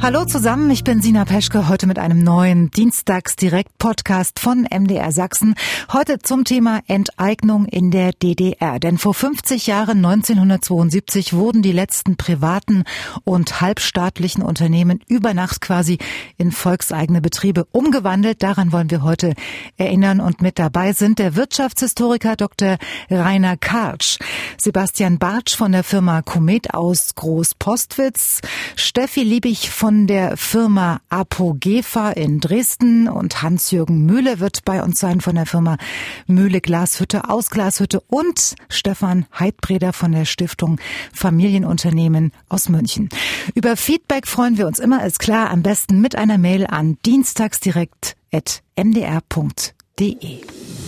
Hallo zusammen, ich bin Sina Peschke, heute mit einem neuen Dienstagsdirekt-Podcast von MDR Sachsen. Heute zum Thema Enteignung in der DDR. Denn vor 50 Jahren, 1972, wurden die letzten privaten und halbstaatlichen Unternehmen über Nacht quasi in volkseigene Betriebe umgewandelt. Daran wollen wir heute erinnern. Und mit dabei sind der Wirtschaftshistoriker Dr. Rainer Kartsch, Sebastian Bartsch von der Firma Komet aus Großpostwitz, Steffi Liebig von von der Firma Apogefa in Dresden und Hans-Jürgen Mühle wird bei uns sein von der Firma Mühle Glashütte aus Glashütte und Stefan Heidbreder von der Stiftung Familienunternehmen aus München. Über Feedback freuen wir uns immer, ist klar, am besten mit einer Mail an dienstagsdirekt.mdr.de.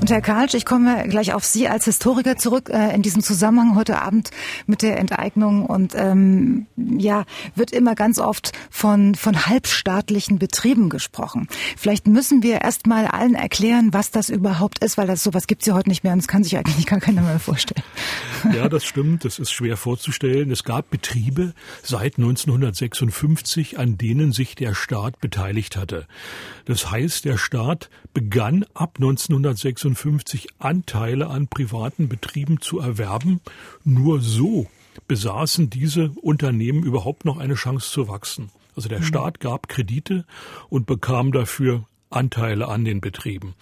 Und Herr Karlsch, ich komme gleich auf Sie als Historiker zurück äh, in diesem Zusammenhang heute Abend mit der Enteignung. Und ähm, ja, wird immer ganz oft von, von halbstaatlichen Betrieben gesprochen. Vielleicht müssen wir erst mal allen erklären, was das überhaupt ist, weil das sowas gibt es ja heute nicht mehr und das kann sich eigentlich gar keiner mehr vorstellen. Ja, das stimmt. Das ist schwer vorzustellen. Es gab Betriebe seit 1956, an denen sich der Staat beteiligt hatte. Das heißt, der Staat begann ab 1956 1956 Anteile an privaten Betrieben zu erwerben. Nur so besaßen diese Unternehmen überhaupt noch eine Chance zu wachsen. Also der mhm. Staat gab Kredite und bekam dafür Anteile an den Betrieben.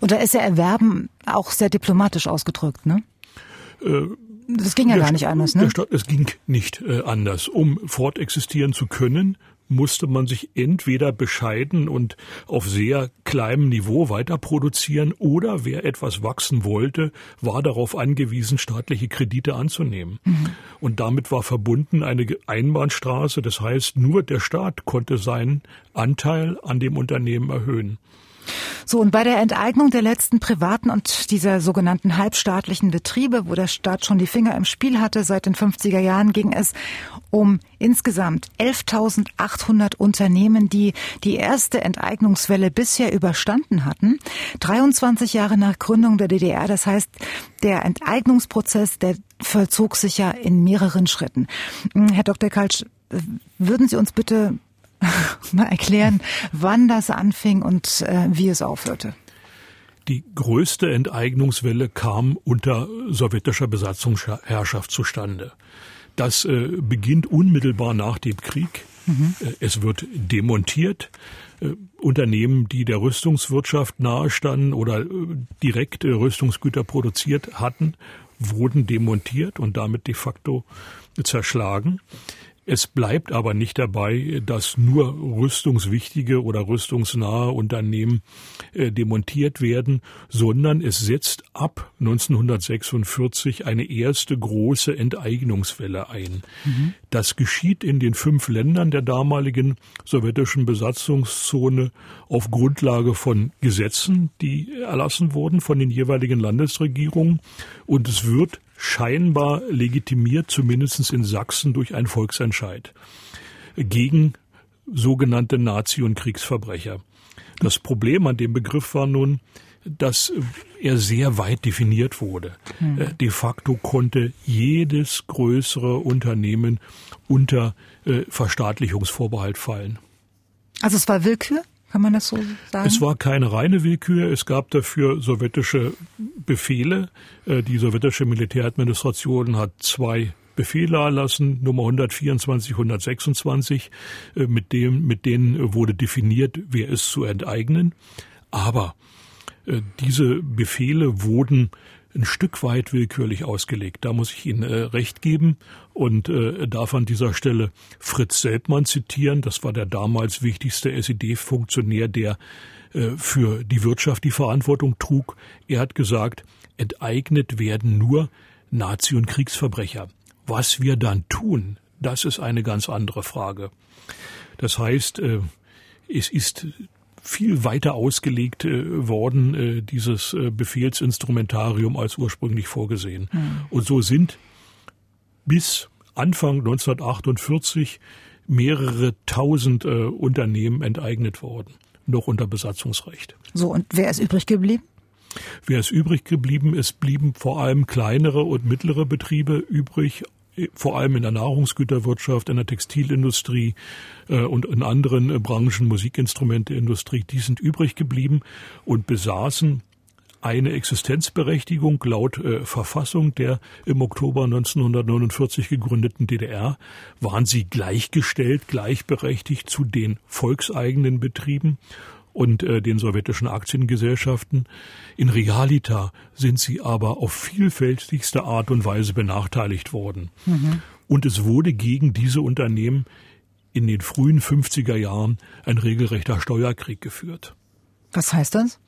Und da ist ja Erwerben auch sehr diplomatisch ausgedrückt, ne? Äh, das ging ja gar nicht anders, ne? Staat, es ging nicht äh, anders. Um fortexistieren zu können, musste man sich entweder bescheiden und auf sehr kleinem Niveau weiter produzieren oder wer etwas wachsen wollte, war darauf angewiesen, staatliche Kredite anzunehmen. Mhm. Und damit war verbunden eine Einbahnstraße. Das heißt, nur der Staat konnte seinen Anteil an dem Unternehmen erhöhen. So, und bei der Enteignung der letzten privaten und dieser sogenannten halbstaatlichen Betriebe, wo der Staat schon die Finger im Spiel hatte, seit den 50er Jahren ging es um insgesamt 11.800 Unternehmen, die die erste Enteignungswelle bisher überstanden hatten. 23 Jahre nach Gründung der DDR. Das heißt, der Enteignungsprozess, der vollzog sich ja in mehreren Schritten. Herr Dr. Kaltsch, würden Sie uns bitte mal erklären, wann das anfing und äh, wie es aufhörte? Die größte Enteignungswelle kam unter sowjetischer Besatzungsherrschaft zustande. Das äh, beginnt unmittelbar nach dem Krieg. Mhm. Äh, es wird demontiert. Äh, Unternehmen, die der Rüstungswirtschaft nahestanden oder äh, direkt Rüstungsgüter produziert hatten, wurden demontiert und damit de facto zerschlagen. Es bleibt aber nicht dabei, dass nur rüstungswichtige oder rüstungsnahe Unternehmen äh, demontiert werden, sondern es setzt ab 1946 eine erste große Enteignungswelle ein. Mhm. Das geschieht in den fünf Ländern der damaligen sowjetischen Besatzungszone auf Grundlage von Gesetzen, die erlassen wurden von den jeweiligen Landesregierungen und es wird scheinbar legitimiert, zumindest in Sachsen, durch einen Volksentscheid gegen sogenannte Nazi- und Kriegsverbrecher. Das Problem an dem Begriff war nun, dass er sehr weit definiert wurde. Mhm. De facto konnte jedes größere Unternehmen unter äh, Verstaatlichungsvorbehalt fallen. Also es war Willkür? Kann man das so sagen? Es war keine reine Willkür. Es gab dafür sowjetische Befehle. Äh, die sowjetische Militäradministration hat zwei Befehle erlassen, Nummer 124, 126, äh, mit dem, mit denen wurde definiert, wer ist zu enteignen. Aber äh, diese Befehle wurden ein Stück weit willkürlich ausgelegt. Da muss ich Ihnen äh, recht geben und äh, darf an dieser Stelle Fritz Selbmann zitieren. Das war der damals wichtigste SED-Funktionär, der äh, für die Wirtschaft die Verantwortung trug. Er hat gesagt, enteignet werden nur Nazi- und Kriegsverbrecher. Was wir dann tun, das ist eine ganz andere Frage. Das heißt, äh, es ist viel weiter ausgelegt äh, worden, äh, dieses äh, Befehlsinstrumentarium als ursprünglich vorgesehen. Mhm. Und so sind bis Anfang 1948 mehrere tausend äh, Unternehmen enteignet worden, noch unter Besatzungsrecht. So, und wer ist übrig geblieben? Wer ist übrig geblieben? Es blieben vor allem kleinere und mittlere Betriebe übrig, vor allem in der Nahrungsgüterwirtschaft, in der Textilindustrie äh, und in anderen äh, Branchen, Musikinstrumenteindustrie, die sind übrig geblieben und besaßen eine Existenzberechtigung laut äh, Verfassung der im Oktober 1949 gegründeten DDR waren sie gleichgestellt, gleichberechtigt zu den volkseigenen Betrieben und äh, den sowjetischen Aktiengesellschaften. In Realita sind sie aber auf vielfältigste Art und Weise benachteiligt worden. Mhm. Und es wurde gegen diese Unternehmen in den frühen 50er Jahren ein regelrechter Steuerkrieg geführt. Was heißt das?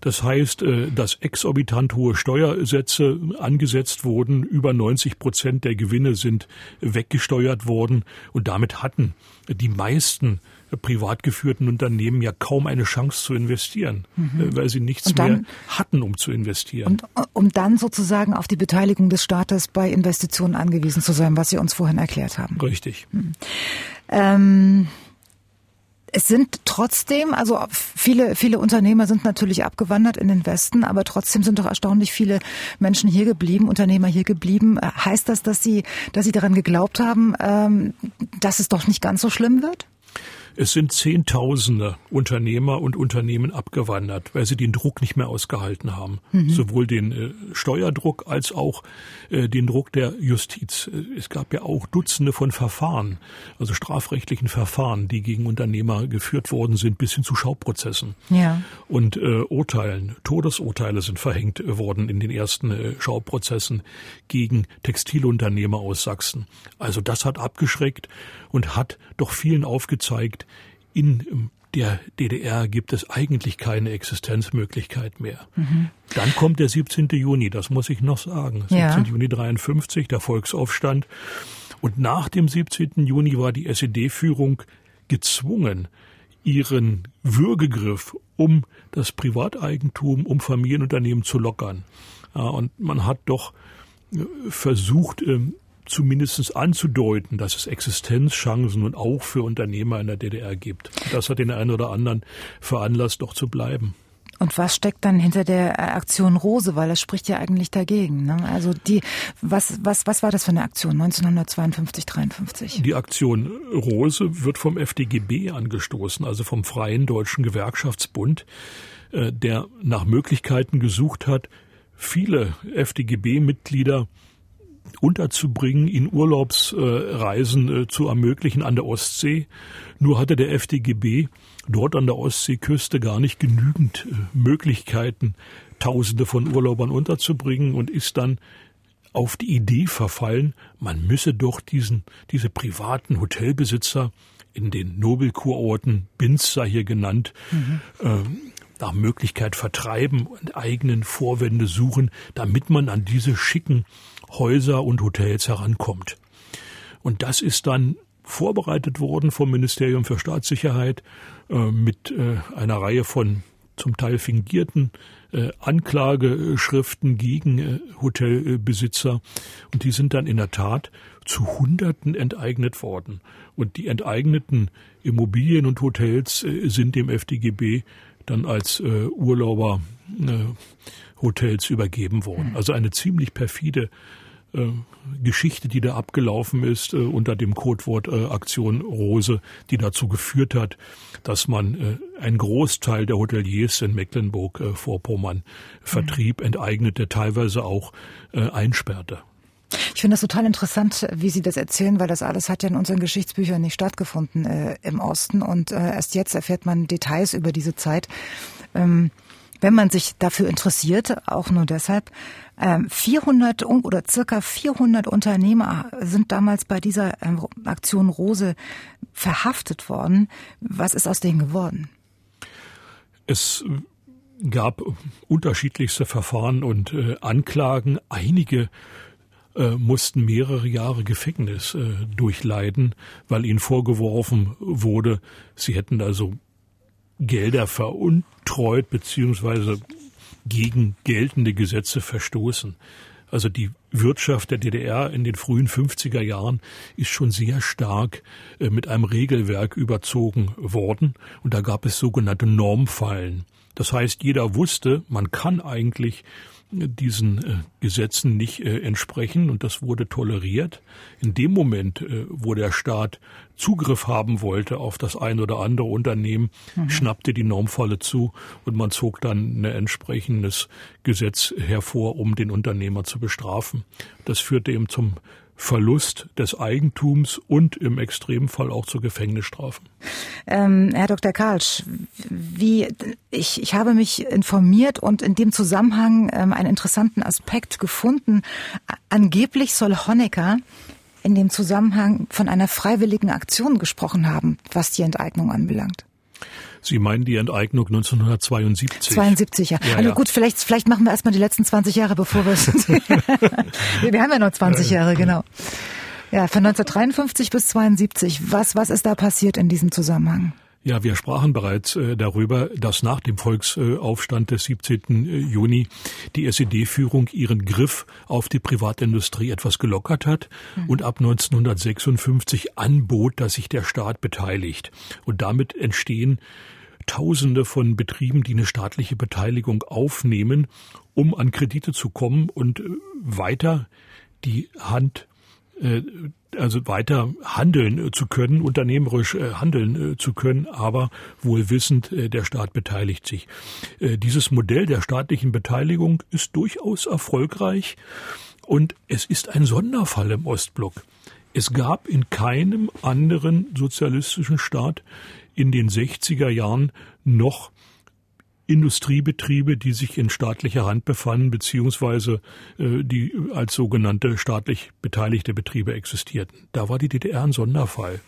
Das heißt, äh, dass exorbitant hohe Steuersätze angesetzt wurden. Über 90 Prozent der Gewinne sind weggesteuert worden. Und damit hatten die meisten privat geführten Unternehmen ja kaum eine Chance zu investieren, mhm. Äh, weil sie nichts dann, mehr hatten, um zu investieren. Und um dann sozusagen auf die Beteiligung des Staates bei Investitionen angewiesen zu sein, was Sie uns vorhin erklärt haben. Richtig. Mhm. Ähm es sind trotzdem, also viele, viele Unternehmer sind natürlich abgewandert in den Westen, aber trotzdem sind doch erstaunlich viele Menschen hier geblieben, Unternehmer hier geblieben. Heißt das, dass sie, dass sie daran geglaubt haben, ähm, dass es doch nicht ganz so schlimm wird? Es sind Zehntausende Unternehmer und Unternehmen abgewandert, weil sie den Druck nicht mehr ausgehalten haben. Mhm. Sowohl den äh, Steuerdruck als auch äh, den Druck der Justiz. Äh, es gab ja auch Dutzende von Verfahren, also strafrechtlichen Verfahren, die gegen Unternehmer geführt worden sind, bis hin zu Schauprozessen. Ja. Und äh, Urteilen, Todesurteile sind verhängt worden in den ersten äh, Schauprozessen gegen Textilunternehmer aus Sachsen. Also das hat abgeschreckt und hat doch vielen aufgezeigt, in der DDR gibt es eigentlich keine Existenzmöglichkeit mehr. Mhm. Dann kommt der 17. Juni, das muss ich noch sagen. 17. Ja. Juni 53, der Volksaufstand. Und nach dem 17. Juni war die SED-Führung gezwungen, ihren Würgegriff um das Privateigentum, um Familienunternehmen zu lockern. und man hat doch äh, versucht, ähm, zumindest anzudeuten, dass es Existenzchancen und auch für Unternehmer in der DDR gibt. Das hat den einen oder anderen veranlasst, doch zu bleiben. Und was steckt dann hinter der Aktion Rose? Weil das spricht ja eigentlich dagegen. Ne? Also die, was, was, was war das für eine Aktion 1952, 53? Die Aktion Rose wird vom FDGB angestoßen, also vom Freien Deutschen Gewerkschaftsbund, äh, der nach Möglichkeiten gesucht hat, viele FDGB-Mitglieder unterzubringen, ihnen Urlaubsreisen äh, zu ermöglichen an der Ostsee. Nur hatte der FDGB dort an der Ostseeküste gar nicht genügend äh, Möglichkeiten, Tausende von Urlaubern unterzubringen und ist dann auf die Idee verfallen, man müsse doch diesen, diese privaten Hotelbesitzer in den Nobelkurorten, Binz sei hier genannt, mhm. äh, nach Möglichkeit vertreiben und eigenen Vorwände suchen, damit man an diese schicken Häuser und Hotels herankommt. Und das ist dann vorbereitet worden vom Ministerium für Staatssicherheit äh, mit äh, einer Reihe von zum Teil fingierten äh, Anklageschriften gegen äh, Hotelbesitzer. Und die sind dann in der Tat zu Hunderten enteignet worden. Und die enteigneten Immobilien und Hotels äh, sind dem FDGB dann als äh, Urlauberhotels übergeben worden. Also eine ziemlich perfide äh, Geschichte, die da abgelaufen ist äh, unter dem Codewort äh, Aktion Rose, die dazu geführt hat, dass man einen Großteil der Hoteliers in Mecklenburg-Vorpommern äh, vertrieb, mhm. enteignete, teilweise auch einsperrte. Ich finde das total interessant, wie Sie das erzählen, weil das alles hat ja in unseren Geschichtsbüchern nicht stattgefunden äh, im Osten und äh, erst jetzt erfährt man Details über diese Zeit. Ähm, wenn man sich dafür interessiert, auch nur deshalb, 400 ähm, oder circa 400 Unternehmer sind damals bei dieser ähm, Aktion Rose verhaftet worden. Was ist aus denen geworden? Es gab unterschiedlichste Verfahren und äh, Anklagen. Einige äh, mussten mehrere Jahre Gefängnis äh, durchleiden, weil ihnen vorgeworfen wurde, sie hätten also Gelder veruntreut beziehungsweise gegen geltende Gesetze verstoßen. Also die Wirtschaft der DDR in den frühen 50er Jahren ist schon sehr stark äh, mit einem Regelwerk überzogen worden und da gab es sogenannte Normfallen. Das heißt, jeder wusste, man kann eigentlich diesen äh, Gesetzen nicht äh, entsprechen und das wurde toleriert. In dem Moment, äh, wo der Staat Zugriff haben wollte auf das ein oder andere Unternehmen, mhm. schnappte die Normfalle zu und man zog dann ein entsprechendes Gesetz hervor, um den Unternehmer zu bestrafen. Das führte eben zum Verlust des Eigentums und im Extremfall auch zu Gefängnisstrafen. Ähm, Herr Dr. Karlsch, wie, ich, ich habe mich informiert und in dem Zusammenhang ähm, einen interessanten Aspekt gefunden. Angeblich soll Honecker in dem Zusammenhang von einer freiwilligen Aktion gesprochen haben, was die Enteignung anbelangt. Sie meinen die Enteignung 1972? 72, ja. ja also gut, vielleicht, vielleicht machen wir erstmal die letzten 20 Jahre, bevor wir es. wir haben ja noch 20 Jahre, genau. Ja, von 1953 bis 72. Was, was ist da passiert in diesem Zusammenhang? Ja, wir sprachen bereits äh, darüber, dass nach dem Volksaufstand des 17. Äh, Juni die SED-Führung ihren Griff auf die Privatindustrie etwas gelockert hat mhm. und ab 1956 anbot, dass sich der Staat beteiligt. Und damit entstehen Tausende von Betrieben, die eine staatliche Beteiligung aufnehmen, um an Kredite zu kommen und äh, weiter die Hand äh, also weiter handeln zu können, unternehmerisch äh, handeln zu können, aber wohl wissend, der Staat beteiligt sich. Dieses Modell der staatlichen Beteiligung ist durchaus erfolgreich und es ist ein Sonderfall im Ostblock. Es gab in keinem anderen sozialistischen Staat in den 60er Jahren noch Industriebetriebe, die sich in staatlicher Hand befanden, beziehungsweise äh, die als sogenannte staatlich beteiligte Betriebe existierten. Da war die DDR ein Sonderfall.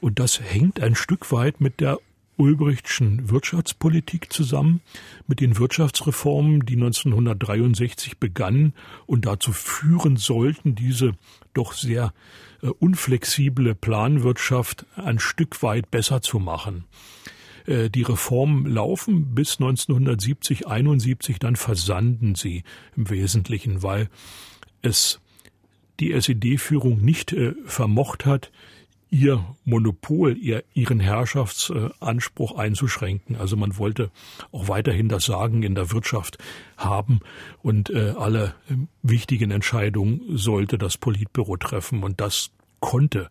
Und das hängt ein Stück weit mit der Ulbrichtschen Wirtschaftspolitik zusammen, mit den Wirtschaftsreformen, die 1963 begannen und dazu führen sollten, diese doch sehr unflexible Planwirtschaft ein Stück weit besser zu machen. Äh, die Reformen laufen bis 1970, 71, dann versanden sie im Wesentlichen, weil es die SED-Führung nicht äh, vermocht hat, ihr Monopol, ihr, ihren Herrschaftsanspruch einzuschränken. Also man wollte auch weiterhin das Sagen in der Wirtschaft haben und äh, alle äh, wichtigen Entscheidungen sollte das Politbüro treffen und das konnte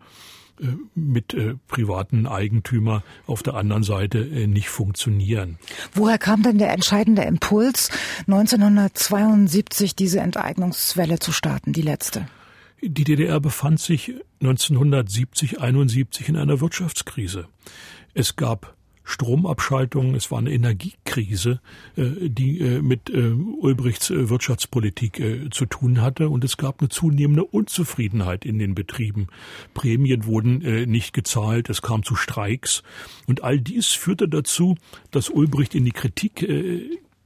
äh, mit äh, privaten Eigentümer auf der anderen Seite äh, nicht funktionieren. Woher kam denn der entscheidende Impuls, 1972 diese Enteignungswelle zu starten, die letzte? Die DDR befand sich 1970, 71 in einer Wirtschaftskrise. Es gab Stromabschaltungen, es war eine Energiekrise, äh, die äh, mit äh, Ulbrichts Wirtschaftspolitik zu tun hatte und es gab eine zunehmende Unzufriedenheit in den Betrieben. Prämien wurden nicht gezahlt, es kam zu Streiks und all dies führte dazu, dass Ulbricht in die Kritik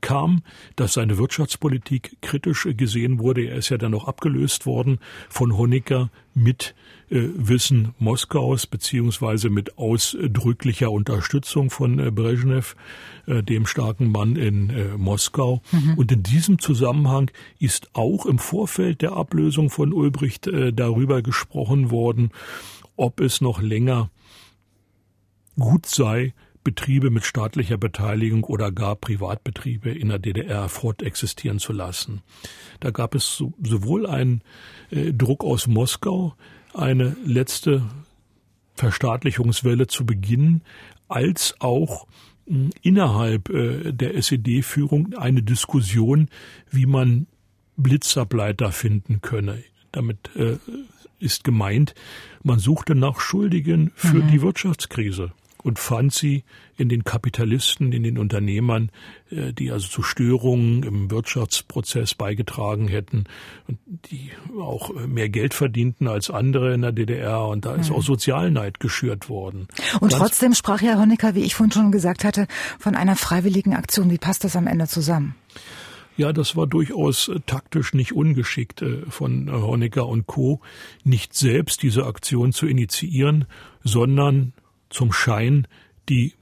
kam, dass seine Wirtschaftspolitik kritisch gesehen wurde. Er ist ja dann noch abgelöst worden von Honecker mit äh, Wissen Moskaus beziehungsweise mit ausdrücklicher Unterstützung von äh, Brezhnev, äh, dem starken Mann in äh, Moskau. Mhm. Und in diesem Zusammenhang ist auch im Vorfeld der Ablösung von Ulbricht äh, darüber gesprochen worden, ob es noch länger gut sei, Betriebe mit staatlicher Beteiligung oder gar Privatbetriebe in der DDR fortexistieren zu lassen. Da gab es sowohl einen äh, Druck aus Moskau, eine letzte Verstaatlichungswelle zu beginnen, als auch mh, innerhalb äh, der SED-Führung eine Diskussion, wie man Blitzableiter finden könne. Damit äh, ist gemeint, man suchte nach Schuldigen für mhm. die Wirtschaftskrise und fand sie in den Kapitalisten, in den Unternehmern, äh, die also zu Störungen im Wirtschaftsprozess beigetragen hätten und die auch äh, mehr Geld verdienten als andere in der DDR und da ist mhm. auch Sozialneid geschürt worden. Und Ganz trotzdem sprach Herr Honecker, wie ich vorhin schon gesagt hatte, von einer freiwilligen Aktion. Wie passt das am Ende zusammen? Ja, das war durchaus äh, taktisch nicht ungeschickt von Honecker und Co., nicht selbst diese Aktion zu initiieren, sondern zum Schein die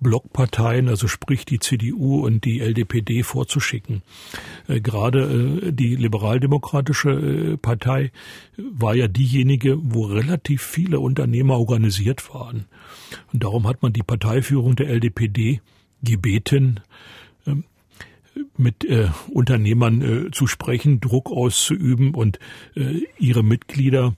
Blockparteien, also sprich die CDU und die LDPD vorzuschicken. Äh, gerade äh, die liberaldemokratische äh, Partei war ja diejenige, wo relativ viele Unternehmer organisiert waren. Und darum hat man die Parteiführung der LDPD gebeten, ähm, mit äh, Unternehmern äh, zu sprechen, Druck auszuüben und äh, ihre Mitglieder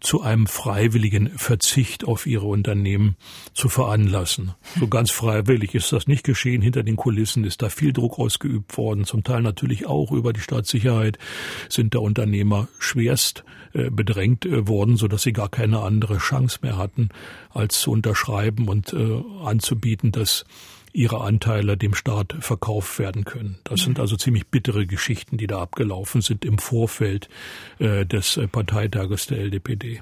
zu einem freiwilligen Verzicht auf ihre Unternehmen zu veranlassen. So ganz freiwillig ist das nicht geschehen. Hinter den Kulissen ist da viel Druck ausgeübt worden, zum Teil natürlich auch über die Staatssicherheit sind der Unternehmer schwerst äh, bedrängt äh, worden, so dass sie gar keine andere Chance mehr hatten, als zu unterschreiben und äh, anzubieten, dass ihre Anteile dem Staat verkauft werden können. Das sind also ziemlich bittere Geschichten, die da abgelaufen sind im Vorfeld äh, des äh, Parteitages der LDPD.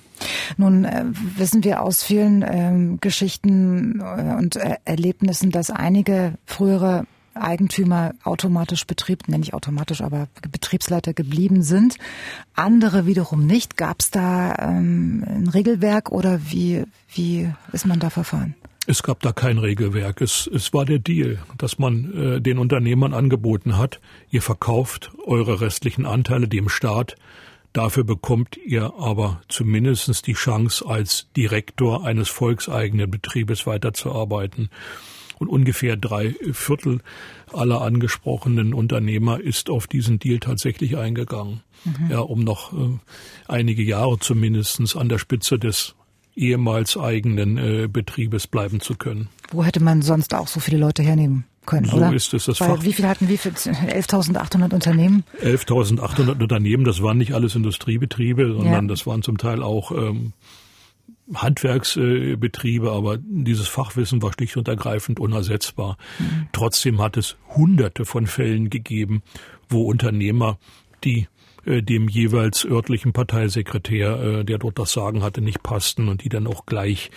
Nun äh, wissen wir aus vielen ähm, Geschichten äh, und äh, Erlebnissen, dass einige frühere Eigentümer automatisch Betrieb, nenne ich automatisch, aber Betriebsleiter geblieben sind. Andere wiederum nicht. Gab es da ähm, ein Regelwerk oder wie, wie ist man da verfahren? Es gab da kein Regelwerk. Es, es war der Deal, dass man äh, den Unternehmern angeboten hat, ihr verkauft eure restlichen Anteile dem Staat, dafür bekommt ihr aber zumindest die Chance, als Direktor eines volkseigenen Betriebes weiterzuarbeiten. Und ungefähr drei Viertel aller angesprochenen Unternehmer ist auf diesen Deal tatsächlich eingegangen. Mhm. Ja, um noch äh, einige Jahre zumindestens an der Spitze des ehemals eigenen äh, Betriebes bleiben zu können. Wo hätte man sonst auch so viele Leute hernehmen? Können, so oder? ist es das Weil Fach. Wie viel hatten wir? 11.800 Unternehmen? 11.800 Unternehmen, das waren nicht alles Industriebetriebe, sondern ja. das waren zum Teil auch ähm, Handwerksbetriebe, aber dieses Fachwissen war schlicht und ergreifend unersetzbar. Mhm. Trotzdem hat es hunderte von Fällen gegeben, wo Unternehmer, die dem jeweils örtlichen Parteisekretär, äh, der dort das Sagen hatte, nicht passten und die dann auch gleich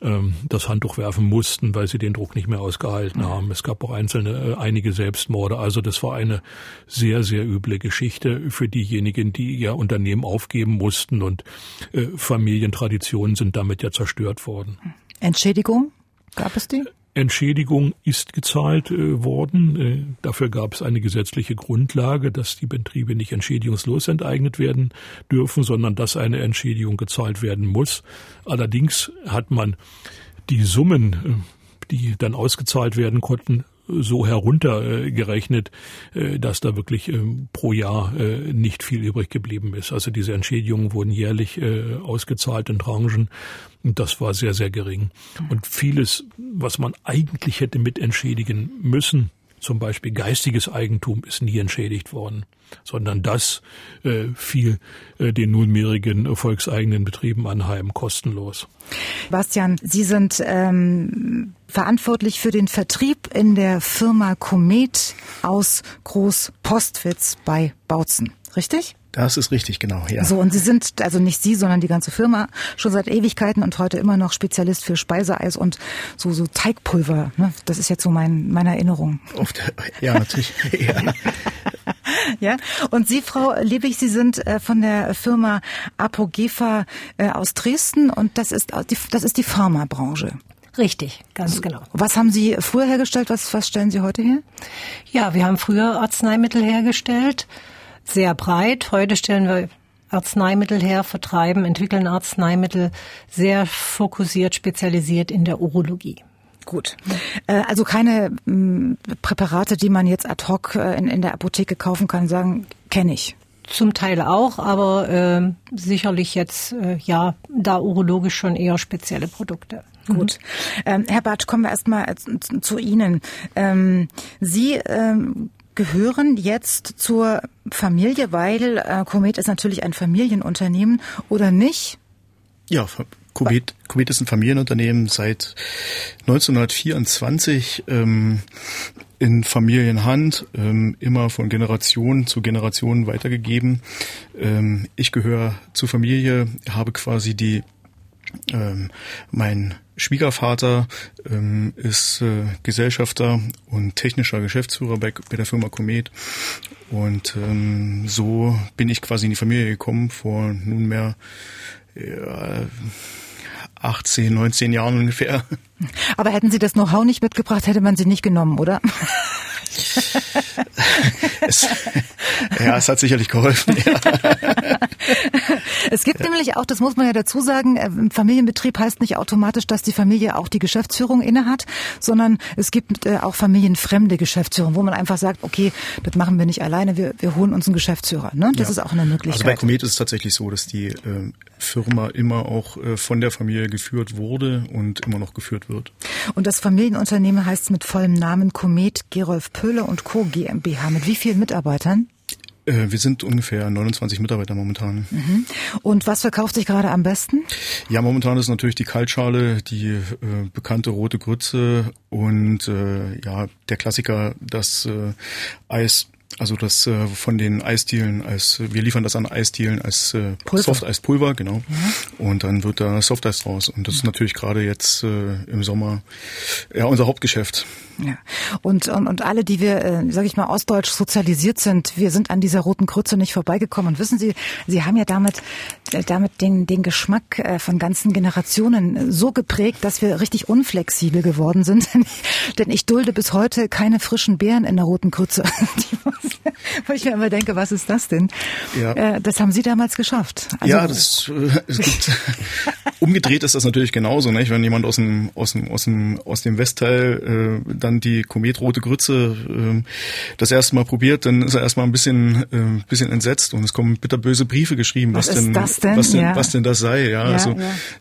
ähm, das Handtuch werfen mussten, weil sie den Druck nicht mehr ausgehalten haben. Es gab auch einzelne, äh, einige Selbstmorde. Also das war eine sehr, sehr üble Geschichte für diejenigen, die ihr Unternehmen aufgeben mussten und Familientraditionen sind damit ja zerstört worden. Entschädigung? Gab es die? Entschädigung ist gezahlt äh, worden. Äh, dafür gab es eine gesetzliche Grundlage, dass die Betriebe nicht entschädigungslos enteignet werden dürfen, sondern dass eine Entschädigung gezahlt werden muss. Allerdings hat man die Summen, äh, die dann ausgezahlt werden konnten, so heruntergerechnet, äh, dass da wirklich ähm, pro Jahr äh, nicht viel übrig geblieben ist. Also diese Entschädigungen wurden jährlich äh, ausgezahlt in Tranchen und das war sehr, sehr gering. Und vieles, was man eigentlich hätte mit entschädigen müssen, zum Beispiel geistiges Eigentum ist nie entschädigt worden, sondern das äh, fiel äh, den nunmehrigen volkseigenen Betrieben anheim kostenlos. Bastian, Sie sind ähm, verantwortlich für den Vertrieb in der Firma Komet aus Groß-Postwitz bei Bautzen, richtig? Das ist richtig, genau, ja. So, und Sie sind, also nicht Sie, sondern die ganze Firma, schon seit Ewigkeiten und heute immer noch Spezialist für Speiseeis und so, so Teigpulver. Ne? Das ist jetzt so mein, meine Erinnerung. Oft, ja, natürlich. ja. ja, und Sie, Frau Lebig, Sie sind äh, von der Firma Apogefa äh, aus Dresden und das ist, die, das ist die Pharmabranche. Richtig, ganz genau. Was haben Sie früher hergestellt? Was, was stellen Sie heute her? Ja, wir haben früher Arzneimittel hergestellt sehr breit. Heute stellen wir Arzneimittel her, vertreiben, entwickeln Arzneimittel sehr fokussiert, spezialisiert in der Urologie. Gut. Äh, also keine mm, Präparate, die man jetzt ad hoc äh, in, in der Apotheke kaufen kann, sagen, kenne ich. Zum Teil auch, aber äh, sicherlich jetzt äh, ja da urologisch schon eher spezielle Produkte. Gut. Ähm, Herr Bartsch, kommen wir erstmal zu Ihnen. Ähm, Sie ähm, gehören jetzt zur Familie, weil äh, Comet ist natürlich ein Familienunternehmen oder nicht? Ja, Comet, Comet ist ein Familienunternehmen seit 1924 ähm, in Familienhand, ähm, immer von Generation zu Generation weitergegeben. Ähm, ich gehöre zur Familie, habe quasi die ähm, mein Schwiegervater ähm, ist äh, Gesellschafter und technischer Geschäftsführer bei, bei der Firma Comet. Und ähm, so bin ich quasi in die Familie gekommen vor nunmehr ja, 18, 19 Jahren ungefähr. Aber hätten Sie das Know-how nicht mitgebracht, hätte man Sie nicht genommen, oder? es, ja, es hat sicherlich geholfen. Ja. Es gibt ja. nämlich auch, das muss man ja dazu sagen, äh, Familienbetrieb heißt nicht automatisch, dass die Familie auch die Geschäftsführung innehat, sondern es gibt äh, auch familienfremde Geschäftsführung, wo man einfach sagt, okay, das machen wir nicht alleine, wir, wir holen uns einen Geschäftsführer. Ne? Das ja. ist auch eine Möglichkeit. Also bei Comet ist es tatsächlich so, dass die äh, Firma immer auch äh, von der Familie geführt wurde und immer noch geführt wird. Und das Familienunternehmen heißt mit vollem Namen Comet Gerolf Pöhle und Co. GmbH. Mit wie vielen Mitarbeitern? Äh, wir sind ungefähr 29 Mitarbeiter momentan. Mhm. Und was verkauft sich gerade am besten? Ja, momentan ist natürlich die Kaltschale, die äh, bekannte rote Grütze und äh, ja, der Klassiker, das äh, Eis also das äh, von den Eisdielen als wir liefern das an Eisdielen als äh, Softeispulver, genau. Ja. Und dann wird da Softeis draus. Und das ist natürlich gerade jetzt äh, im Sommer ja unser Hauptgeschäft. Ja. Und, und, und alle, die wir, äh, sage ich mal, ostdeutsch sozialisiert sind, wir sind an dieser roten Krütze nicht vorbeigekommen. Und wissen Sie, Sie haben ja damit, äh, damit den, den Geschmack äh, von ganzen Generationen so geprägt, dass wir richtig unflexibel geworden sind. Denn ich dulde bis heute keine frischen Beeren in der roten Krütze. Wo ich mir immer denke, was ist das denn? Ja. Äh, das haben Sie damals geschafft. Also, ja, das äh, es gibt, umgedreht ist das natürlich genauso, nicht? Wenn jemand aus dem aus dem aus dem aus dem Westteil äh, dann die kometrote Grütze äh, das erste Mal probiert, dann ist er erstmal ein bisschen äh, bisschen entsetzt und es kommen bitterböse Briefe geschrieben, was, was denn, denn, was denn ja. was denn das sei. Ja, ja also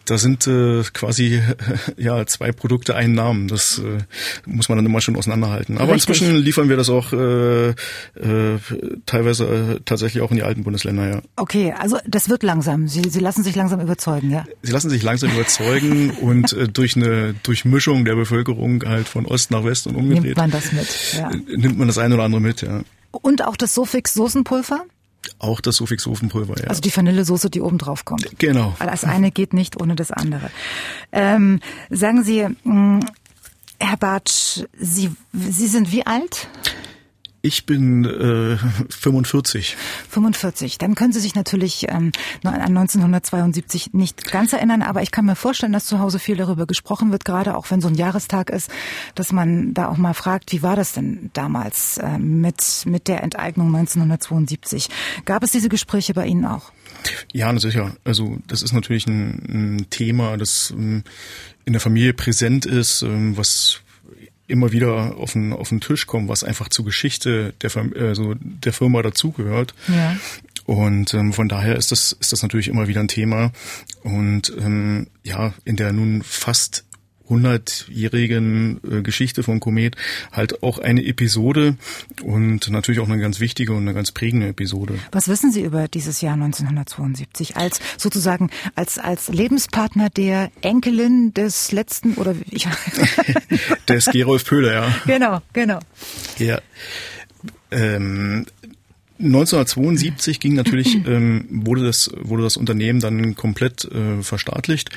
da sind äh, quasi ja zwei Produkte einen Namen. Das äh, muss man dann immer schon auseinanderhalten. Aber Richtig. inzwischen liefern wir das auch äh, äh, teilweise äh, tatsächlich auch in die alten Bundesländer. Ja. Okay, also das wird langsam. Sie, Sie lassen sich langsam überzeugen, ja? Sie lassen sich langsam überzeugen und äh, durch eine Durchmischung der Bevölkerung halt von Ost nach West und umgedreht. Nimmt man das mit? Ja. Äh, nimmt man das eine oder andere mit, ja. Und auch das Suffix Soßenpulver? Auch das Suffix Ofenpulver, ja. Also die Vanillesoße, die oben drauf kommt. Genau. Das eine geht nicht ohne das andere. Ähm, sagen Sie, mh, hm, Herr Bartsch, Sie, Sie sind wie alt? Ich bin äh, 45. 45. Dann können Sie sich natürlich ähm, an 1972 nicht ganz erinnern, aber ich kann mir vorstellen, dass zu Hause viel darüber gesprochen wird, gerade auch wenn so ein Jahrestag ist, dass man da auch mal fragt, wie war das denn damals äh, mit, mit der Enteignung 1972? Gab es diese Gespräche bei Ihnen auch? Ja, sicher. Also das ist natürlich ein, ein Thema, das ähm, in der Familie präsent ist, ähm, was immer wieder auf den, auf den Tisch kommen, was einfach zur Geschichte der, also der Firma dazugehört. Ja. Und ähm, von daher ist das, ist das natürlich immer wieder ein Thema. Und ähm, ja, in der nun fast 100-jährigen äh, Geschichte von Komet halt auch eine Episode und natürlich auch eine ganz wichtige und eine ganz prägende Episode. Was wissen Sie über dieses Jahr 1972 als sozusagen als als Lebenspartner der Enkelin des letzten oder ich des Gerolf Pöhler, ja. Genau, genau. Ja. Ähm, 1972 ging natürlich, ähm, wurde das, wurde das Unternehmen dann komplett äh, verstaatlicht.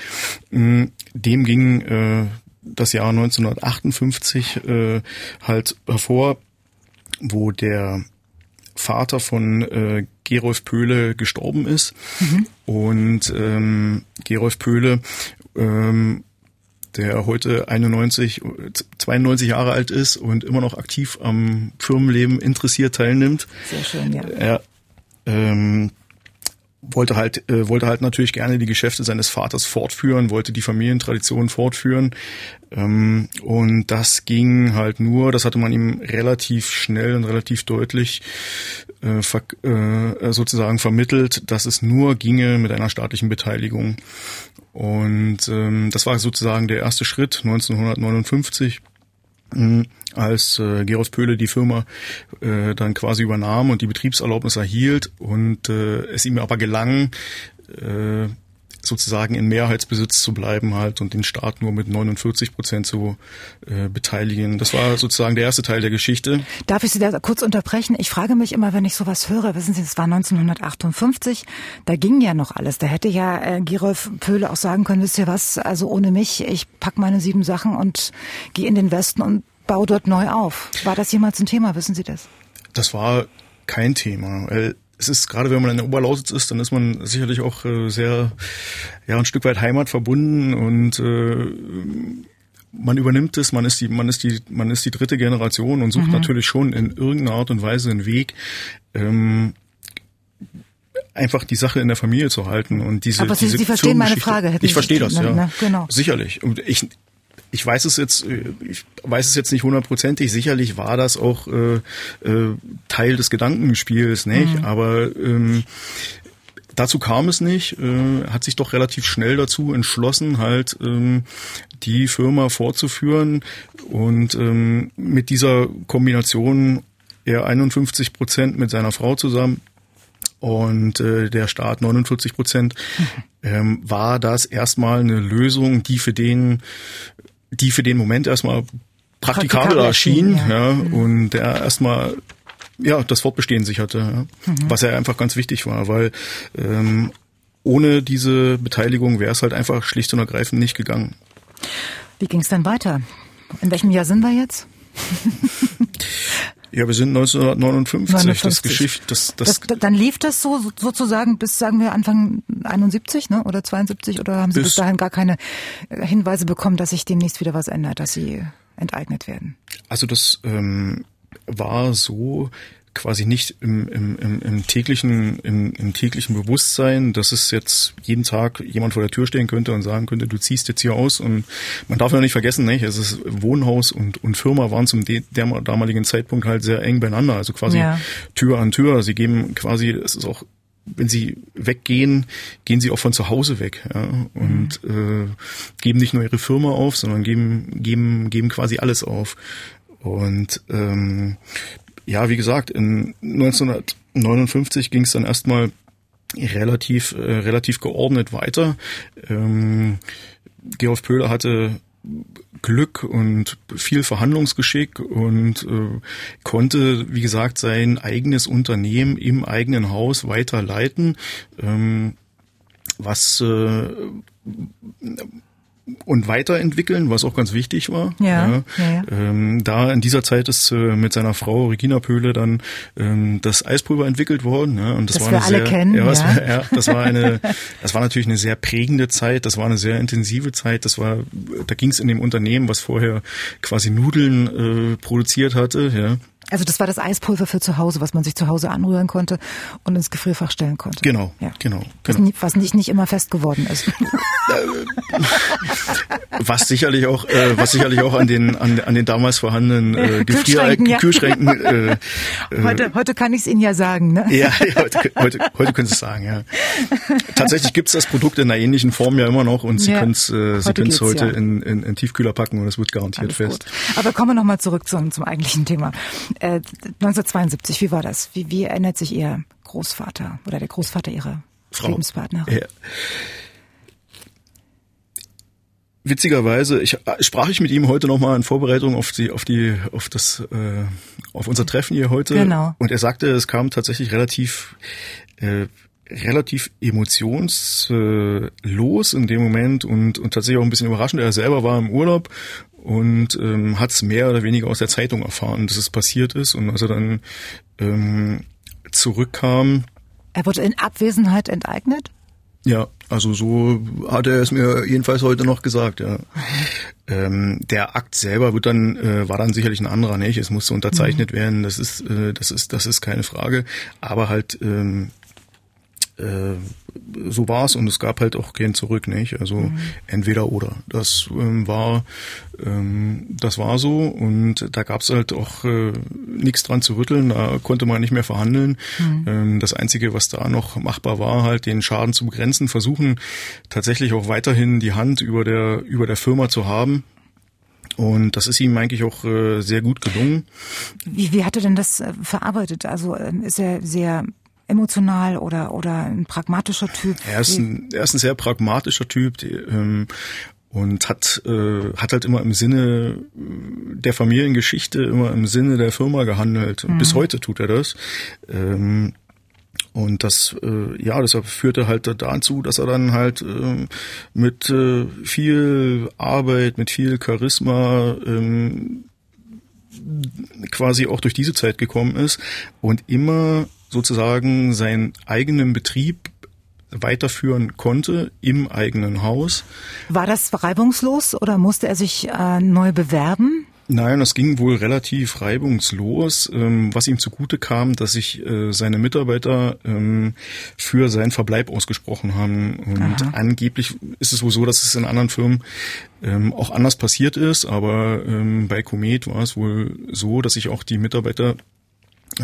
Mm, dem ging äh, das Jahr 1958 äh, halt hervor, wo der Vater von äh, Gerolf Pöhle gestorben ist. Mhm. Und ähm, Gerolf Pöhle ähm, der heute 91, 92 Jahre alt ist und immer noch aktiv am Firmenleben interessiert teilnimmt. Sehr schön, ja. Er ähm, wollte halt äh, wollte halt natürlich gerne die Geschäfte seines Vaters fortführen, wollte die Familientradition fortführen ähm, und das ging halt nur, das hatte man ihm relativ schnell und relativ deutlich äh, ver äh, sozusagen vermittelt, dass es nur ginge mit einer staatlichen Beteiligung. Und ähm, das war sozusagen der erste Schritt 1959 hm, als äh, Geros Pöhle die Firma äh, dann quasi übernahm und die Betriebserlaubnis erhielt. Und äh, es ihm aber gelang, äh, sozusagen in Mehrheitsbesitz zu bleiben halt und den Staat nur mit 49 Prozent zu äh, beteiligen. Das war sozusagen der erste Teil der Geschichte. Darf ich Sie da kurz unterbrechen? Ich frage mich immer, wenn ich sowas höre, wissen Sie, das war 1958, da ging ja noch alles. Da hätte ja äh, Gerolf Pöhle auch sagen können, wisst ihr was, also ohne mich, ich pack meine sieben Sachen und gehe in den Westen und baue dort neu auf. War das jemals ein Thema, wissen Sie das? Das war kein Thema, weil es ist gerade, wenn man in der Oberlausitz ist, dann ist man sicherlich auch äh, sehr, ja, ein Stück weit Heimat verbunden und äh, man übernimmt es, man ist die, man ist die, man ist die dritte Generation und sucht mhm. natürlich schon in irgendeiner Art und Weise einen Weg, ähm, einfach die Sache in der Familie zu halten und diese. Aber Sie, diese Sie verstehen meine Frage. Ich verstehe das, ja. Na, genau. Sicherlich. Und ich, ich weiß es jetzt, äh, ich weiß es jetzt nicht hundertprozentig. Sicherlich war das auch äh, äh, Teil des Gedankenspiels, nicht? Mhm. Aber ähm, dazu kam es nicht. Äh, hat sich doch relativ schnell dazu entschlossen, halt ähm, die Firma fortzuführen und ähm, mit dieser Kombination er 51 Prozent mit seiner Frau zusammen und äh, der Staat 49 Prozent, mhm. ähm, war das erstmal eine Lösung, die für den die für den Moment erstmal praktikabel erschien, ja, ja mhm. und der erstmal ja das Fortbestehen sicherte, ja, mhm. was ja einfach ganz wichtig war, weil ähm, ohne diese Beteiligung wäre es halt einfach schlicht und ergreifend nicht gegangen. Wie ging es dann weiter? In welchem Jahr sind wir jetzt? Ja, wir sind 1959. 59. Das Geschicht, das, das, das, dann lief das so sozusagen bis sagen wir Anfang 71, ne, oder 72 oder haben Sie bis, bis dahin gar keine äh, Hinweise bekommen, dass sich demnächst wieder was ändert, dass Sie enteignet werden? Also das ähm, war so, quasi nicht im, im, im, im täglichen im, im täglichen Bewusstsein, dass es jetzt jeden Tag jemand vor der Tür stehen könnte und sagen könnte, du ziehst jetzt hier aus und man darf ja nicht vergessen, nicht, es ist Wohnhaus und, und Firma waren zum damaligen Zeitpunkt halt sehr eng beieinander, also quasi ja. Tür an Tür. Sie geben quasi, es ist auch wenn sie weggehen, gehen sie auch von zu Hause weg ja, und mhm. äh, geben nicht nur ihre Firma auf, sondern geben geben geben quasi alles auf. Und ähm, ja, wie gesagt, in 1959 ging es dann erstmal relativ äh, relativ geordnet weiter. Ähm, Georg Pöhler hatte Glück und viel Verhandlungsgeschick und äh, konnte, wie gesagt, sein eigenes Unternehmen im eigenen Haus weiter leiten, ähm, was äh, und weiterentwickeln, was auch ganz wichtig war. Ja, ja, ja. Ähm, da in dieser Zeit ist äh, mit seiner Frau Regina Pöhle dann ähm, das Eispulver entwickelt worden. Ja, und das, das war eine alle sehr, kennen, ja. War, ja, das war eine, das war natürlich eine sehr prägende Zeit. Das war eine sehr intensive Zeit. Das war, da ging es in dem Unternehmen, was vorher quasi Nudeln äh, produziert hatte. Ja, also das war das Eispulver für zu Hause, was man sich zu Hause anrühren konnte und ins Gefrierfach stellen konnte. Genau, ja. genau. Was, genau. was nicht, nicht immer fest geworden ist. was sicherlich auch, äh, was sicherlich auch an den an, an den damals vorhandenen äh, Gefrierecken, ja. Kühlschränken. Äh, äh, heute, heute kann ich es Ihnen ja sagen. Ne? Ja, ja heute, heute, heute können Sie es sagen. Ja. Tatsächlich gibt es das Produkt in einer ähnlichen Form ja immer noch und Sie können es äh, Sie können es heute in, in, in Tiefkühler packen und es wird garantiert Alles fest. Gut. Aber kommen wir noch mal zurück zum, zum eigentlichen Thema. Äh, 1972, wie war das? Wie, wie erinnert sich Ihr Großvater oder der Großvater Ihrer Frau. Lebenspartnerin? Ja. Witzigerweise, ich, äh, sprach ich mit ihm heute nochmal in Vorbereitung auf die, auf die, auf das, äh, auf unser Treffen hier heute. Genau. Und er sagte, es kam tatsächlich relativ, äh, relativ emotionslos in dem Moment und, und tatsächlich auch ein bisschen überraschend. Er selber war im Urlaub und ähm, hat es mehr oder weniger aus der Zeitung erfahren, dass es passiert ist. Und als er dann ähm, zurückkam. Er wurde in Abwesenheit enteignet? Ja, also so hat er es mir jedenfalls heute noch gesagt, ja. Ähm, der Akt selber wird dann, äh, war dann sicherlich ein anderer, nicht? Es musste unterzeichnet mhm. werden, das ist, äh, das ist, das ist keine Frage. Aber halt ähm, äh, so war's und es gab halt auch kein Zurück, nicht? Also mhm. entweder oder. Das ähm, war ähm, das war so und da gab's halt auch äh, nichts dran zu rütteln, da konnte man nicht mehr verhandeln. Mhm. Ähm, das Einzige, was da noch machbar war, halt den Schaden zu begrenzen, versuchen tatsächlich auch weiterhin die Hand über der über der Firma zu haben. Und das ist ihm eigentlich auch äh, sehr gut gelungen. Wie, wie hat er denn das äh, verarbeitet? Also äh, ist er sehr emotional oder, oder ein pragmatischer Typ? Er ist ein, er ist ein sehr pragmatischer Typ. Die, ähm, und hat äh, hat halt immer im Sinne der Familiengeschichte, immer im Sinne der Firma gehandelt. Mhm. Bis heute tut er das. Ähm, und das, äh, ja, deshalb führte halt dazu, dass er dann halt äh, mit äh, viel Arbeit, mit viel Charisma ähm, quasi auch durch diese Zeit gekommen ist und immer sozusagen seinen eigenen Betrieb weiterführen konnte im eigenen Haus. War das reibungslos oder musste er sich äh, neu bewerben? Nein, das ging wohl relativ reibungslos, ähm, was ihm zugute kam, dass sich äh, seine Mitarbeiter ähm, für seinen Verbleib ausgesprochen haben. Und Aha. angeblich ist es wohl so, dass es in anderen Firmen ähm, auch anders passiert ist, aber bei Comet war es wohl so, dass sich auch die Mitarbeiter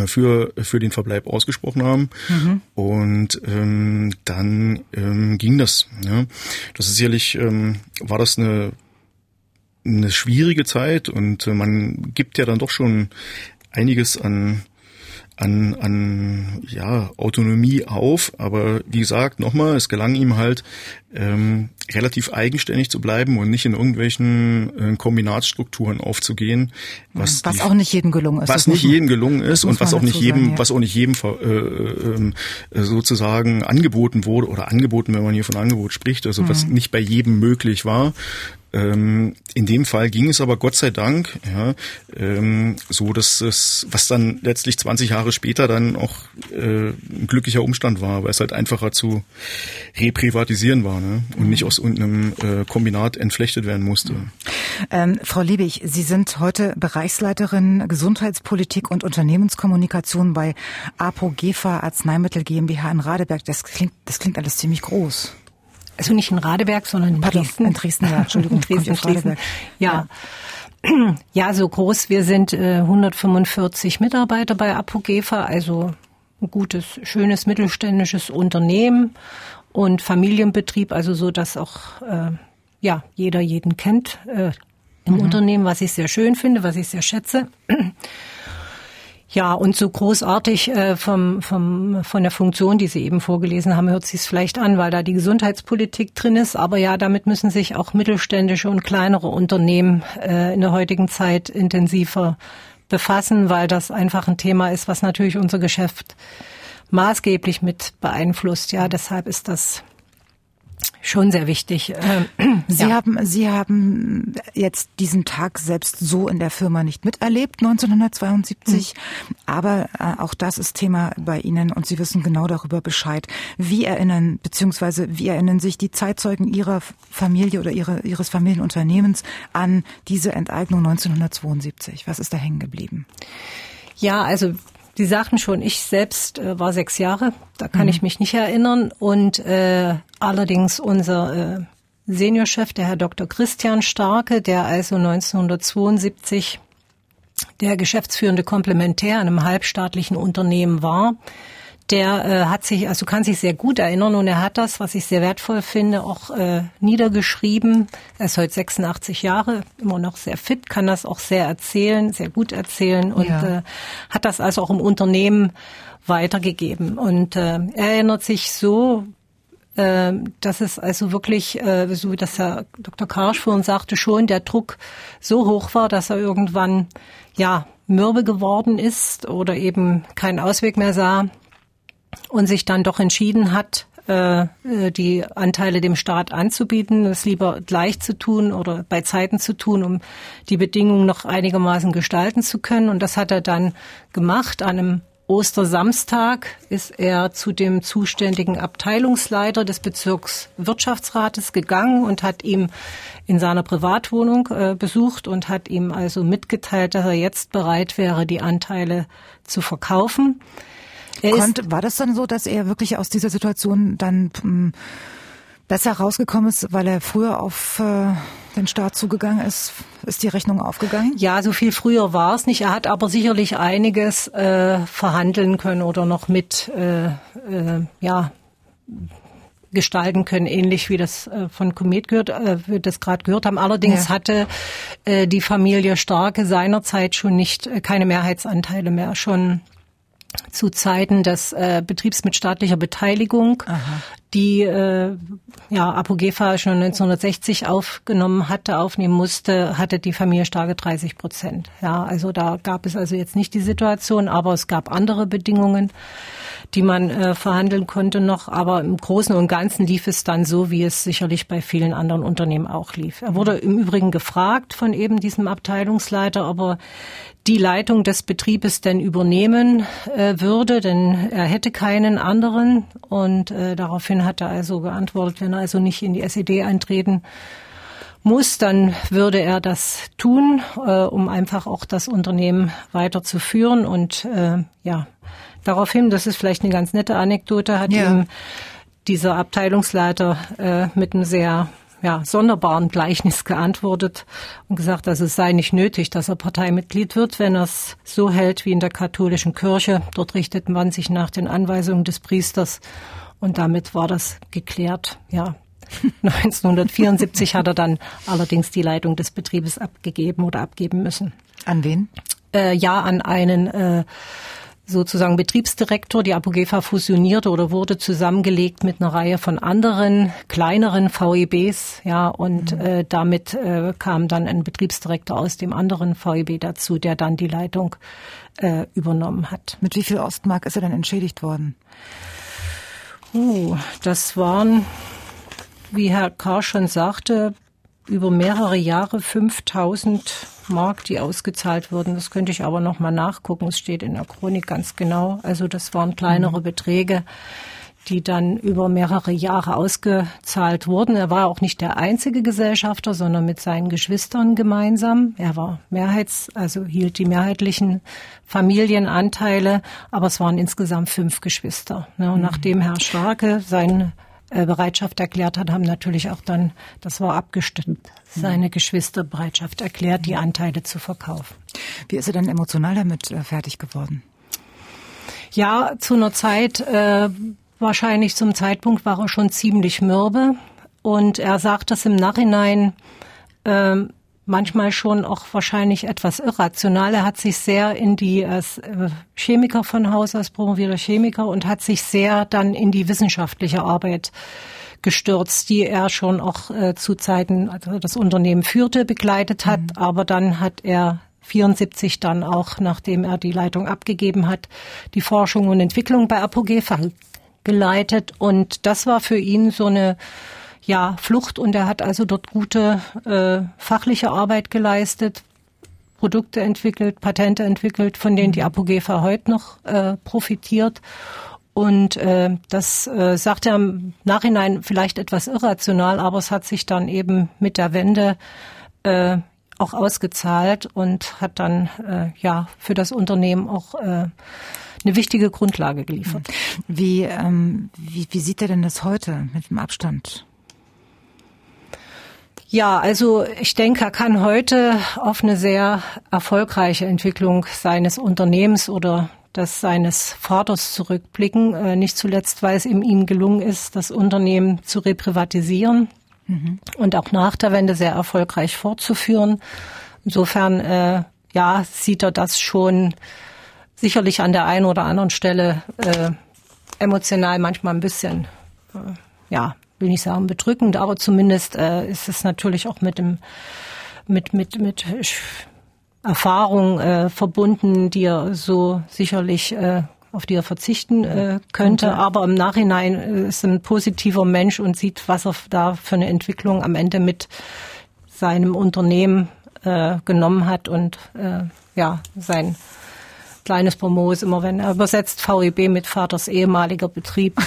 für für den Verbleib ausgesprochen haben mhm. und ähm, dann ähm, ging das. Ja. Das ist sicherlich ähm, war das eine eine schwierige Zeit und äh, man gibt ja dann doch schon einiges an an, an ja, Autonomie auf, aber wie gesagt, nochmal, es gelang ihm halt ähm, relativ eigenständig zu bleiben und nicht in irgendwelchen äh, Kombinatsstrukturen aufzugehen, was, was die, auch nicht jedem gelungen ist. Was nicht jedem gelungen ist und was auch nicht jedem, sagen, ja. was auch nicht jedem äh, äh, sozusagen angeboten wurde oder angeboten, wenn man hier von Angebot spricht, also mhm. was nicht bei jedem möglich war. Ähm, in dem Fall ging es aber Gott sei Dank, ja, ähm, so dass es, was dann letztlich 20 Jahre später dann auch äh, ein glücklicher Umstand war, weil es halt einfacher zu reprivatisieren war ne? und nicht aus irgendeinem äh, Kombinat entflechtet werden musste. Ähm, Frau Liebig, Sie sind heute Bereichsleiterin Gesundheitspolitik und Unternehmenskommunikation bei Apogefa Arzneimittel GmbH in Radeberg. Das klingt, das klingt alles ziemlich groß. Also nicht in Radeberg, sondern in Pardon, Dresden. In Dresden, ja, Entschuldigung. Dresden, in Dresden. Ja. ja. Ja, so groß. Wir sind äh, 145 Mitarbeiter bei Apogefa, also ein gutes, schönes mittelständisches Unternehmen und Familienbetrieb, also so, dass auch äh, ja jeder jeden kennt äh, im mhm. Unternehmen, was ich sehr schön finde, was ich sehr schätze. Ja, und so großartig äh, vom, vom, von der Funktion, die Sie eben vorgelesen haben, hört sich es vielleicht an, weil da die Gesundheitspolitik drin ist. Aber ja, damit müssen sich auch mittelständische und kleinere Unternehmen äh, in der heutigen Zeit intensiver befassen, weil das einfach ein Thema ist, was natürlich unser Geschäft maßgeblich mit beeinflusst. Ja, deshalb ist das Schon sehr wichtig. Ähm, Sie ja. haben, Sie haben jetzt diesen Tag selbst so in der Firma nicht miterlebt, 1972. Mhm. Aber äh, auch das ist Thema bei Ihnen und Sie wissen genau darüber Bescheid. Wie erinnern, beziehungsweise wie erinnern sich die Zeitzeugen Ihrer Familie oder ihre, Ihres Familienunternehmens an diese Enteignung 1972? Was ist da hängen geblieben? Ja, also die sagten schon, ich selbst äh, war sechs Jahre, da kann mhm. ich mich nicht erinnern. Und äh, allerdings unser äh, Seniorchef, der Herr Dr. Christian Starke, der also 1972 der geschäftsführende Komplementär einem halbstaatlichen Unternehmen war, der äh, hat sich, also kann sich sehr gut erinnern und er hat das, was ich sehr wertvoll finde, auch äh, niedergeschrieben. Er ist heute 86 Jahre, immer noch sehr fit, kann das auch sehr erzählen, sehr gut erzählen und ja. äh, hat das also auch im Unternehmen weitergegeben. Und äh, er erinnert sich so, äh, dass es also wirklich, äh, so wie das Herr Dr. Karsch vorhin sagte, schon der Druck so hoch war, dass er irgendwann ja mürbe geworden ist oder eben keinen Ausweg mehr sah und sich dann doch entschieden hat, äh, äh, die Anteile dem Staat anzubieten, es lieber gleich zu tun oder bei Zeiten zu tun, um die Bedingungen noch einigermaßen gestalten zu können. Und das hat er dann gemacht. An einem Ostersamstag ist er zu dem zuständigen Abteilungsleiter des Bezirkswirtschaftsrates gegangen und hat ihm in seiner Privatwohnung äh, besucht und hat ihm also mitgeteilt, dass er jetzt bereit wäre, die Anteile zu verkaufen. Konnte, war das dann so, dass er wirklich aus dieser Situation dann hm, besser rausgekommen ist, weil er früher auf äh, den Staat zugegangen ist? Ist die Rechnung aufgegangen? Ja, so viel früher war es nicht. Er hat aber sicherlich einiges äh, verhandeln können oder noch mit äh, äh, ja gestalten können, ähnlich wie das äh, von Komet gehört, äh, wir das gerade gehört haben. Allerdings ja. hatte äh, die Familie Starke seinerzeit schon nicht äh, keine Mehrheitsanteile mehr, schon zu Zeiten des äh, Betriebs mit staatlicher Beteiligung, Aha. die äh, ja, Apogefa schon 1960 aufgenommen hatte, aufnehmen musste, hatte die Familie Starke 30 Prozent. Ja, also da gab es also jetzt nicht die Situation, aber es gab andere Bedingungen. die man äh, verhandeln konnte noch. Aber im Großen und Ganzen lief es dann so, wie es sicherlich bei vielen anderen Unternehmen auch lief. Er wurde im Übrigen gefragt von eben diesem Abteilungsleiter, ob er die Leitung des Betriebes denn übernehmen äh, würde, denn er hätte keinen anderen. Und äh, daraufhin hat er also geantwortet, wenn er also nicht in die SED eintreten muss, dann würde er das tun, äh, um einfach auch das Unternehmen weiterzuführen. Und äh, ja, daraufhin, das ist vielleicht eine ganz nette Anekdote, hat ja. ihm dieser Abteilungsleiter äh, mit einem sehr ja, sonderbaren Gleichnis geantwortet und gesagt, dass es sei nicht nötig, dass er Parteimitglied wird, wenn er es so hält wie in der katholischen Kirche. Dort richtet man sich nach den Anweisungen des Priesters und damit war das geklärt. Ja, 1974 hat er dann allerdings die Leitung des Betriebes abgegeben oder abgeben müssen. An wen? Äh, ja, an einen äh, sozusagen Betriebsdirektor. Die Apogefa fusionierte oder wurde zusammengelegt mit einer Reihe von anderen kleineren VEBs, ja, und mhm. äh, damit äh, kam dann ein Betriebsdirektor aus dem anderen VEB dazu, der dann die Leitung äh, übernommen hat. Mit wie viel Ostmark ist er dann entschädigt worden? Uh, das waren, wie Herr Karr schon sagte, über mehrere Jahre 5000 Mark, die ausgezahlt wurden. Das könnte ich aber noch mal nachgucken. Es steht in der Chronik ganz genau. Also das waren kleinere mhm. Beträge, die dann über mehrere Jahre ausgezahlt wurden. Er war auch nicht der einzige Gesellschafter, sondern mit seinen Geschwistern gemeinsam. Er war Mehrheits, also hielt die mehrheitlichen Familienanteile, aber es waren insgesamt fünf Geschwister. Und mhm. nachdem Herr Starke seine äh, Bereitschaft erklärt hat, haben natürlich auch dann, das war abgestimmt, seine Geschwister Bereitschaft erklärt, die Anteile zu verkaufen. Wie ist er dann emotional damit äh, fertig geworden? Ja, zu einer Zeit, äh, wahrscheinlich zum Zeitpunkt war er schon ziemlich mürbe und er sagt das im Nachhinein, äh, manchmal schon auch wahrscheinlich etwas irrational. Er hat sich sehr in die als äh, Chemiker von Haus aus promovierter Chemiker und hat sich sehr dann in die wissenschaftliche Arbeit gestürzt, die er schon auch äh, zu Zeiten, also das Unternehmen führte, begleitet hat. Mhm. Aber dann hat er 74 dann auch, nachdem er die Leitung abgegeben hat, die Forschung und Entwicklung bei Apogee geleitet. Und das war für ihn so eine ja, Flucht und er hat also dort gute äh, fachliche Arbeit geleistet, Produkte entwickelt, Patente entwickelt, von denen die mhm. Apogefa heute noch äh, profitiert. Und äh, das äh, sagt er im Nachhinein vielleicht etwas irrational, aber es hat sich dann eben mit der Wende äh, auch ausgezahlt und hat dann äh, ja für das Unternehmen auch äh, eine wichtige Grundlage geliefert. Wie, ähm, wie, wie sieht er denn das heute mit dem Abstand? Ja, also ich denke, er kann heute auf eine sehr erfolgreiche Entwicklung seines Unternehmens oder des seines Vaters zurückblicken. Äh, nicht zuletzt, weil es ihm gelungen ist, das Unternehmen zu reprivatisieren mhm. und auch nach der Wende sehr erfolgreich fortzuführen. Insofern, äh, ja, sieht er das schon sicherlich an der einen oder anderen Stelle äh, emotional manchmal ein bisschen, äh, ja, will nicht sagen bedrückend, aber zumindest äh, ist es natürlich auch mit dem mit mit mit Erfahrung äh, verbunden, die er so sicherlich äh, auf die er verzichten äh, könnte, okay. aber im Nachhinein äh, ist ein positiver Mensch und sieht, was er da für eine Entwicklung am Ende mit seinem Unternehmen äh, genommen hat und äh, ja sein kleines Pomos immer, wenn er übersetzt VEB mit Vaters ehemaliger Betrieb.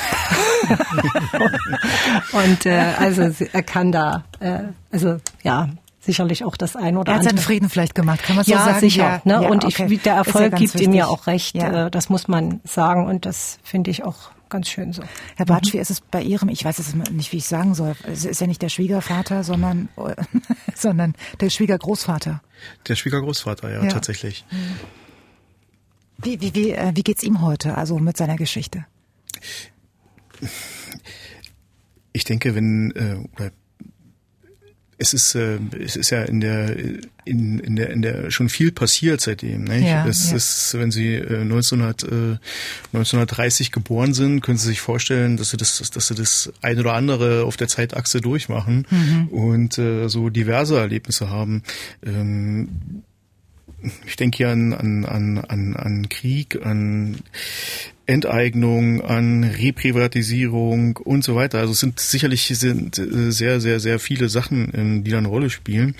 und äh, also er kann da, äh, also ja, sicherlich auch das ein oder andere. Er hat seinen Frieden vielleicht gemacht, kann man so ja, sagen? Sicher, ja, ne? ja, und okay. ich, der Erfolg ja gibt wichtig. ihm ja auch recht. Ja. Äh, das muss man sagen und das finde ich auch ganz schön so. Herr Bartsch, mhm. wie ist es bei Ihrem, ich weiß es nicht, wie ich sagen soll, es ist ja nicht der Schwiegervater, sondern, sondern der Schwiegergroßvater. Der Schwiegergroßvater, ja, tatsächlich. Mhm. Wie, wie, wie, äh, wie geht's ihm heute, also mit seiner Geschichte? Ich denke, wenn äh, oder es ist äh, es ist ja in der in, in der in der schon viel passiert seitdem. Ne? Ja, es ja. ist, wenn Sie äh, 1900, äh, 1930 geboren sind, können Sie sich vorstellen, dass Sie das dass Sie das ein oder andere auf der Zeitachse durchmachen mhm. und äh, so diverse Erlebnisse haben. Ähm, ich denke hier an, an, an, an, an Krieg, an Enteignung, an Reprivatisierung und so weiter. Also es sind sicherlich sind sehr, sehr, sehr viele Sachen, die da eine Rolle spielen.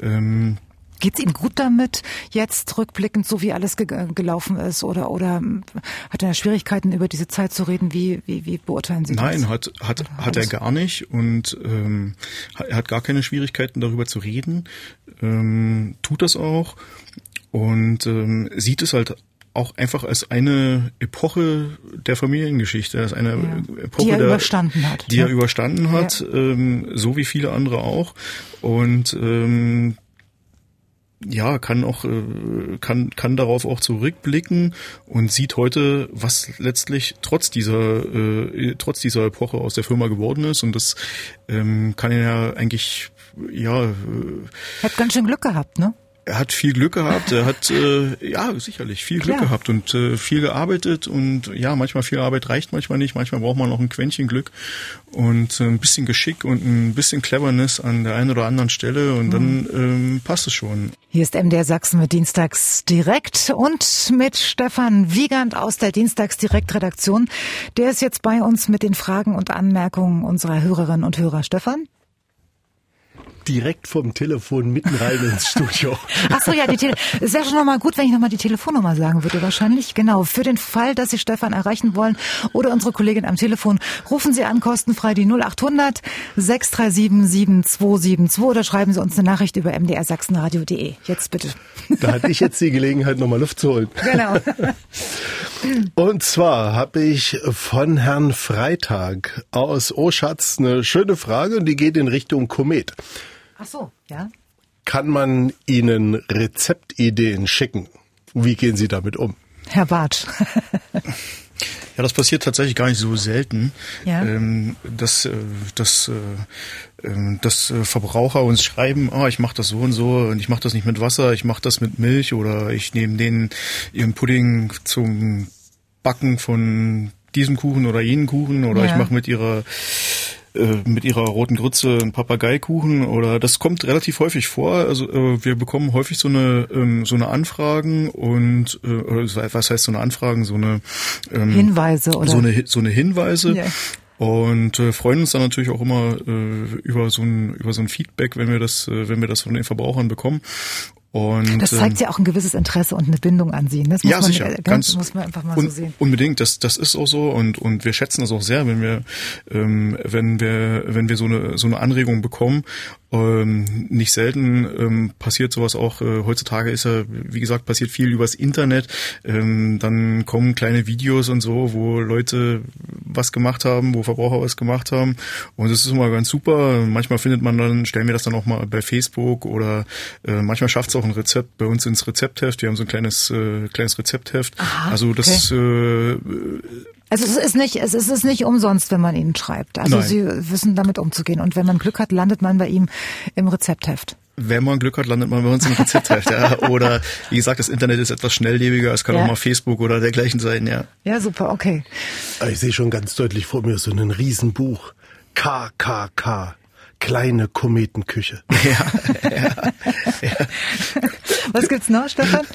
Ähm, Geht es Ihnen gut damit, jetzt rückblickend, so wie alles ge gelaufen ist? Oder, oder hat er Schwierigkeiten, über diese Zeit zu reden? Wie, wie, wie beurteilen Sie Nein, das? Nein, hat, hat, hat er gar nicht. Und ähm, er hat gar keine Schwierigkeiten, darüber zu reden. Ähm, tut das auch. Und ähm, sieht es halt auch einfach als eine Epoche der Familiengeschichte, als eine ja. Epoche, die er der, überstanden hat. Die er überstanden hat, ja. ähm, so wie viele andere auch. Und ähm, ja, kann auch äh, kann kann darauf auch zurückblicken und sieht heute, was letztlich trotz dieser äh, trotz dieser Epoche aus der Firma geworden ist und das ähm, kann er ja eigentlich ja äh, hat ganz schön Glück gehabt, ne? er hat viel Glück gehabt, er hat äh, ja sicherlich viel Glück Klar. gehabt und äh, viel gearbeitet und ja, manchmal viel Arbeit reicht manchmal nicht, manchmal braucht man noch ein Quäntchen Glück und äh, ein bisschen Geschick und ein bisschen Cleverness an der einen oder anderen Stelle und mhm. dann ähm, passt es schon. Hier ist MDR Sachsen mit Dienstags direkt und mit Stefan Wiegand aus der Dienstags direkt Redaktion. Der ist jetzt bei uns mit den Fragen und Anmerkungen unserer Hörerinnen und Hörer. Stefan? Direkt vom Telefon mitten rein ins Studio. Ach so, ja, die Tele es wäre schon nochmal gut, wenn ich nochmal die Telefonnummer sagen würde, wahrscheinlich. Genau, für den Fall, dass Sie Stefan erreichen wollen oder unsere Kollegin am Telefon, rufen Sie an, kostenfrei die 0800 637 7272 oder schreiben Sie uns eine Nachricht über mdrsachsenradio.de. Jetzt bitte. Da hatte ich jetzt die Gelegenheit, nochmal Luft zu holen. Genau. Und zwar habe ich von Herrn Freitag aus Oschatz eine schöne Frage und die geht in Richtung Komet. Ach so, ja. Kann man Ihnen Rezeptideen schicken? Wie gehen Sie damit um? Herr Bartsch. Ja, das passiert tatsächlich gar nicht so selten, ja. ähm, dass, äh, dass, äh, ähm, dass äh, Verbraucher uns schreiben, ah, ich mache das so und so und ich mache das nicht mit Wasser, ich mache das mit Milch oder ich nehme den ihren Pudding zum Backen von diesem Kuchen oder jenen Kuchen oder ja. ich mache mit ihrer äh, mit ihrer roten Grütze einen Papageikuchen oder das kommt relativ häufig vor. Also äh, wir bekommen häufig so eine ähm, so eine Anfragen und äh, was heißt so eine Anfragen, so eine ähm, Hinweise oder so eine so eine Hinweise. Yeah. Und äh, freuen uns dann natürlich auch immer äh, über so ein über so ein Feedback, wenn wir das äh, wenn wir das von den Verbrauchern bekommen. Und, das zeigt ähm, ja auch ein gewisses Interesse und eine Bindung an sie. Das muss ja, man, sicher. Ganz, ganz, muss man einfach mal un, so sehen. Unbedingt, das, das ist auch so und, und wir schätzen das auch sehr, wenn wir, ähm, wenn wir, wenn wir so eine, so eine Anregung bekommen. Ähm, nicht selten ähm, passiert sowas auch, äh, heutzutage ist ja, wie gesagt, passiert viel übers Internet. Ähm, dann kommen kleine Videos und so, wo Leute was gemacht haben, wo Verbraucher was gemacht haben. Und das ist immer ganz super. Manchmal findet man dann, stellen wir das dann auch mal bei Facebook oder äh, manchmal schafft es auch ein Rezept bei uns ins Rezeptheft. Wir haben so ein kleines kleines äh, kleines Rezeptheft. Aha, also das okay. äh, also es ist nicht, es ist nicht umsonst, wenn man ihn schreibt. Also Nein. Sie wissen damit umzugehen. Und wenn man Glück hat, landet man bei ihm im Rezeptheft. Wenn man Glück hat, landet man bei uns im Rezeptheft. ja. Oder wie gesagt, das Internet ist etwas schnelllebiger. Es kann ja. auch mal Facebook oder dergleichen sein. Ja. Ja, super. Okay. Ich sehe schon ganz deutlich vor mir so ein Riesenbuch. KKK kleine Kometenküche. Ja, ja, ja. Was gibt's noch, Stefan?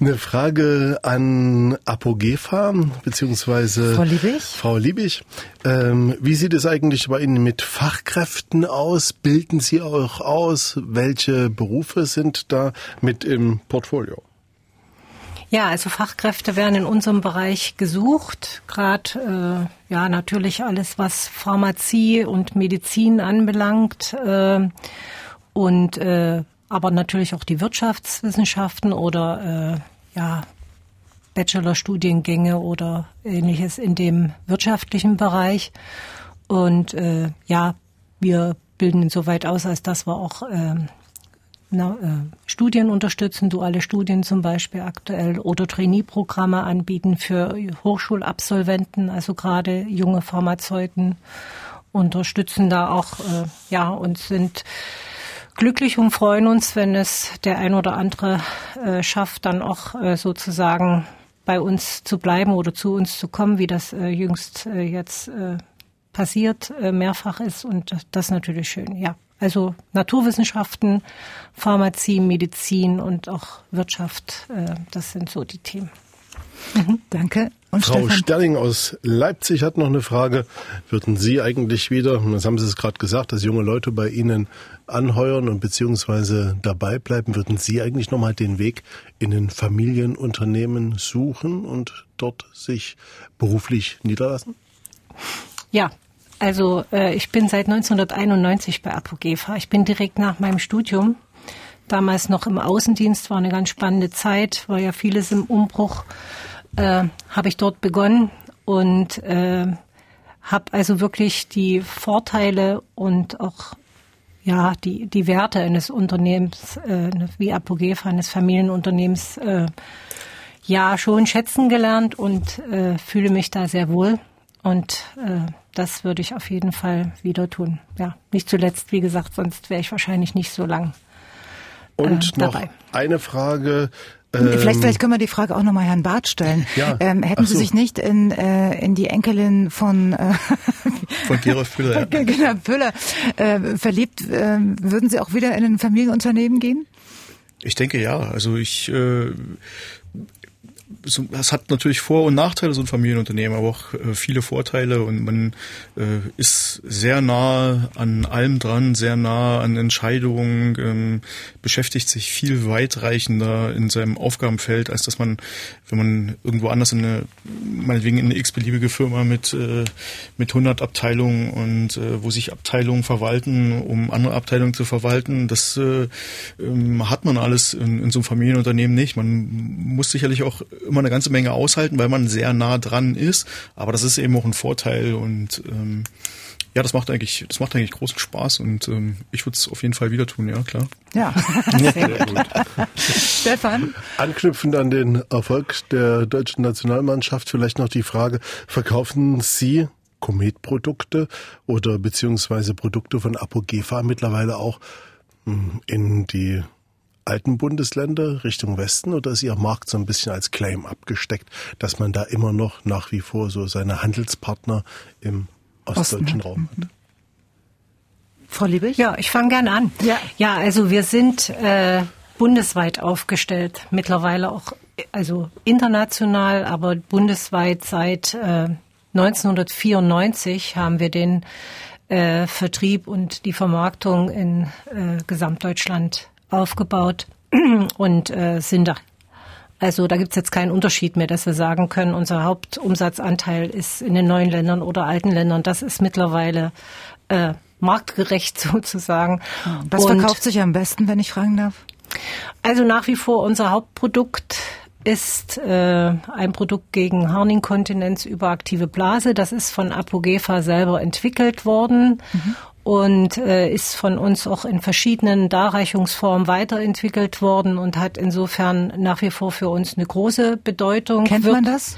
Eine Frage an Apogeva beziehungsweise Frau Liebig. Frau Liebig. Ähm, wie sieht es eigentlich bei Ihnen mit Fachkräften aus? Bilden Sie auch aus? Welche Berufe sind da mit im Portfolio? Ja, also Fachkräfte werden in unserem Bereich gesucht, gerade äh, ja natürlich alles, was Pharmazie und Medizin anbelangt äh, und äh, aber natürlich auch die Wirtschaftswissenschaften oder äh, ja Bachelorstudiengänge oder ähnliches in dem wirtschaftlichen Bereich. Und äh, ja wir bilden insoweit aus, als dass wir auch äh, na, äh, Studien unterstützen, duale Studien zum Beispiel aktuell oder Trainee-Programme anbieten für Hochschulabsolventen, also gerade junge Pharmazeuten unterstützen da auch äh, ja und sind glücklich und freuen uns, wenn es der ein oder andere äh, schafft, dann auch äh, sozusagen bei uns zu bleiben oder zu uns zu kommen, wie das äh, jüngst äh, jetzt äh, passiert, äh, mehrfach ist und das ist natürlich schön, ja. Also Naturwissenschaften, Pharmazie, Medizin und auch Wirtschaft, äh, das sind so die Themen. Mhm. Danke. Und Frau Stefan? Sterling aus Leipzig hat noch eine Frage. Würden Sie eigentlich wieder, das haben Sie es gerade gesagt, dass junge Leute bei Ihnen anheuern und beziehungsweise dabei bleiben, würden Sie eigentlich nochmal den Weg in ein Familienunternehmen suchen und dort sich beruflich niederlassen? Ja, also äh, ich bin seit 1991 bei Apogefa. Ich bin direkt nach meinem Studium, damals noch im Außendienst, war eine ganz spannende Zeit, war ja vieles im Umbruch, äh, habe ich dort begonnen und äh, habe also wirklich die Vorteile und auch ja die die Werte eines Unternehmens äh, wie Apogefa eines Familienunternehmens äh, ja schon schätzen gelernt und äh, fühle mich da sehr wohl und äh, das würde ich auf jeden Fall wieder tun. Ja, nicht zuletzt, wie gesagt, sonst wäre ich wahrscheinlich nicht so lang. Und äh, noch dabei. eine Frage. Vielleicht, ähm, vielleicht können wir die Frage auch nochmal Herrn Barth stellen. Ja. Ähm, hätten so. Sie sich nicht in, äh, in die Enkelin von, äh, von Gerolf Püller, ja. genau, Püller äh, verliebt, äh, würden Sie auch wieder in ein Familienunternehmen gehen? Ich denke ja. Also ich äh, es hat natürlich Vor- und Nachteile, so ein Familienunternehmen, aber auch äh, viele Vorteile und man äh, ist sehr nah an allem dran, sehr nah an Entscheidungen, ähm, beschäftigt sich viel weitreichender in seinem Aufgabenfeld, als dass man, wenn man irgendwo anders in eine, meinetwegen in eine x-beliebige Firma mit, äh, mit 100 Abteilungen und äh, wo sich Abteilungen verwalten, um andere Abteilungen zu verwalten, das äh, ähm, hat man alles in, in so einem Familienunternehmen nicht. Man muss sicherlich auch eine ganze Menge aushalten, weil man sehr nah dran ist. Aber das ist eben auch ein Vorteil und ähm, ja, das macht eigentlich, das macht eigentlich großen Spaß und ähm, ich würde es auf jeden Fall wieder tun, ja klar. Ja, sehr gut. Stefan? Anknüpfend an den Erfolg der deutschen Nationalmannschaft vielleicht noch die Frage, verkaufen Sie Komet-Produkte oder beziehungsweise Produkte von Apogefa mittlerweile auch hm, in die alten Bundesländer Richtung Westen oder ist Ihr Markt so ein bisschen als Claim abgesteckt, dass man da immer noch nach wie vor so seine Handelspartner im ostdeutschen Osten. Raum hat? Mhm. Frau Liebig? Ja, ich fange gerne an. Ja. ja, also wir sind äh, bundesweit aufgestellt, mittlerweile auch also international, aber bundesweit seit äh, 1994 haben wir den äh, Vertrieb und die Vermarktung in äh, Gesamtdeutschland aufgebaut und äh, sind da. Also da gibt's jetzt keinen Unterschied mehr, dass wir sagen können, unser Hauptumsatzanteil ist in den neuen Ländern oder alten Ländern. Das ist mittlerweile äh, marktgerecht sozusagen. Was und verkauft sich am besten, wenn ich fragen darf? Also nach wie vor unser Hauptprodukt ist äh, ein Produkt gegen Harninkontinenz überaktive Blase. Das ist von Apogefa selber entwickelt worden. Mhm und äh, ist von uns auch in verschiedenen Darreichungsformen weiterentwickelt worden und hat insofern nach wie vor für uns eine große Bedeutung. Kennt man das?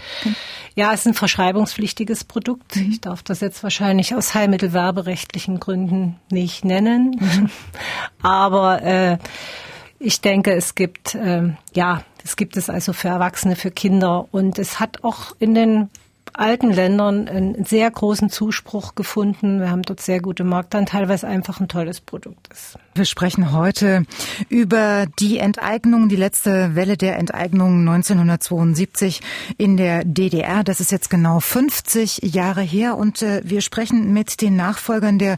Ja, es ist ein verschreibungspflichtiges Produkt. Mhm. Ich darf das jetzt wahrscheinlich aus heilmittelwerberechtlichen Gründen nicht nennen, mhm. aber äh, ich denke, es gibt äh, ja, es gibt es also für Erwachsene, für Kinder und es hat auch in den alten Ländern einen sehr großen Zuspruch gefunden. Wir haben dort sehr gute Marktanteile, weil es einfach ein tolles Produkt ist. Wir sprechen heute über die Enteignung, die letzte Welle der Enteignung 1972 in der DDR. Das ist jetzt genau 50 Jahre her und äh, wir sprechen mit den Nachfolgern der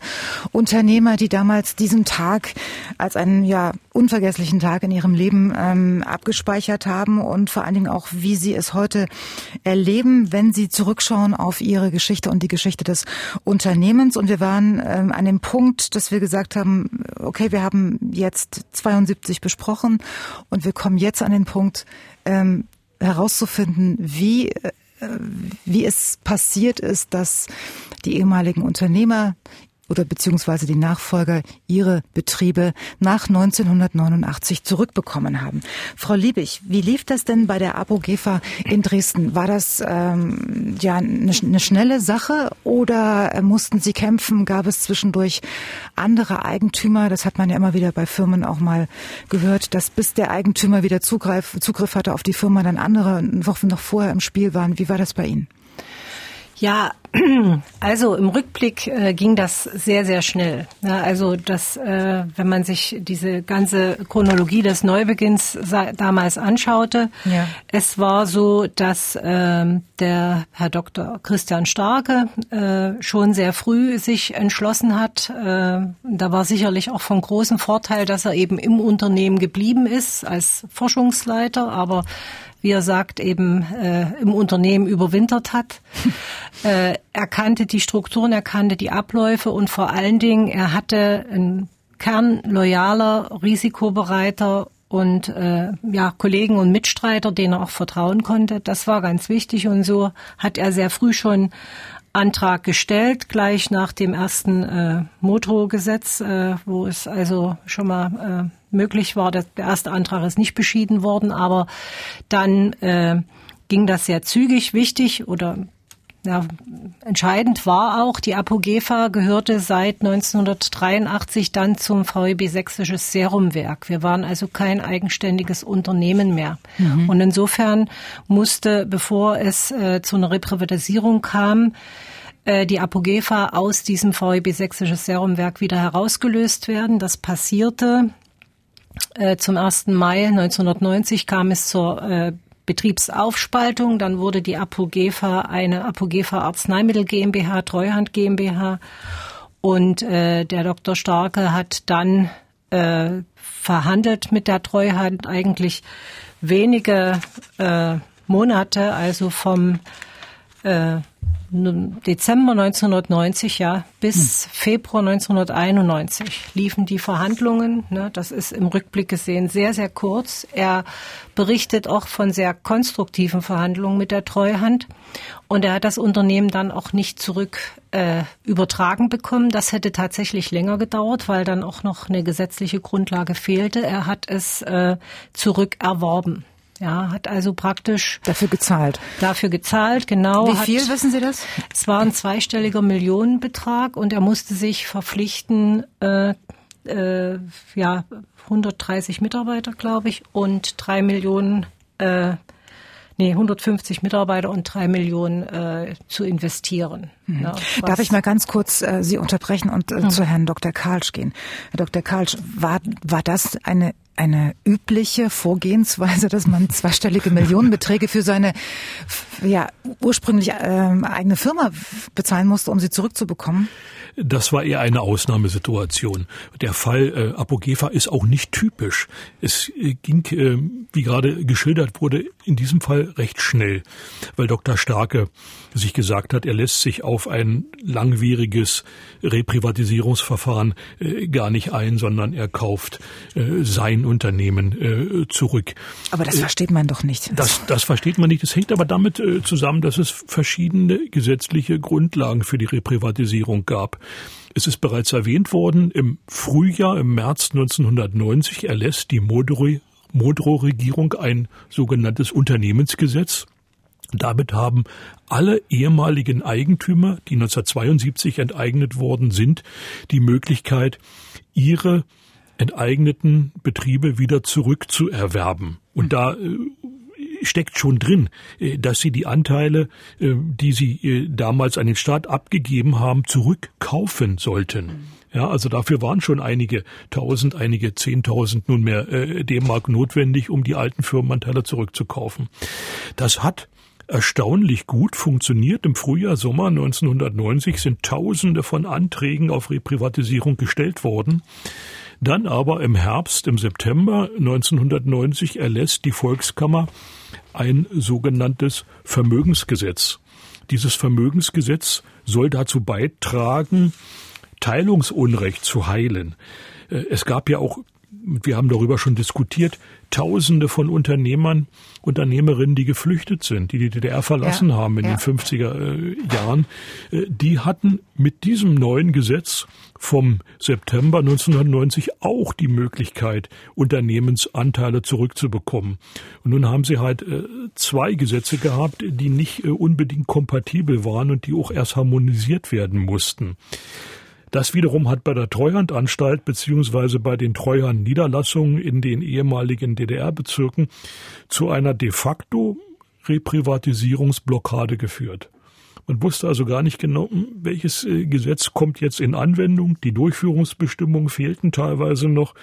Unternehmer, die damals diesen Tag als einen ja unvergesslichen Tag in ihrem Leben ähm, abgespeichert haben und vor allen Dingen auch, wie sie es heute erleben, wenn sie zurückschauen auf ihre Geschichte und die Geschichte des Unternehmens. Und wir waren ähm, an dem Punkt, dass wir gesagt haben, okay, wir haben jetzt 72 besprochen und wir kommen jetzt an den Punkt, ähm, herauszufinden, wie äh, wie es passiert ist, dass die ehemaligen Unternehmer oder beziehungsweise die Nachfolger ihre Betriebe nach 1989 zurückbekommen haben. Frau Liebig, wie lief das denn bei der Apogefa in Dresden? War das ähm, ja eine, eine schnelle Sache oder mussten Sie kämpfen? Gab es zwischendurch andere Eigentümer? Das hat man ja immer wieder bei Firmen auch mal gehört, dass bis der Eigentümer wieder Zugriff, Zugriff hatte auf die Firma, dann andere Wochen noch vorher im Spiel waren. Wie war das bei Ihnen? Ja, also im Rückblick äh, ging das sehr, sehr schnell. Ja, also das, äh, wenn man sich diese ganze Chronologie des Neubeginns damals anschaute, ja. es war so, dass äh, der Herr Dr. Christian Starke äh, schon sehr früh sich entschlossen hat. Äh, da war sicherlich auch von großem Vorteil, dass er eben im Unternehmen geblieben ist als Forschungsleiter, aber wie er sagt, eben äh, im Unternehmen überwintert hat. äh, er kannte die Strukturen, er kannte die Abläufe und vor allen Dingen, er hatte einen Kern loyaler, risikobereiter und äh, ja Kollegen und Mitstreiter, denen er auch vertrauen konnte. Das war ganz wichtig und so hat er sehr früh schon Antrag gestellt, gleich nach dem ersten äh, Motorgesetz, äh, wo es also schon mal äh, möglich war. Der erste Antrag ist nicht beschieden worden, aber dann äh, ging das sehr zügig. Wichtig oder ja, entscheidend war auch, die Apogefa gehörte seit 1983 dann zum VEB Sächsisches Serumwerk. Wir waren also kein eigenständiges Unternehmen mehr. Mhm. Und insofern musste, bevor es äh, zu einer Reprivatisierung kam, äh, die Apogefa aus diesem VEB Sächsisches Serumwerk wieder herausgelöst werden. Das passierte äh, zum 1. Mai 1990 kam es zur äh, Betriebsaufspaltung. Dann wurde die Apogefa eine Apogefa Arzneimittel GmbH, Treuhand GmbH. Und äh, der Dr. Starke hat dann äh, verhandelt mit der Treuhand eigentlich wenige äh, Monate, also vom äh, Dezember 1990 ja bis hm. Februar 1991 liefen die Verhandlungen. Ne, das ist im Rückblick gesehen sehr, sehr kurz. Er berichtet auch von sehr konstruktiven Verhandlungen mit der Treuhand. Und er hat das Unternehmen dann auch nicht zurück äh, übertragen bekommen. Das hätte tatsächlich länger gedauert, weil dann auch noch eine gesetzliche Grundlage fehlte. Er hat es äh, zurückerworben. Ja, hat also praktisch dafür gezahlt. Dafür gezahlt, genau. Wie viel hat, wissen Sie das? Es war ein zweistelliger Millionenbetrag und er musste sich verpflichten, äh, äh, ja, 130 Mitarbeiter, glaube ich, und drei Millionen, äh, nee, 150 Mitarbeiter und drei Millionen äh, zu investieren. Mhm. Ja, Darf ich mal ganz kurz äh, Sie unterbrechen und äh, mhm. zu Herrn Dr. Karlsch gehen? Herr Dr. Karlsch, war, war das eine eine übliche Vorgehensweise, dass man zweistellige Millionenbeträge für seine ja, ursprünglich äh, eigene Firma bezahlen musste, um sie zurückzubekommen? Das war eher eine Ausnahmesituation. Der Fall äh, Apogefa ist auch nicht typisch. Es äh, ging, äh, wie gerade geschildert wurde, in diesem Fall recht schnell, weil Dr. Starke sich gesagt hat, er lässt sich auf ein langwieriges Reprivatisierungsverfahren äh, gar nicht ein, sondern er kauft äh, sein Unternehmen äh, zurück. Aber das versteht man doch nicht. Das, das versteht man nicht. Das hängt aber damit zusammen, dass es verschiedene gesetzliche Grundlagen für die Reprivatisierung gab. Es ist bereits erwähnt worden, im Frühjahr, im März 1990 erlässt die Modrow-Regierung ein sogenanntes Unternehmensgesetz. Damit haben alle ehemaligen Eigentümer, die 1972 enteignet worden sind, die Möglichkeit, ihre enteigneten Betriebe wieder zurückzuerwerben. Und da äh, steckt schon drin, äh, dass sie die Anteile, äh, die sie damals an den Staat abgegeben haben, zurückkaufen sollten. Ja, also dafür waren schon einige tausend, einige zehntausend nunmehr äh, D-Mark notwendig, um die alten Firmenanteile zurückzukaufen. Das hat erstaunlich gut funktioniert. Im Frühjahr, Sommer 1990 sind Tausende von Anträgen auf Reprivatisierung gestellt worden. Dann aber im Herbst, im September 1990 erlässt die Volkskammer ein sogenanntes Vermögensgesetz. Dieses Vermögensgesetz soll dazu beitragen, Teilungsunrecht zu heilen. Äh, es gab ja auch wir haben darüber schon diskutiert, Tausende von Unternehmern, Unternehmerinnen, die geflüchtet sind, die die DDR verlassen ja, haben in ja. den 50er äh, Jahren, äh, die hatten mit diesem neuen Gesetz vom September 1990 auch die Möglichkeit, Unternehmensanteile zurückzubekommen. Und nun haben sie halt zwei Gesetze gehabt, die nicht unbedingt kompatibel waren und die auch erst harmonisiert werden mussten. Das wiederum hat bei der Treuhandanstalt beziehungsweise bei den Treuhandniederlassungen in den ehemaligen DDR-Bezirken zu einer de facto Reprivatisierungsblockade geführt. Man wusste also gar nicht genau, hm, welches äh, Gesetz kommt jetzt in Anwendung. Die Durchführungsbestimmungen fehlten teilweise noch.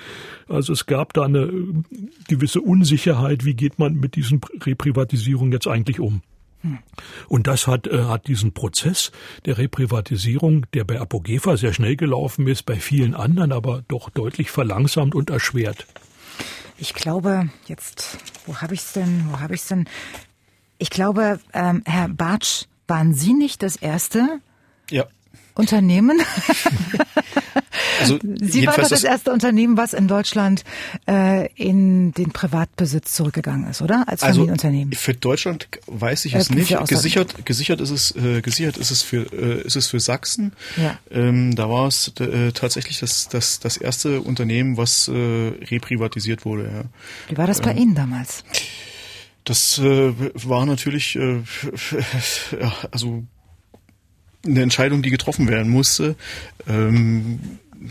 Also es gab da eine äh, gewisse Unsicherheit, wie geht man mit diesen Reprivatisierungen jetzt eigentlich um. Und das hat, äh, hat diesen Prozess der Reprivatisierung, der bei Apogefa sehr schnell gelaufen ist, bei vielen anderen aber doch deutlich verlangsamt und erschwert. Ich glaube, jetzt, wo habe ich es denn, wo habe ich es denn? Ich glaube, ähm, Herr Bartsch, waren Sie nicht das erste ja. Unternehmen? Also Sie waren doch das erste Unternehmen, was in Deutschland äh, in den Privatbesitz zurückgegangen ist, oder? Als also Familienunternehmen. Für Deutschland weiß ich Äh, es nicht. für Ausland- Gesichert, gesichert ist es, äh, gesichert ist es für, äh, ist es für Sachsen. Ja. Ähm, da war es äh, tatsächlich das, das, das erste Unternehmen, was äh, reprivatisiert wurde. Ja. Wie war das bei Ihnen damals? Das äh, war natürlich, äh, ja, also eine Entscheidung, die getroffen werden musste. Ähm,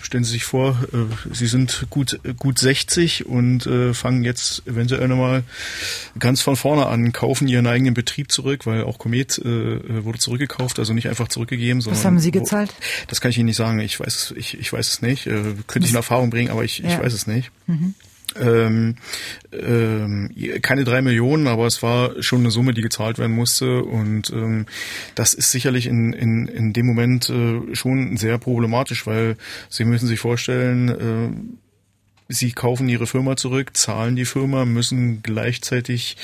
stellen Sie sich vor, äh, Sie sind gut gut 60 und äh, fangen jetzt eventuell nochmal ganz von vorne an, kaufen Ihren eigenen Betrieb zurück, weil auch Comet äh, wurde zurückgekauft, also nicht einfach zurückgegeben, sondern Was haben Sie wo- gezahlt? Das kann ich Ihnen nicht sagen. Ich weiß, ich, ich weiß es nicht. Äh, könnte ich in Erfahrung bringen, aber ich, ich Ja. weiß es nicht. Ähm, ähm, keine drei Millionen, aber es war schon eine Summe, die gezahlt werden musste. Und ähm, das ist sicherlich in, in, in dem Moment äh, schon sehr problematisch, weil Sie müssen sich vorstellen, äh, Sie kaufen ihre Firma zurück, zahlen die Firma, müssen gleichzeitig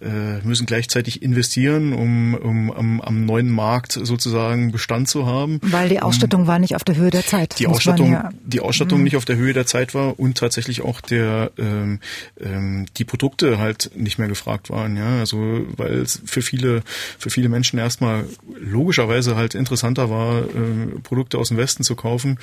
äh, müssen gleichzeitig investieren, um, um am, am neuen Markt sozusagen Bestand zu haben. Weil die Ausstattung war nicht auf der Höhe der Zeit. Die Ausstattung, ja- die Ausstattung nicht auf der Höhe der Zeit war und tatsächlich auch der ähm, ähm, die Produkte halt nicht mehr gefragt waren, ja, also weil es für viele für viele Menschen erstmal logischerweise halt interessanter war, äh, Produkte aus dem Westen zu kaufen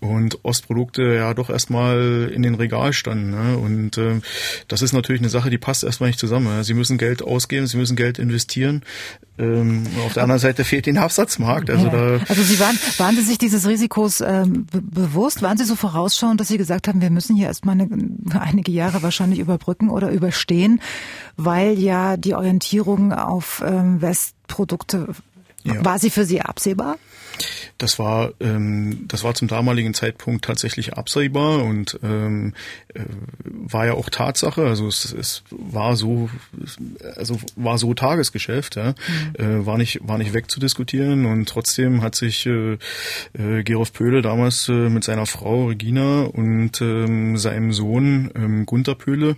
und Ostprodukte ja doch erstmal in den Regal standen, ne? und ähm, das ist natürlich eine Sache, die passt erstmal nicht zusammen. Ja? Sie müssen Geld ausgeben, sie müssen Geld investieren. Ähm, auf der anderen Seite fehlt den Absatzmarkt, also ja. da also Sie waren, waren Sie sich dieses Risikos ähm, be bewusst? Waren Sie so vorausschauend, dass Sie gesagt haben, wir müssen hier erstmal eine, einige Jahre wahrscheinlich überbrücken oder überstehen, weil ja die Orientierung auf ähm, Westprodukte Ja. war sie für Sie absehbar? Das war, ähm, das war zum damaligen Zeitpunkt tatsächlich absehbar und ähm, äh, war ja auch Tatsache. Also es, es war so, also war so Tagesgeschäft, ja. Äh, war nicht, war nicht wegzudiskutieren und trotzdem hat sich äh, äh, Gerolf Pöhle damals äh, mit seiner Frau Regina und ähm, seinem Sohn ähm, Gunther Pöhle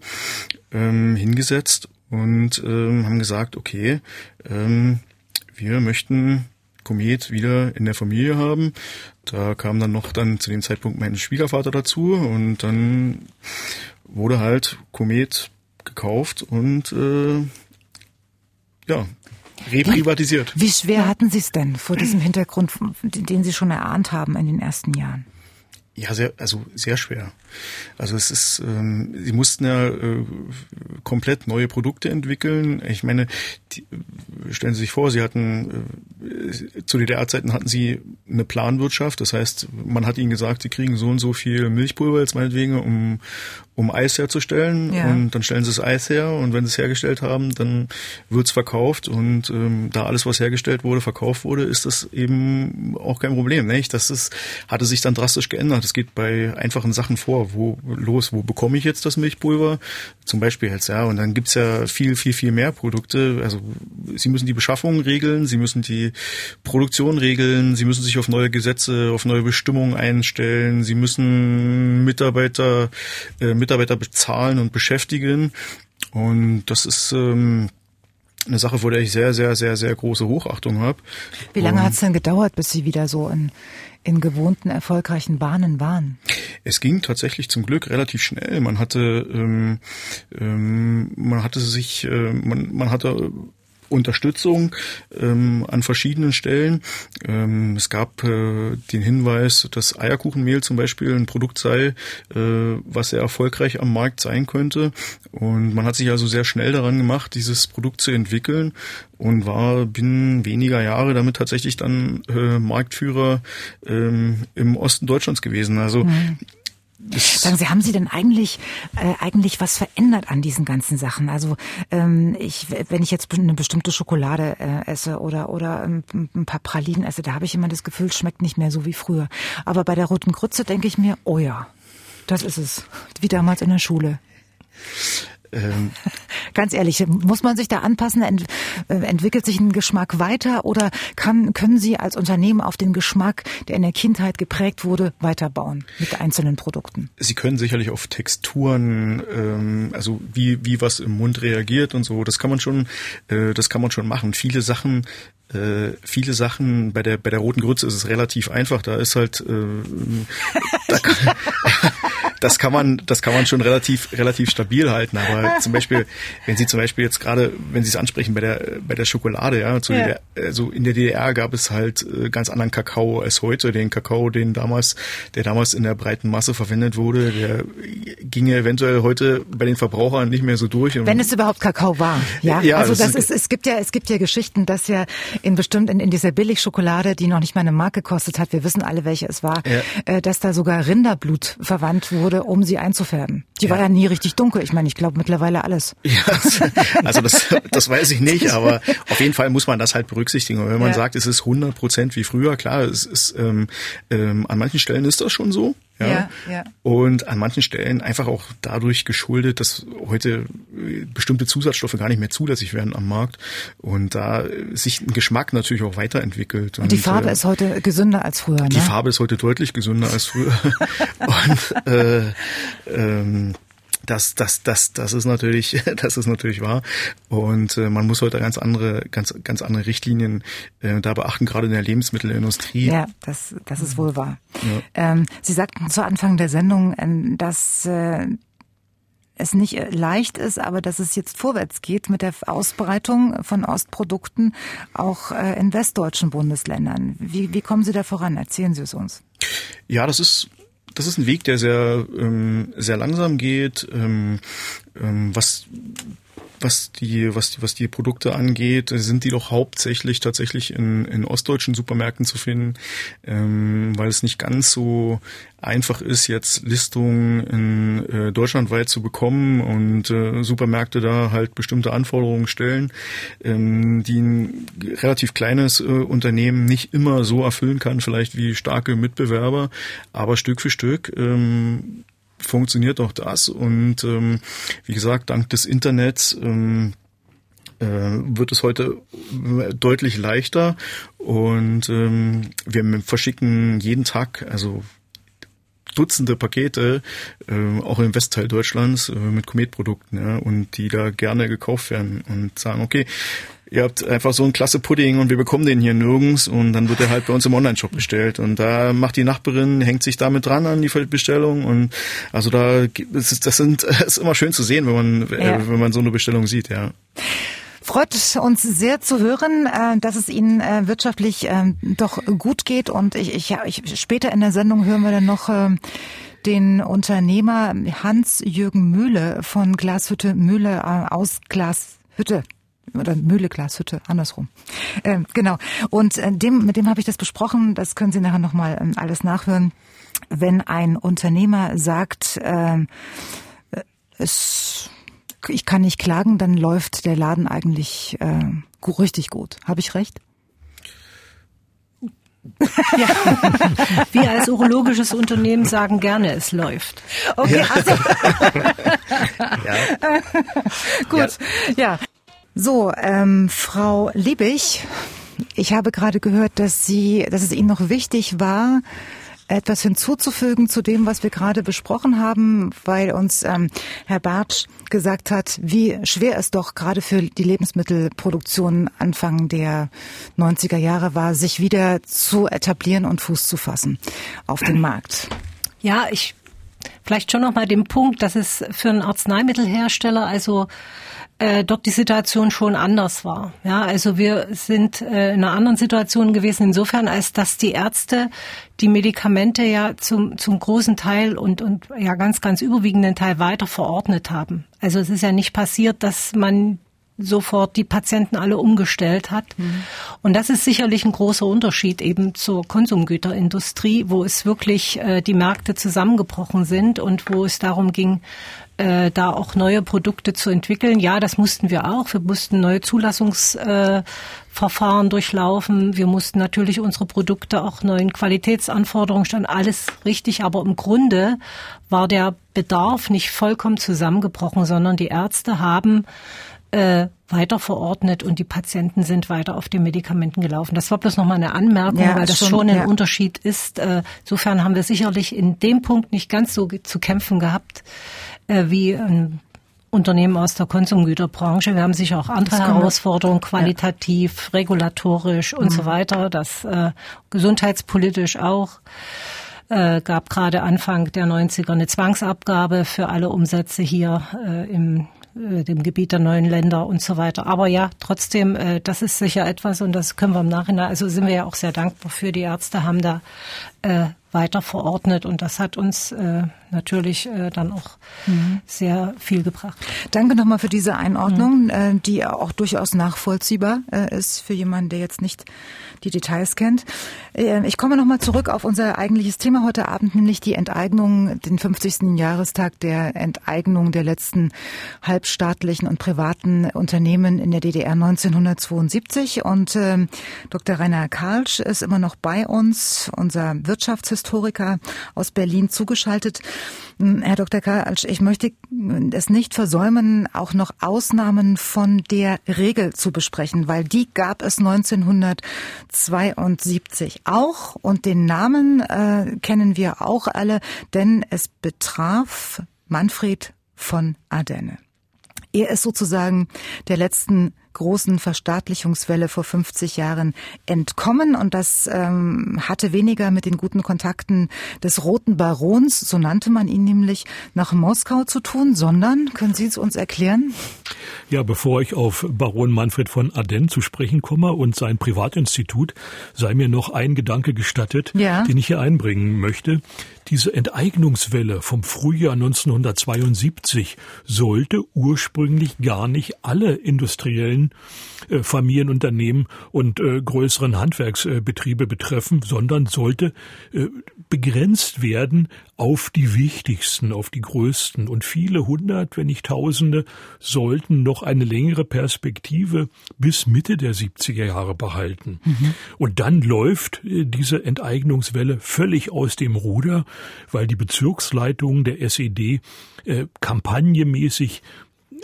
ähm, hingesetzt und ähm, haben gesagt, okay, ähm, wir möchten Komet wieder in der Familie haben. Da kam dann noch dann zu dem Zeitpunkt mein Schwiegervater dazu und dann wurde halt Komet gekauft und äh, ja, reprivatisiert. Wie schwer hatten Sie es denn vor diesem Hintergrund, den Sie schon erahnt haben in den ersten Jahren? Ja, sehr, also sehr schwer. Also es ist, ähm, sie mussten ja äh, komplett neue Produkte entwickeln. Ich meine, die, stellen Sie sich vor, Sie hatten äh, zu DDR-Zeiten hatten Sie eine Planwirtschaft. Das heißt, man hat ihnen gesagt, sie kriegen so und so viel Milchpulver jetzt meinetwegen, um um Eis herzustellen. Ja. Und dann stellen sie das Eis her und wenn sie es hergestellt haben, dann wird's verkauft. Und ähm, da alles, was hergestellt wurde, verkauft wurde, ist das eben auch kein Problem. Nicht? Das ist, hatte sich dann drastisch geändert. Es geht bei einfachen Sachen vor. Wo los, wo bekomme ich jetzt das Milchpulver? Zum Beispiel jetzt, ja. Und dann gibt's ja viel, viel, viel mehr Produkte. Also sie müssen die Beschaffung regeln, sie müssen die Produktion regeln, sie müssen sich auf neue Gesetze, auf neue Bestimmungen einstellen, sie müssen Mitarbeiter, äh, Mitarbeiter bezahlen und beschäftigen. Und das ist ähm, eine Sache, vor der ich sehr, sehr, sehr, sehr große Hochachtung habe. Wie lange hat es denn gedauert, bis Sie wieder so in, in gewohnten, erfolgreichen Bahnen waren? Es ging tatsächlich zum Glück relativ schnell. Man hatte, ähm, ähm, man hatte sich, äh, man, man hatte Unterstützung ähm, an verschiedenen Stellen. Ähm, es gab äh, den Hinweis, dass Eierkuchenmehl zum Beispiel ein Produkt sei, äh, was sehr erfolgreich am Markt sein könnte. Und man hat sich also sehr schnell daran gemacht, dieses Produkt zu entwickeln und war binnen weniger Jahre damit tatsächlich dann äh, Marktführer ähm, im Osten Deutschlands gewesen. Also Sagen Sie, haben Sie denn eigentlich äh, eigentlich was verändert an diesen ganzen Sachen? Also ähm, ich, wenn ich jetzt eine bestimmte Schokolade äh, esse oder oder ähm, ein paar Pralinen esse, da habe ich immer das Gefühl, es schmeckt nicht mehr so wie früher. Aber bei der roten Grütze denke ich mir, oh ja, das ist es, wie damals in der Schule. Ähm. Ganz ehrlich, muss man sich da anpassen? Ent, äh, entwickelt sich ein Geschmack weiter oder kann, können Sie als Unternehmen auf den Geschmack, der in der Kindheit geprägt wurde, weiterbauen mit einzelnen Produkten? Sie können sicherlich auf Texturen, ähm, also wie, wie was im Mund reagiert und so, das kann man schon, äh, das kann man schon machen. Viele Sachen äh, viele Sachen bei der bei der roten Grütze ist es relativ einfach. Da ist halt äh, da kann, das kann man, das kann man schon relativ, relativ stabil halten. Aber zum Beispiel, wenn Sie zum Beispiel jetzt gerade, wenn Sie es ansprechen bei der, bei der Schokolade, ja, zu ja. Der, also in der DDR gab es halt äh, ganz anderen Kakao als heute. Den Kakao, den damals, der damals in der breiten Masse verwendet wurde, der ginge eventuell heute bei den Verbrauchern nicht mehr so durch. Wenn es überhaupt Kakao war, ja. ja also das, das ist, es gibt ja, es gibt ja Geschichten, dass ja in bestimmt in, in dieser Billigschokolade, die noch nicht mal eine Mark gekostet hat, wir wissen alle, welche es war, ja. äh, dass da sogar Rinderblut verwandt wurde wurde, um sie einzufärben. Die ja. war ja nie richtig dunkel. Ich meine, ich glaube mittlerweile alles. Ja, also das, das weiß ich nicht, aber auf jeden Fall muss man das halt berücksichtigen. Und wenn man ja. sagt, es ist 100 Prozent wie früher, klar, es ist ähm, ähm, an manchen Stellen ist das schon so. Ja? ja, ja. Und an manchen Stellen einfach auch dadurch geschuldet, dass heute äh, bestimmte Zusatzstoffe gar nicht mehr zulässig werden am Markt und da sich ein Geschmack natürlich auch weiterentwickelt. Und, und die Farbe äh, ist heute gesünder als früher. Ne? Die Farbe ist heute deutlich gesünder als früher. und äh, ähm, das, das, das, das ist natürlich, das ist natürlich wahr. Und äh, man muss heute ganz andere, ganz, ganz andere Richtlinien äh, da beachten, gerade in der Lebensmittelindustrie. Ja, das, das ist wohl wahr. Ja. Ähm, Sie sagten zu Anfang der Sendung, äh, dass äh, es nicht äh, leicht ist, aber dass es jetzt vorwärts geht mit der Ausbreitung von Ostprodukten auch äh, in westdeutschen Bundesländern. Wie, wie kommen Sie da voran? Erzählen Sie es uns. Ja, das ist das ist ein Weg, der sehr, ähm, sehr langsam geht, ähm, ähm, was was die, was die, was die Produkte angeht, sind die doch hauptsächlich tatsächlich in, in ostdeutschen Supermärkten zu finden, ähm, weil es nicht ganz so einfach ist, jetzt Listungen in äh, deutschlandweit zu bekommen und äh, Supermärkte da halt bestimmte Anforderungen stellen, ähm, die ein relativ kleines äh, Unternehmen nicht immer so erfüllen kann, vielleicht wie starke Mitbewerber, aber Stück für Stück ähm, funktioniert auch das. Und ähm, wie gesagt, dank des Internets ähm, äh, wird es heute deutlich leichter und ähm, wir verschicken jeden Tag, also Dutzende Pakete, äh, auch im Westteil Deutschlands, äh, mit Kometprodukten, ja, und die da gerne gekauft werden und sagen, okay, ihr habt einfach so einen klasse Pudding und wir bekommen den hier nirgends und dann wird er halt bei uns im Online-Shop bestellt und da macht die Nachbarin, hängt sich damit dran an die Bestellung und also da das ist, das sind das ist immer schön zu sehen, wenn man äh, ja. wenn man so eine Bestellung sieht, ja. Freut uns sehr zu hören, äh, dass es Ihnen äh, wirtschaftlich ähm, doch gut geht und ich, ich, ich später in der Sendung hören wir dann noch ähm, den Unternehmer Hans-Jürgen Mühle von Glashütte Mühle aus Glashütte oder Mühle Glashütte, andersrum. Ähm, genau. Und äh, dem, mit dem habe ich das besprochen. Das können Sie nachher nochmal alles nachhören. Wenn ein Unternehmer sagt, ähm, äh, es, ich kann nicht klagen, dann läuft der Laden eigentlich äh, richtig gut. Habe ich recht? Ja. Wir als urologisches Unternehmen sagen gerne, es läuft. Okay, also. ja. Gut, ja. So, ähm, Frau Liebig, ich habe gerade gehört, dass Sie, dass es Ihnen noch wichtig war, etwas hinzuzufügen zu dem, was wir gerade besprochen haben, weil uns ähm, Herr Bartsch gesagt hat, wie schwer es doch gerade für die Lebensmittelproduktion Anfang der 90er Jahre war, sich wieder zu etablieren und Fuß zu fassen auf dem Markt. Ja, ich vielleicht schon noch mal den Punkt, dass es für einen Arzneimittelhersteller also äh, dort die Situation schon anders war. Ja, also wir sind äh, in einer anderen Situation gewesen insofern, als dass die Ärzte die Medikamente ja zum, zum großen Teil und, und ja ganz, ganz überwiegenden Teil weiter verordnet haben. Also es ist ja nicht passiert, dass man sofort die Patienten alle umgestellt hat. Mhm. Und das ist sicherlich ein großer Unterschied eben zur Konsumgüterindustrie, wo es wirklich äh, die Märkte zusammengebrochen sind und wo es darum ging, äh, da auch neue Produkte zu entwickeln. Ja, das mussten wir auch. Wir mussten neue Zulassungsverfahren äh, durchlaufen. Wir mussten natürlich unsere Produkte auch neuen Qualitätsanforderungen stellen. Alles richtig. Aber im Grunde war der Bedarf nicht vollkommen zusammengebrochen, sondern die Ärzte haben äh, weiter verordnet und die Patienten sind weiter auf den Medikamenten gelaufen. Das war bloß nochmal eine Anmerkung, ja, weil das schon, schon ein ja. Unterschied ist. Äh, insofern haben wir sicherlich in dem Punkt nicht ganz so zu kämpfen gehabt äh, wie ein Unternehmen aus der Konsumgüterbranche. Wir haben sicher auch andere Herausforderungen, qualitativ, ja. regulatorisch und mhm. so weiter, das äh, gesundheitspolitisch auch. Äh, gab gerade Anfang der 90er eine Zwangsabgabe für alle Umsätze hier äh, im äh, dem Gebiet der neuen Länder und so weiter. Aber ja, trotzdem, äh, das ist sicher etwas und das können wir im Nachhinein, also sind wir ja auch sehr dankbar für. Die Ärzte haben da äh, weiter verordnet und das hat uns äh, natürlich äh, dann auch mhm. sehr viel gebracht. Danke nochmal für diese Einordnung, mhm. äh, die auch durchaus nachvollziehbar äh, ist für jemanden, der jetzt nicht die Details kennt. Äh, ich komme nochmal zurück auf unser eigentliches Thema heute Abend, nämlich die Enteignung, den 50. Jahrestag der Enteignung der letzten halbstaatlichen und privaten Unternehmen in der DDR 1972. Und äh, Dr. Rainer Karlsch ist immer noch bei uns, unser Wirtschaftshistoriker aus Berlin zugeschaltet. Hm, Herr Dr. Karlsch, ich möchte es nicht versäumen, auch noch Ausnahmen von der Regel zu besprechen, weil die gab es 1972 auch und den Namen äh, kennen wir auch alle, denn es betraf Manfred von Ardenne. Er ist sozusagen der letzten großen Verstaatlichungswelle vor 50 Jahren entkommen. Und das ähm, hatte weniger mit den guten Kontakten des Roten Barons, so nannte man ihn nämlich, nach Moskau zu tun, sondern, können Sie es uns erklären? Ja, bevor ich auf Baron Manfred von Aden zu sprechen komme und sein Privatinstitut, sei mir noch ein Gedanke gestattet, ja. den ich hier einbringen möchte. Diese Enteignungswelle vom Frühjahr 1972 sollte ursprünglich gar nicht alle industriellen äh, Familienunternehmen und äh, größeren Handwerksbetriebe betreffen, sondern sollte äh, begrenzt werden auf die wichtigsten, auf die größten. Und viele hundert, wenn nicht Tausende, sollten noch eine längere Perspektive bis Mitte der 70er Jahre behalten. Mhm. Und dann läuft äh, diese Enteignungswelle völlig aus dem Ruder, weil die Bezirksleitungen der SED äh, kampagnenmäßig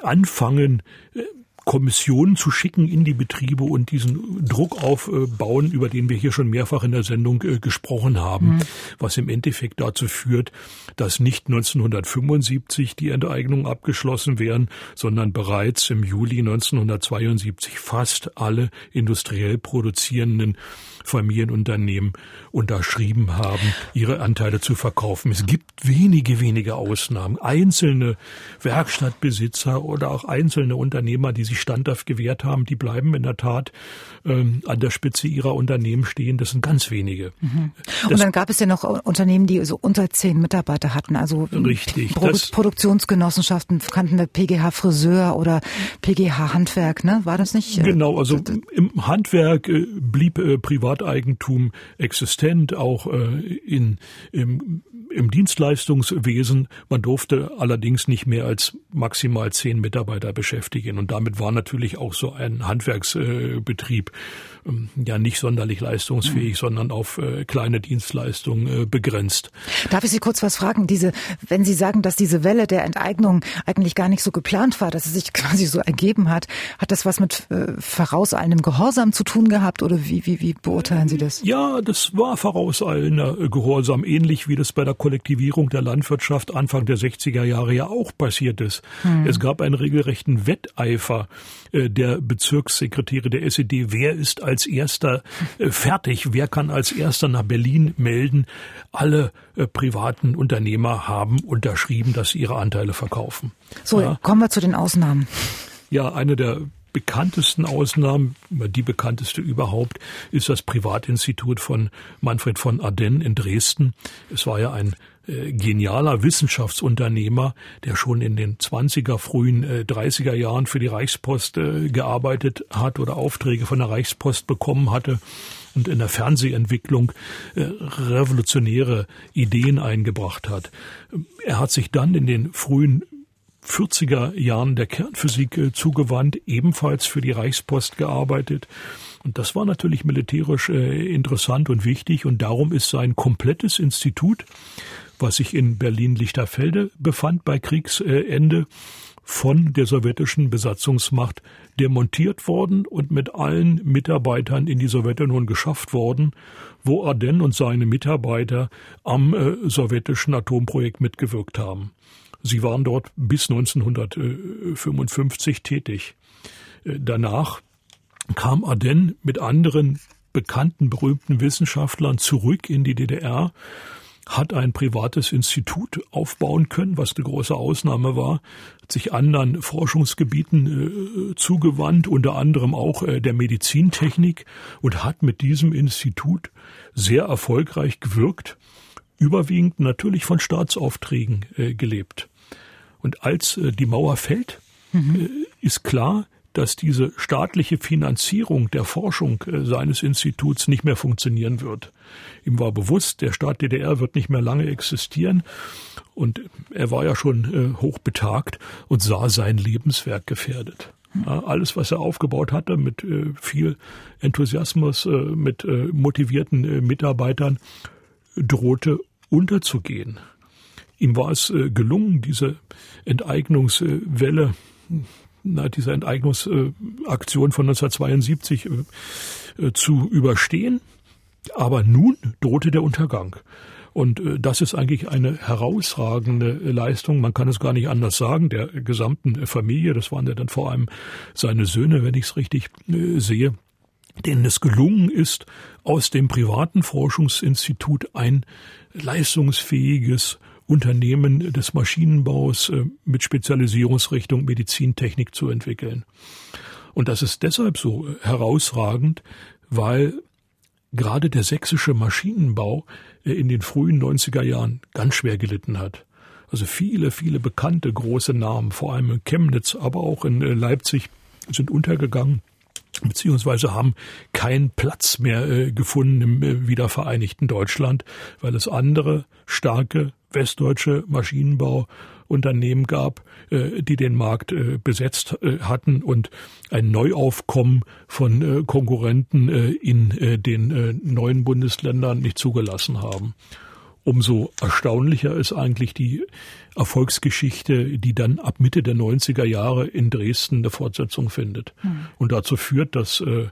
anfangen, äh, Kommissionen zu schicken in die Betriebe und diesen Druck aufbauen, über den wir hier schon mehrfach in der Sendung äh, gesprochen haben, mhm. was im Endeffekt dazu führt, dass nicht 1975 die Enteignungen abgeschlossen wären, sondern bereits im Juli 1972 fast alle industriell produzierenden Familienunternehmen unterschrieben haben, ihre Anteile zu verkaufen. Es gibt wenige, wenige Ausnahmen. Einzelne Werkstattbesitzer oder auch einzelne Unternehmer, die sich standhaft gewährt haben, die bleiben in der Tat ähm, an der Spitze ihrer Unternehmen stehen. Das sind ganz wenige. Mhm. Und dann gab es ja noch Unternehmen, die so unter zehn Mitarbeiter hatten. Also richtig, Pro Produktionsgenossenschaften kannten wir PGH Friseur oder PGH Handwerk, ne? War das nicht? Äh, genau, also im Handwerk äh, blieb äh, privat Privateigentum existent, auch äh, in, im, im Dienstleistungswesen. Man durfte allerdings nicht mehr als maximal zehn Mitarbeiter beschäftigen. Und damit war natürlich auch so ein Handwerksbetrieb. ähm, ja nicht sonderlich leistungsfähig, mhm. sondern auf äh, kleine Dienstleistungen äh, begrenzt. Darf ich Sie kurz was fragen? Diese, wenn Sie sagen, dass diese Welle der Enteignung eigentlich gar nicht so geplant war, dass es sich quasi so ergeben hat, hat das was mit äh, vorauseilendem Gehorsam zu tun gehabt oder wie, wie, wie beurteilen Sie das? Ja, das war vorauseilender Gehorsam, ähnlich wie das bei der Kollektivierung der Landwirtschaft Anfang der 60er Jahre ja auch passiert ist. Hm. Es gab einen regelrechten Wetteifer äh, der Bezirkssekretäre der SED. Wer ist als erster äh, fertig? Wer kann als erster nach Berlin melden? Alle äh, privaten Unternehmer haben unterschrieben, dass sie ihre Anteile verkaufen. So, ja. kommen wir zu den Ausnahmen. Ja, eine der bekanntesten Ausnahmen, die bekannteste überhaupt, ist das Privatinstitut von Manfred von Ardenn in Dresden. Es war ja ein äh, genialer Wissenschaftsunternehmer, der schon in den 20er, frühen äh, 30er Jahren für die Reichspost äh, gearbeitet hat oder Aufträge von der Reichspost bekommen hatte und in der Fernsehentwicklung äh, revolutionäre Ideen eingebracht hat. Er hat sich dann in den frühen 40er Jahren der Kernphysik äh, zugewandt, ebenfalls für die Reichspost gearbeitet. Und das war natürlich militärisch äh, interessant und wichtig und darum ist sein komplettes Institut, was sich in Berlin-Lichterfelde befand bei Kriegsende, von der sowjetischen Besatzungsmacht demontiert worden und mit allen Mitarbeitern in die Sowjetunion geschafft worden, wo Ardenn und seine Mitarbeiter am äh, sowjetischen Atomprojekt mitgewirkt haben. Sie waren dort bis 1955 tätig. Äh, danach kam Ardenn mit anderen bekannten, berühmten Wissenschaftlern zurück in die DDR, hat ein privates Institut aufbauen können, was eine große Ausnahme war, hat sich anderen Forschungsgebieten äh, zugewandt, unter anderem auch äh, der Medizintechnik und hat mit diesem Institut sehr erfolgreich gewirkt, überwiegend natürlich von Staatsaufträgen äh, gelebt. Und als äh, die Mauer fällt, mhm. äh, ist klar, dass diese staatliche Finanzierung der Forschung äh, seines Instituts nicht mehr funktionieren wird. Ihm war bewusst, der Staat DDR wird nicht mehr lange existieren und er war ja schon äh, hochbetagt und sah sein Lebenswerk gefährdet. Alles, was er aufgebaut hatte, mit äh, viel Enthusiasmus, mit motivierten Mitarbeitern, drohte unterzugehen. Ihm war es gelungen, diese Enteignungswelle, na, diese Enteignungsaktion von 1972 äh, zu überstehen. Aber nun drohte der Untergang. Und äh, das ist eigentlich eine herausragende Leistung. Man kann es gar nicht anders sagen. Der gesamten Familie, das waren ja dann vor allem seine Söhne, wenn ich es richtig sehe, denen es gelungen ist, aus dem privaten Forschungsinstitut ein leistungsfähiges Unternehmen des Maschinenbaus äh, mit Spezialisierungsrichtung Medizintechnik zu entwickeln. Und das ist deshalb so herausragend, weil gerade der sächsische Maschinenbau äh, in den frühen 90er Jahren ganz schwer gelitten hat. Also viele, viele bekannte große Namen, vor allem in Chemnitz, aber auch in äh, Leipzig, sind untergegangen beziehungsweise haben keinen Platz mehr äh, gefunden im äh, wiedervereinigten Deutschland, weil es andere starke westdeutsche Maschinenbauunternehmen gab, äh, die den Markt äh, besetzt äh, hatten und ein Neuaufkommen von Konkurrenten in den neuen Bundesländern nicht zugelassen haben. Umso erstaunlicher ist eigentlich die Erfolgsgeschichte, die dann ab Mitte der 90er Jahre in Dresden eine Fortsetzung findet. Mhm. Und dazu führt, dass äh,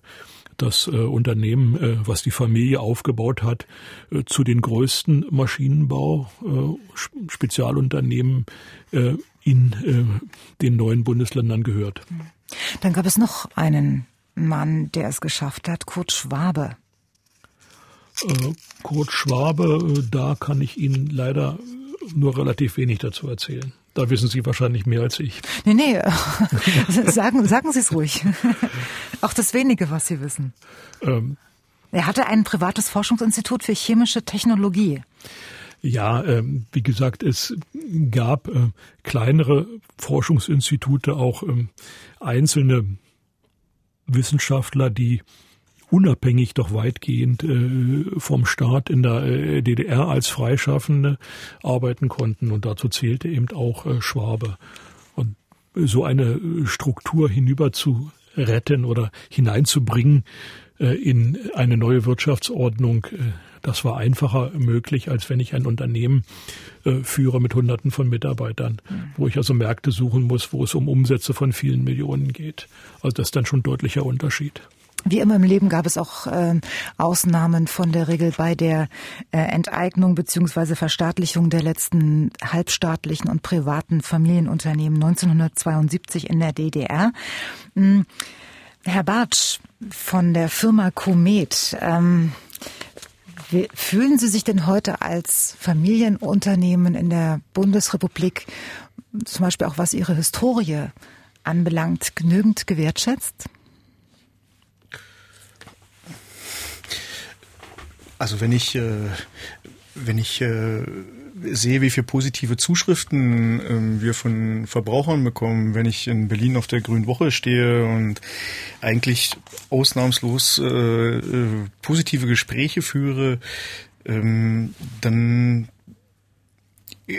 das äh, Unternehmen, äh, was die Familie aufgebaut hat, äh, zu den größten Maschinenbau äh, Spezialunternehmen äh, in äh, den neuen Bundesländern gehört. Dann gab es noch einen Mann, der es geschafft hat, Kurt Schwabe. Kurt Schwabe, da kann ich Ihnen leider nur relativ wenig dazu erzählen. Da wissen Sie wahrscheinlich mehr als ich. Nee, nee, sagen, sagen Sie es ruhig. Auch das wenige, was Sie wissen. Ähm, er hatte ein privates Forschungsinstitut für chemische Technologie. Ja, ähm, wie gesagt, es gab äh, kleinere Forschungsinstitute, auch ähm, einzelne Wissenschaftler, die unabhängig doch weitgehend äh, vom Staat in der äh, DDR als Freischaffende arbeiten konnten. Und dazu zählte eben auch äh, Schwabe. Und so eine Struktur hinüber zu retten oder hineinzubringen in eine neue Wirtschaftsordnung, das war einfacher möglich, als wenn ich ein Unternehmen äh, führe mit Hunderten von Mitarbeitern, mhm. wo ich also Märkte suchen muss, wo es um Umsätze von vielen Millionen geht. Also das ist dann schon ein deutlicher Unterschied. Wie immer im Leben gab es auch äh, Ausnahmen von der Regel bei der äh, Enteignung beziehungsweise Verstaatlichung der letzten halbstaatlichen und privaten Familienunternehmen 1972 in der DDR. Hm. Herr Bartsch von der Firma Komet, ähm, fühlen Sie sich denn heute als Familienunternehmen in der Bundesrepublik, zum Beispiel auch was Ihre Historie anbelangt, genügend gewertschätzt? Also wenn ich, äh, wenn ich äh, sehe, wie viele positive Zuschriften äh, wir von Verbrauchern bekommen, wenn ich in Berlin auf der Grünen Woche stehe und eigentlich ausnahmslos äh, äh, positive Gespräche führe, ähm, dann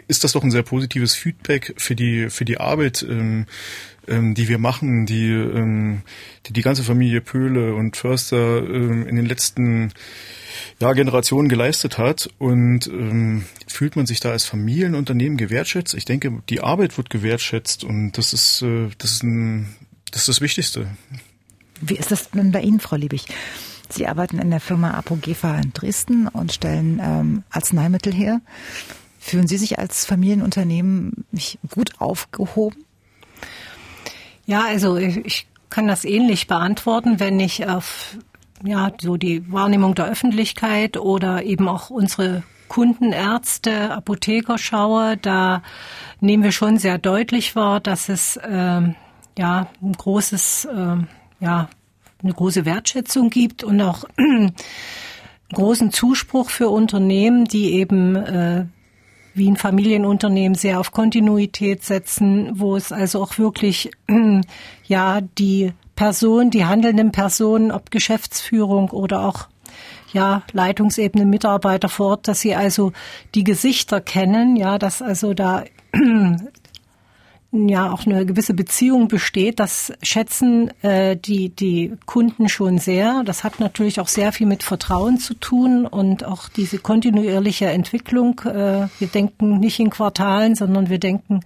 ist das doch ein sehr positives Feedback für die für die Arbeit, ähm, ähm, die wir machen, die, ähm, die die ganze Familie Pöhle und Förster ähm, in den letzten ja, Generationen geleistet hat und ähm, fühlt man sich da als Familienunternehmen gewertschätzt? Ich denke, die Arbeit wird gewertschätzt und das ist äh, das ist ein, das ist das Wichtigste. Wie ist das denn bei Ihnen, Frau Liebig? Sie arbeiten in der Firma Apogefa in Dresden und stellen ähm, Arzneimittel her. Fühlen Sie sich als Familienunternehmen gut aufgehoben? Ja, also ich kann das ähnlich beantworten, wenn ich auf ja, so die Wahrnehmung der Öffentlichkeit oder eben auch unsere Kundenärzte, Apotheker schaue, da nehmen wir schon sehr deutlich wahr, dass es äh, ja ein großes, äh, ja eine große Wertschätzung gibt und auch großen Zuspruch für Unternehmen, die eben äh, wie ein Familienunternehmen sehr auf Kontinuität setzen, wo es also auch wirklich ja die Person, die handelnden Personen, ob Geschäftsführung oder auch ja, Leitungsebene, Mitarbeiter vor Ort, dass sie also die Gesichter kennen, ja, dass also da ja auch eine gewisse Beziehung besteht. Das schätzen äh, die, die Kunden schon sehr. Das hat natürlich auch sehr viel mit Vertrauen zu tun und auch diese kontinuierliche Entwicklung. Äh, wir denken nicht in Quartalen, sondern wir denken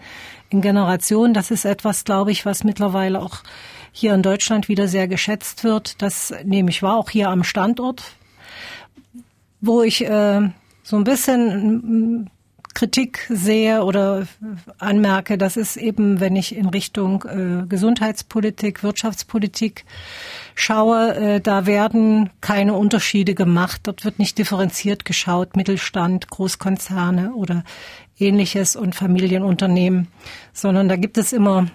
in Generationen. Das ist etwas, glaube ich, was mittlerweile auch hier in Deutschland wieder sehr geschätzt wird. Das nehme ich wahr, auch hier am Standort, wo ich äh, so ein bisschen Kritik sehe oder anmerke, das ist eben, wenn ich in Richtung äh, Gesundheitspolitik, Wirtschaftspolitik schaue, äh, da werden keine Unterschiede gemacht. Dort wird nicht differenziert geschaut, Mittelstand, Großkonzerne oder ähnliches und Familienunternehmen, sondern da gibt es immer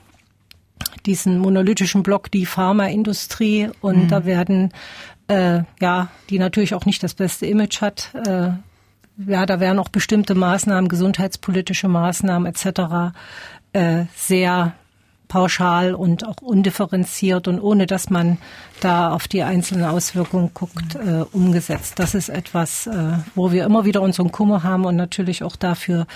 diesen monolithischen Block, die Pharmaindustrie und mhm. da werden äh, ja, die natürlich auch nicht das beste Image hat, äh, ja, da werden auch bestimmte Maßnahmen, gesundheitspolitische Maßnahmen etc. Äh, sehr pauschal und auch undifferenziert und ohne dass man da auf die einzelnen Auswirkungen guckt, äh, umgesetzt. Das ist etwas, äh, wo wir immer wieder unseren Kummer haben und natürlich auch dafür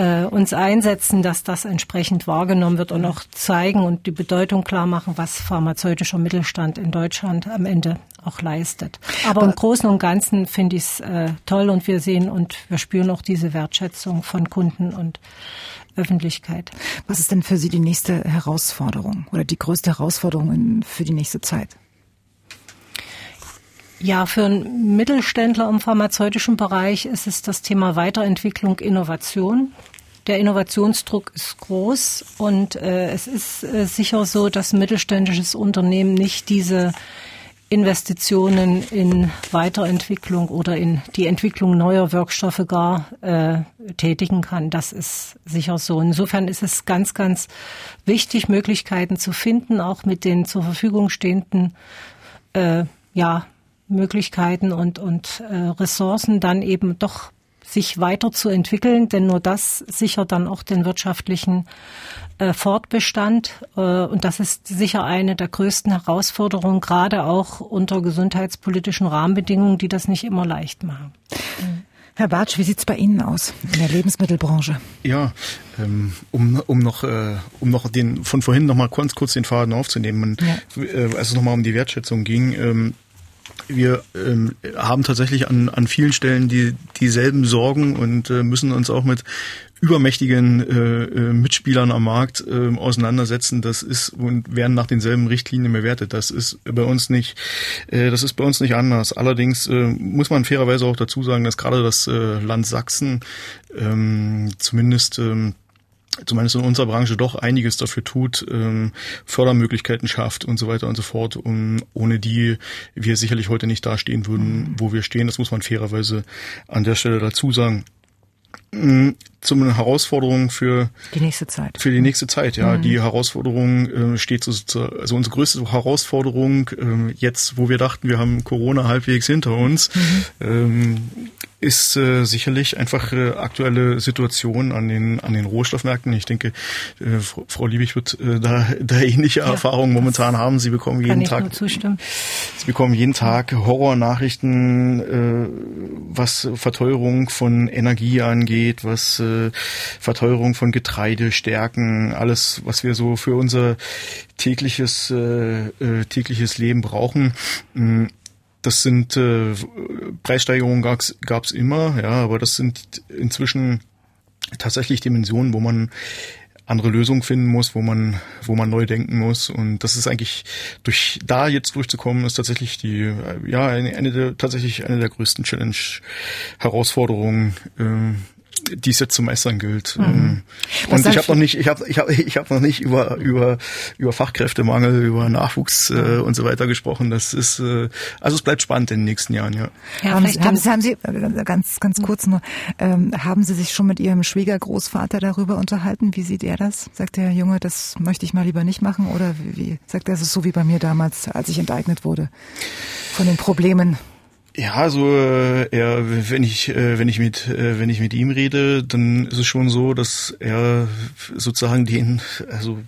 äh, uns einsetzen, dass das entsprechend wahrgenommen wird und auch zeigen und die Bedeutung klar machen, was pharmazeutischer Mittelstand in Deutschland am Ende auch leistet. Aber im Großen und Ganzen finde ich es äh, toll und wir sehen und wir spüren auch diese Wertschätzung von Kunden und Öffentlichkeit. Was ist denn für Sie die nächste Herausforderung oder die größte Herausforderung für die nächste Zeit? Ja, für einen Mittelständler im pharmazeutischen Bereich ist es das Thema Weiterentwicklung, Innovation. Der Innovationsdruck ist groß und äh, es ist äh, sicher so, dass mittelständisches Unternehmen nicht diese Investitionen in Weiterentwicklung oder in die Entwicklung neuer Wirkstoffe gar äh, tätigen kann. Das ist sicher so. Insofern ist es ganz, ganz wichtig, Möglichkeiten zu finden, auch mit den zur Verfügung stehenden äh, ja, Möglichkeiten und, und äh, Ressourcen dann eben doch sich weiterzuentwickeln, denn nur das sichert dann auch den wirtschaftlichen äh, Fortbestand. Äh, und das ist sicher eine der größten Herausforderungen, gerade auch unter gesundheitspolitischen Rahmenbedingungen, die das nicht immer leicht machen. Herr Bartsch, wie sieht's bei Ihnen aus in der Lebensmittelbranche? Ja, ähm, um, um noch äh, um noch den von vorhin noch mal kurz kurz den Faden aufzunehmen, ja. äh, als es noch mal um die Wertschätzung ging. Ähm, wir ähm, haben tatsächlich an, an vielen Stellen die dieselben Sorgen und äh, müssen uns auch mit übermächtigen äh, äh, Mitspielern am Markt äh, auseinandersetzen. Das ist und werden nach denselben Richtlinien bewertet. Das ist bei uns nicht, äh, das ist bei uns nicht anders. Allerdings äh, muss man fairerweise auch dazu sagen, dass gerade das äh, Land Sachsen ähm, zumindest ähm, zumindest in unserer Branche doch einiges dafür tut, ähm, Fördermöglichkeiten schafft und so weiter und so fort, um, ohne die wir sicherlich heute nicht dastehen würden, wo wir stehen. Das muss man fairerweise an der Stelle dazu sagen. Zum Herausforderung für die nächste Zeit. Für die nächste Zeit, ja. Mhm. Die Herausforderung äh, steht so, also unsere größte Herausforderung äh, jetzt, wo wir dachten, wir haben Corona halbwegs hinter uns, mhm. ähm, ist äh, sicherlich einfach äh, aktuelle Situation an den an den Rohstoffmärkten. Ich denke, äh, Frau Liebig wird äh, da, da ähnliche ja, Erfahrungen momentan haben. Sie bekommen jeden Tag Sie bekommen jeden Tag Horrornachrichten, äh, was Verteuerung von Energie angeht, was äh, Verteuerung von Getreide, Stärken, alles, was wir so für unser tägliches äh, äh, tägliches Leben brauchen. Mm, das sind äh, Preissteigerungen gab es immer, ja, aber das sind inzwischen tatsächlich Dimensionen, wo man andere Lösungen finden muss, wo man, wo man neu denken muss. Und das ist eigentlich durch da jetzt durchzukommen, ist tatsächlich die, ja, eine, eine der, tatsächlich eine der größten Challenge-Herausforderungen äh, die es jetzt zu meistern gilt. Mhm. Ähm, und ich habe noch nicht, ich habe, ich habe, ich habe noch nicht über über über Fachkräftemangel, über Nachwuchs äh, und so weiter gesprochen. Das ist, äh, also es bleibt spannend in den nächsten Jahren, ja. ja haben, Sie, haben, Sie, haben Sie äh, ganz ganz kurz nur, ähm, haben Sie sich schon mit Ihrem Schwiegergroßvater darüber unterhalten? Wie sieht er das? Sagt der Junge, das möchte ich mal lieber nicht machen, oder wie, wie sagt er, es ist so wie bei mir damals, als ich enteignet wurde von den Problemen? Ja, so äh, er, wenn ich äh, wenn ich mit äh, wenn ich mit ihm rede, dann ist es schon so, dass er sozusagen den also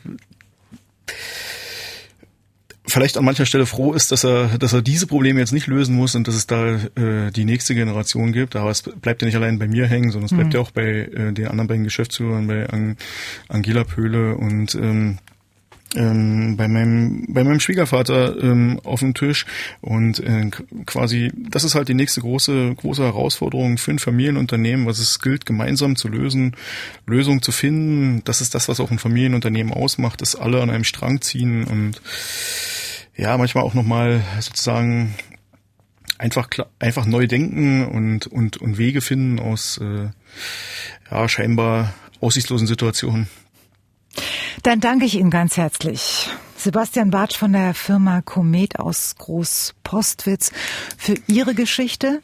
vielleicht an mancher Stelle froh ist, dass er dass er diese Probleme jetzt nicht lösen muss und dass es da äh, die nächste Generation gibt. Aber es bleibt ja nicht allein bei mir hängen, sondern es bleibt mhm. ja auch bei äh, den anderen beiden Geschäftsführern, bei Ang Angela Pöhle und ähm, ähm, bei meinem bei meinem Schwiegervater ähm, auf dem Tisch und äh, quasi das ist halt die nächste große große Herausforderung für ein Familienunternehmen, was es gilt gemeinsam zu lösen, Lösungen zu finden. Das ist das, was auch ein Familienunternehmen ausmacht, dass alle an einem Strang ziehen und ja manchmal auch noch mal sozusagen einfach einfach neu denken und und und Wege finden aus äh, ja scheinbar aussichtslosen Situationen. Dann danke ich Ihnen ganz herzlich. Sebastian Bartsch von der Firma Komet aus Großpostwitz für Ihre Geschichte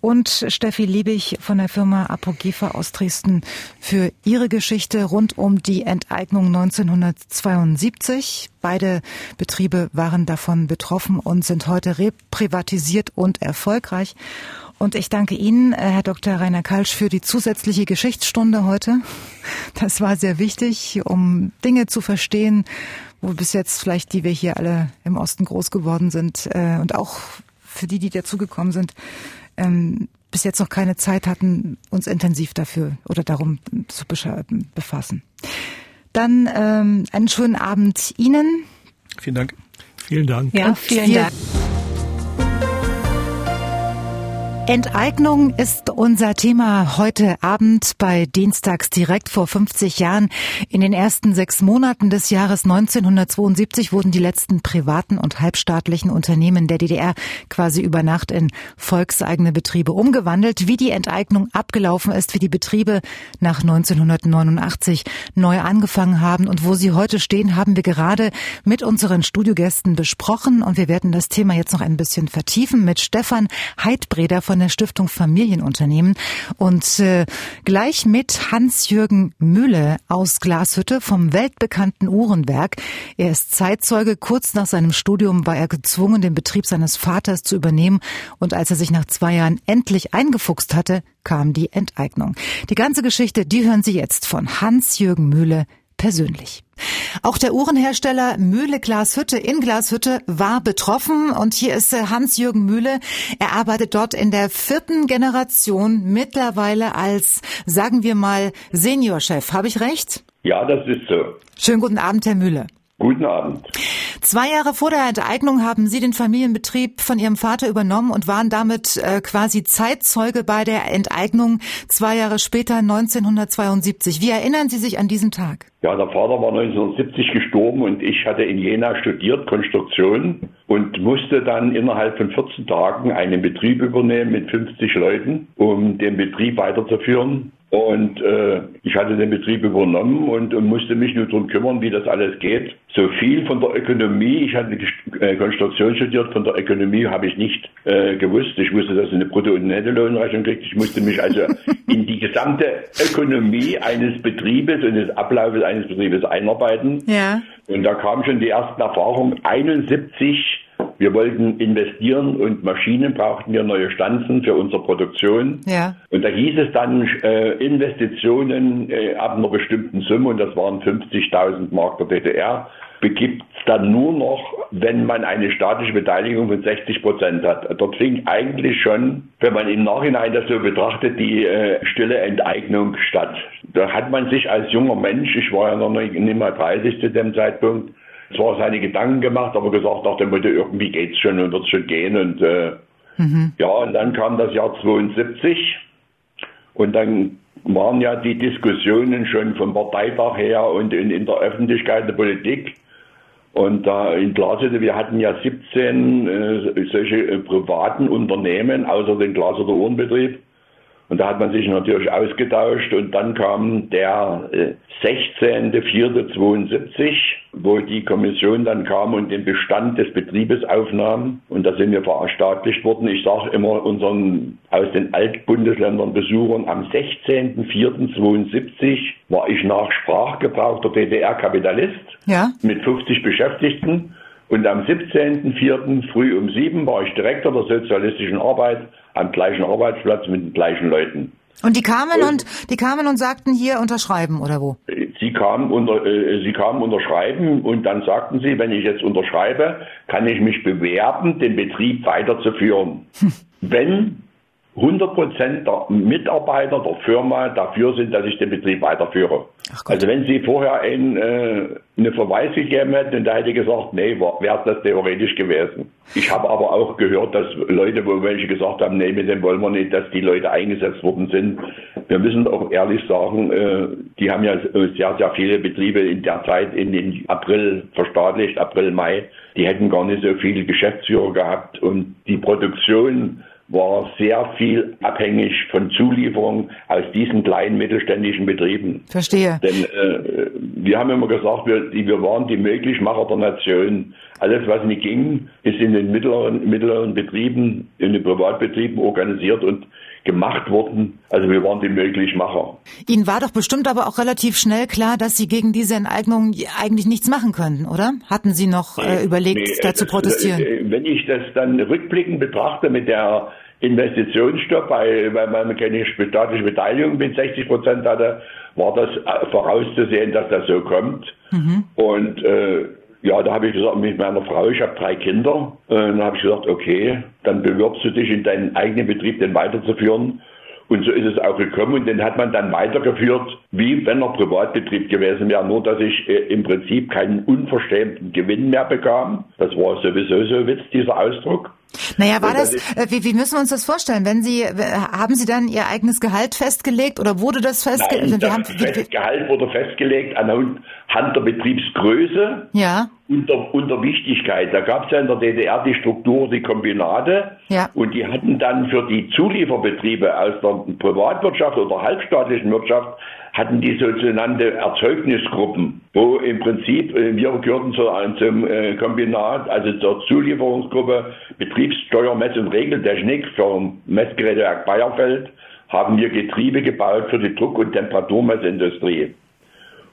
und Steffi Liebig von der Firma Apogefa aus Dresden für Ihre Geschichte rund um die Enteignung 1972. Beide Betriebe waren davon betroffen und sind heute reprivatisiert und erfolgreich. Und ich danke Ihnen, äh, Herr Dr. Rainer Kalsch, für die zusätzliche Geschichtsstunde heute. Das war sehr wichtig, um Dinge zu verstehen, wo bis jetzt vielleicht, die wir hier alle im Osten groß geworden sind äh, und auch für die, die dazugekommen sind, ähm, bis jetzt noch keine Zeit hatten, uns intensiv dafür oder darum zu befassen. Dann ähm, einen schönen Abend Ihnen. Vielen Dank. Vielen Dank. Ja, vielen Dank. Enteignung ist unser Thema heute Abend bei Dienstags direkt vor 50 Jahren. In den ersten sechs Monaten des Jahres 1972 wurden die letzten privaten und halbstaatlichen Unternehmen der DDR quasi über Nacht in volkseigene Betriebe umgewandelt. Wie die Enteignung abgelaufen ist, wie die Betriebe nach 1989 neu angefangen haben und wo sie heute stehen, haben wir gerade mit unseren Studiogästen besprochen und wir werden das Thema jetzt noch ein bisschen vertiefen mit Stefan Heidbreder von der Stiftung Familienunternehmen und äh, gleich mit Hans-Jürgen Mühle aus Glashütte vom weltbekannten Uhrenwerk. Er ist Zeitzeuge. Kurz nach seinem Studium war er gezwungen, den Betrieb seines Vaters zu übernehmen und als er sich nach zwei Jahren endlich eingefuchst hatte, kam die Enteignung. Die ganze Geschichte, die hören Sie jetzt von Hans-Jürgen Mühle persönlich. Auch der Uhrenhersteller Mühle Glashütte in Glashütte war betroffen und hier ist äh, Hans-Jürgen Mühle. Er arbeitet dort in der vierten Generation mittlerweile als, sagen wir mal, Seniorchef. Habe ich recht? Ja, das ist so. Schönen guten Abend, Herr Mühle. Guten Abend. Zwei Jahre vor der Enteignung haben Sie den Familienbetrieb von Ihrem Vater übernommen und waren damit äh, quasi Zeitzeuge bei der Enteignung zwei Jahre später 1972. Wie erinnern Sie sich an diesen Tag? Ja, der Vater war 1970 gestorben und ich hatte in Jena studiert, Konstruktion, und musste dann innerhalb von 14 Tagen einen Betrieb übernehmen mit 50 Leuten, um den Betrieb weiterzuführen. Und äh, ich hatte den Betrieb übernommen und, und musste mich nur darum kümmern, wie das alles geht. So viel von der Ökonomie, ich hatte äh, Konstruktion studiert, von der Ökonomie habe ich nicht äh, gewusst. Ich wusste, dass ich eine Brutto- und Nettolohnrechnung kriegt. Ich musste mich also in die gesamte Ökonomie eines Betriebes und des Ablaufes eines Betriebes einarbeiten. Ja. Und da kamen schon die ersten Erfahrungen. 71 wir wollten investieren und Maschinen brauchten wir neue Stanzen für unsere Produktion. Ja. Und da hieß es dann äh, Investitionen äh, ab einer bestimmten Summe, und das waren 50.000 Mark der DDR, begibt es dann nur noch, wenn man eine staatliche Beteiligung von 60 Prozent hat. Dort fing eigentlich schon, wenn man im Nachhinein das so betrachtet, die äh, stille Enteignung statt. Da hat man sich als junger Mensch, ich war ja noch nicht, nicht mal 30 zu dem Zeitpunkt, zwar seine Gedanken gemacht, aber gesagt nach dem Motto, irgendwie geht's schon und wird's schon gehen. Und äh, mhm. ja, und dann kam das Jahr 72 und dann waren ja die Diskussionen schon vom Parteitag her und in, in der Öffentlichkeit der Politik. Und da in Glashütte, wir hatten ja 17 äh, solche äh, privaten Unternehmen, außer den Glashütter Uhrenbetrieb. Und da hat man sich natürlich ausgetauscht und dann kam der äh, 16.04.72, wo die Kommission dann kam und den Bestand des Betriebes aufnahm. Und da sind wir verstaatlicht worden. Ich sage immer unseren aus den Altbundesländern Besuchern, am 16.04.72 war ich nach Sprachgebrauch der DDR Kapitalist ja. mit 50 Beschäftigten. Und am 17.04. früh um sieben war ich Direktor der sozialistischen Arbeit am gleichen Arbeitsplatz mit den gleichen Leuten. Und die kamen und, und die kamen und sagten hier unterschreiben oder wo? Sie kamen unter, äh, sie kamen unterschreiben und dann sagten sie, wenn ich jetzt unterschreibe, kann ich mich bewerben, den Betrieb weiterzuführen. Hm. Wenn 100 Prozent der Mitarbeiter der Firma dafür sind, dass ich den Betrieb weiterführe. Also wenn Sie vorher ein, äh, eine Verweis gegeben hätten und da hätte ich gesagt, nee, wäre das theoretisch gewesen. Ich habe aber auch gehört, dass Leute, wo welche gesagt haben, nee, mit dem wollen wir nicht, dass die Leute eingesetzt worden sind. Wir müssen auch ehrlich sagen, äh, die haben ja sehr, sehr viele Betriebe in der Zeit in den April verstaatlicht, April, Mai. Die hätten gar nicht so viele Geschäftsführer gehabt und die Produktion war sehr viel abhängig von Zulieferungen aus diesen kleinen mittelständischen Betrieben. Verstehe. Denn äh, wir haben immer gesagt, wir, wir waren die Möglichmacher der Nation. Alles, was nicht ging, ist in den mittleren, mittleren Betrieben, in den Privatbetrieben organisiert und gemacht worden. Also wir waren die Möglichmacher. Ihnen war doch bestimmt aber auch relativ schnell klar, dass Sie gegen diese Enteignung eigentlich nichts machen können, oder? Hatten Sie noch äh, überlegt, nee, da zu protestieren? Äh, wenn ich das dann rückblickend betrachte mit der Investitionsstopp, weil, weil man keine staatliche Beteiligung mit 60 Prozent hatte, war das äh, vorauszusehen, dass das so kommt. Mhm. Und äh, ja, da habe ich gesagt, mit meiner Frau, ich habe drei Kinder. Und dann habe ich gesagt, okay, dann bewirbst du dich in deinen eigenen Betrieb, den weiterzuführen. Und so ist es auch gekommen und den hat man dann weitergeführt, wie wenn er Privatbetrieb gewesen wäre, nur dass ich äh, im Prinzip keinen unverschämten Gewinn mehr bekam. Das war sowieso so Witz, dieser Ausdruck. Naja, war das, äh, wie, wie müssen wir uns das vorstellen? Wenn Sie, haben Sie dann Ihr eigenes Gehalt festgelegt oder wurde das festgelegt? Nein, das haben, Gehalt wurde festgelegt anhand der Betriebsgröße. Ja unter, unter Wichtigkeit. Da gab es ja in der DDR die Struktur, die Kombinate. Ja. Und die hatten dann für die Zulieferbetriebe aus der Privatwirtschaft oder halbstaatlichen Wirtschaft, hatten die sogenannte Erzeugnisgruppen, wo im Prinzip, äh, wir gehörten zu, zum äh, Kombinat, also zur Zulieferungsgruppe Betriebssteuer, Mess- und Regeltechnik für Messgerätewerk Bayerfeld, haben wir Getriebe gebaut für die Druck- und Temperaturmessindustrie.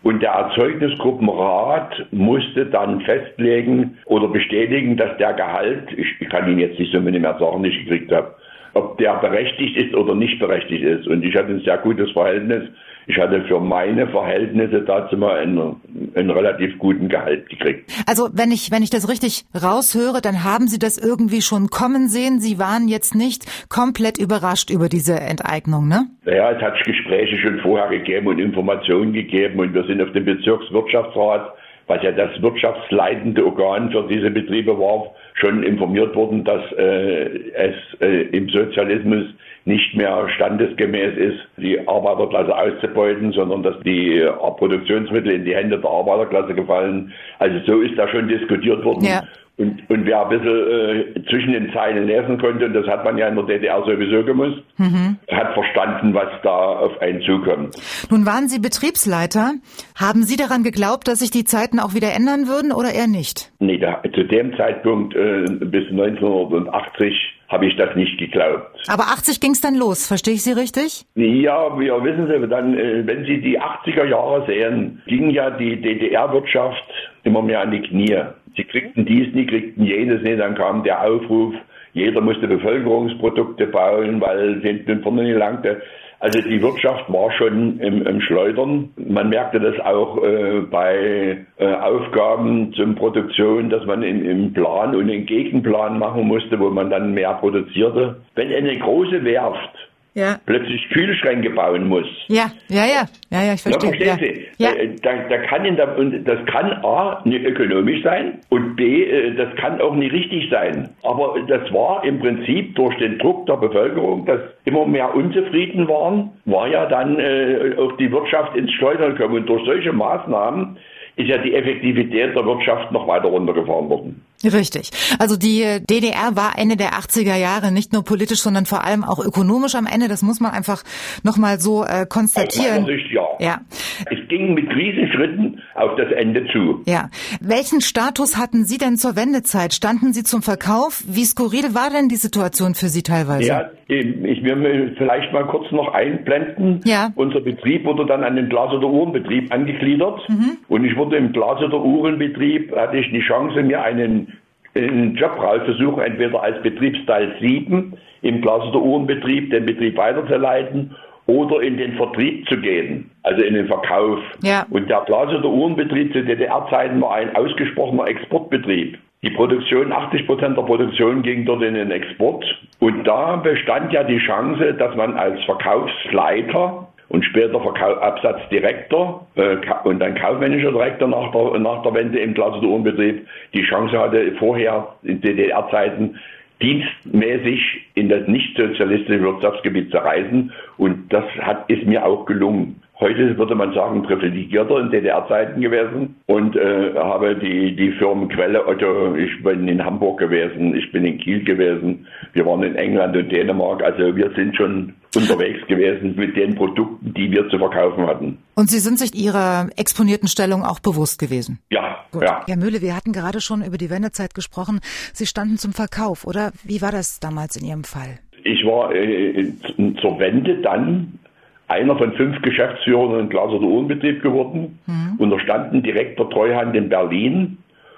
Und der Erzeugnisgruppenrat musste dann festlegen oder bestätigen, dass der Gehalt, ich kann Ihnen jetzt die Summe nicht mehr sagen, nicht gekriegt habe, ob der berechtigt ist oder nicht berechtigt ist. Und ich hatte ein sehr gutes Verhältnis ich hatte für meine Verhältnisse dazu mal einen, einen relativ guten Gehalt gekriegt. Also wenn ich, wenn ich das richtig raushöre, dann haben Sie das irgendwie schon kommen sehen. Sie waren jetzt nicht komplett überrascht über diese Enteignung, ne? Naja, es hat Gespräche schon vorher gegeben und Informationen gegeben und wir sind auf dem Bezirkswirtschaftsrat was ja das wirtschaftsleitende Organ für diese Betriebe war, schon informiert worden, dass äh, es äh, im Sozialismus nicht mehr standesgemäß ist, die Arbeiterklasse auszubeuten, sondern dass die Produktionsmittel in die Hände der Arbeiterklasse gefallen. Also so ist da schon diskutiert worden. Ja. Und, und wer ein bisschen äh, zwischen den Zeilen lesen konnte, und das hat man ja in der DDR sowieso gemusst, mhm. hat verstanden, was da auf einen zukommt. Nun waren Sie Betriebsleiter. Haben Sie daran geglaubt, dass sich die Zeiten auch wieder ändern würden oder eher nicht? Nee, da, zu dem Zeitpunkt äh, bis 1980 habe ich das nicht geglaubt. Aber 80 ging es dann los, verstehe ich Sie richtig? Ja, wir wissen Sie, dann, äh, wenn Sie die 80er Jahre sehen, ging ja die DDR-Wirtschaft immer mehr an die Knie. Sie kriegten dies nie, kriegten jenes nicht, dann kam der Aufruf, jeder musste Bevölkerungsprodukte bauen, weil es hinten vorne nicht langte. Also die Wirtschaft war schon im, im Schleudern. Man merkte das auch äh, bei äh, Aufgaben zum Produktion, dass man in, im Plan und einen Gegenplan machen musste, wo man dann mehr produzierte. Wenn eine große Werft ja. plötzlich Kühlschränke bauen muss. Ja, ja, ja, ja, ja ich verstehe. Ja, verstehen Sie? Ja. Äh, da, da kann in der, und das kann A, nicht ökonomisch sein und B, äh, das kann auch nicht richtig sein. Aber das war im Prinzip durch den Druck der Bevölkerung, dass immer mehr unzufrieden waren, war ja dann äh, auch die Wirtschaft ins Schleudern gekommen. Und durch solche Maßnahmen ist ja die Effektivität der Wirtschaft noch weiter runtergefahren worden. Richtig. Also die DDR war Ende der 80er Jahre nicht nur politisch, sondern vor allem auch ökonomisch am Ende. Das muss man einfach nochmal so äh, konstatieren. Aus Sicht, ja. Ja. Es ging mit Riesenschritten auf das Ende zu. Ja. Welchen Status hatten Sie denn zur Wendezeit? Standen Sie zum Verkauf? Wie skurril war denn die Situation für Sie teilweise? Ja, ich will vielleicht mal kurz noch einblenden. Ja. Unser Betrieb wurde dann an den Glas- oder Uhrenbetrieb angegliedert. Mhm. Und ich wurde im Glas- oder Uhrenbetrieb, hatte ich die Chance, mir einen einen Job rauszusuchen, entweder als Betriebsteil 7 im Glas- oder Uhrenbetrieb den Betrieb weiterzuleiten oder in den Vertrieb zu gehen, also in den Verkauf. Ja. Und der Glas- oder Uhrenbetrieb zu DDR-Zeiten war ein ausgesprochener Exportbetrieb. Die Produktion, 80 Prozent der Produktion ging dort in den Export. Und da bestand ja die Chance, dass man als Verkaufsleiter und später Verkauf, Absatzdirektor äh, und dann kaufmännischer Direktor nach der, nach der Wende im Glas- und Uhrenbetrieb die Chance hatte, vorher in DDR-Zeiten dienstmäßig in das nicht-sozialistische Wirtschaftsgebiet zu reisen. Und das hat, ist mir auch gelungen. Heute würde man sagen, privilegierter in DDR-Zeiten gewesen und äh, habe die, die Firmenquelle Otto, ich bin in Hamburg gewesen, ich bin in Kiel gewesen, wir waren in England und Dänemark, also wir sind schon unterwegs gewesen mit den Produkten, die wir zu verkaufen hatten. Und Sie sind sich Ihrer exponierten Stellung auch bewusst gewesen? Ja, Gut. ja. Herr Mühle, wir hatten gerade schon über die Wendezeit gesprochen. Sie standen zum Verkauf, oder? Wie war das damals in Ihrem Fall? Ich war äh, zur Wende dann einer von fünf Geschäftsführern in Glas- oder Uhrenbetrieb geworden, mhm. unterstanden direkt der Treuhand in Berlin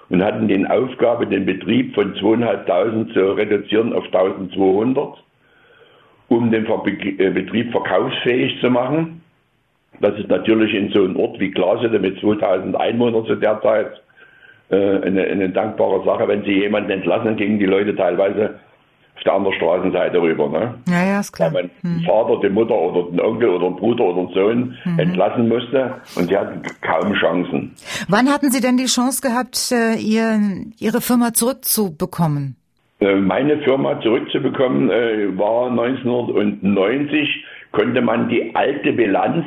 und hatten den Aufgabe, den Betrieb von 2.500 zu reduzieren auf 1.200, um den äh, Betrieb verkaufsfähig zu machen. Das ist natürlich in so einem Ort wie Glasede mit 2.000 Einwohnern zu der Zeit äh, eine, eine dankbare Sache. Wenn sie jemanden entlassen, gingen die Leute teilweise auf der anderen Straßenseite rüber. Ne? Ja, ja, ist klar. Weil man hm. Vater, die Mutter oder den Onkel oder den Bruder oder den Sohn mhm. entlassen musste und sie hatten kaum Chancen. Wann hatten Sie denn die Chance gehabt, äh, ihr, Ihre Firma zurückzubekommen? Äh, meine Firma zurückzubekommen äh, war 1990, konnte man die alte Bilanz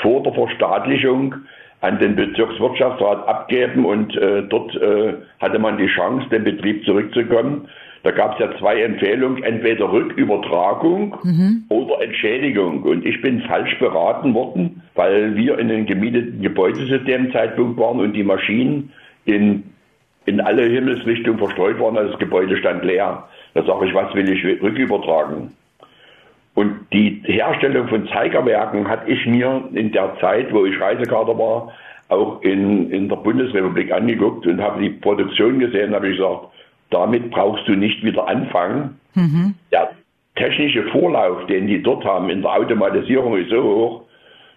vor der Verstaatlichung an den Bezirkswirtschaftsrat abgeben und äh, dort äh, hatte man die Chance, den Betrieb zurückzukommen. Da gab es ja zwei Empfehlungen, entweder Rückübertragung mhm. oder Entschädigung. Und ich bin falsch beraten worden, weil wir in einem gemieteten Gebäudesystemzeitpunkt waren und die Maschinen in, in alle Himmelsrichtungen verstreut waren, also das Gebäude stand leer. Da sage ich, was will ich rückübertragen? Und die Herstellung von Zeigerwerken hatte ich mir in der Zeit, wo ich Reisekader war, auch in, in der Bundesrepublik angeguckt und habe die Produktion gesehen, habe ich gesagt, damit brauchst du nicht wieder anfangen. Mhm. Der technische Vorlauf, den die dort haben in der Automatisierung, ist so hoch,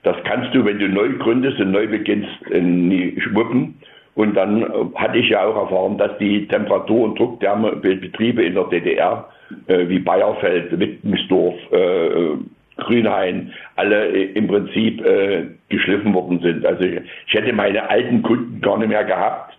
das kannst du, wenn du neu gründest und neu beginnst, nie schwuppen. Und dann äh, hatte ich ja auch erfahren, dass die Temperatur- und Druckbetriebe in der DDR, äh, wie Bayerfeld, Wittmensdorf, äh, Grünhain, alle äh, im Prinzip äh, geschliffen worden sind. Also ich, ich hätte meine alten Kunden gar nicht mehr gehabt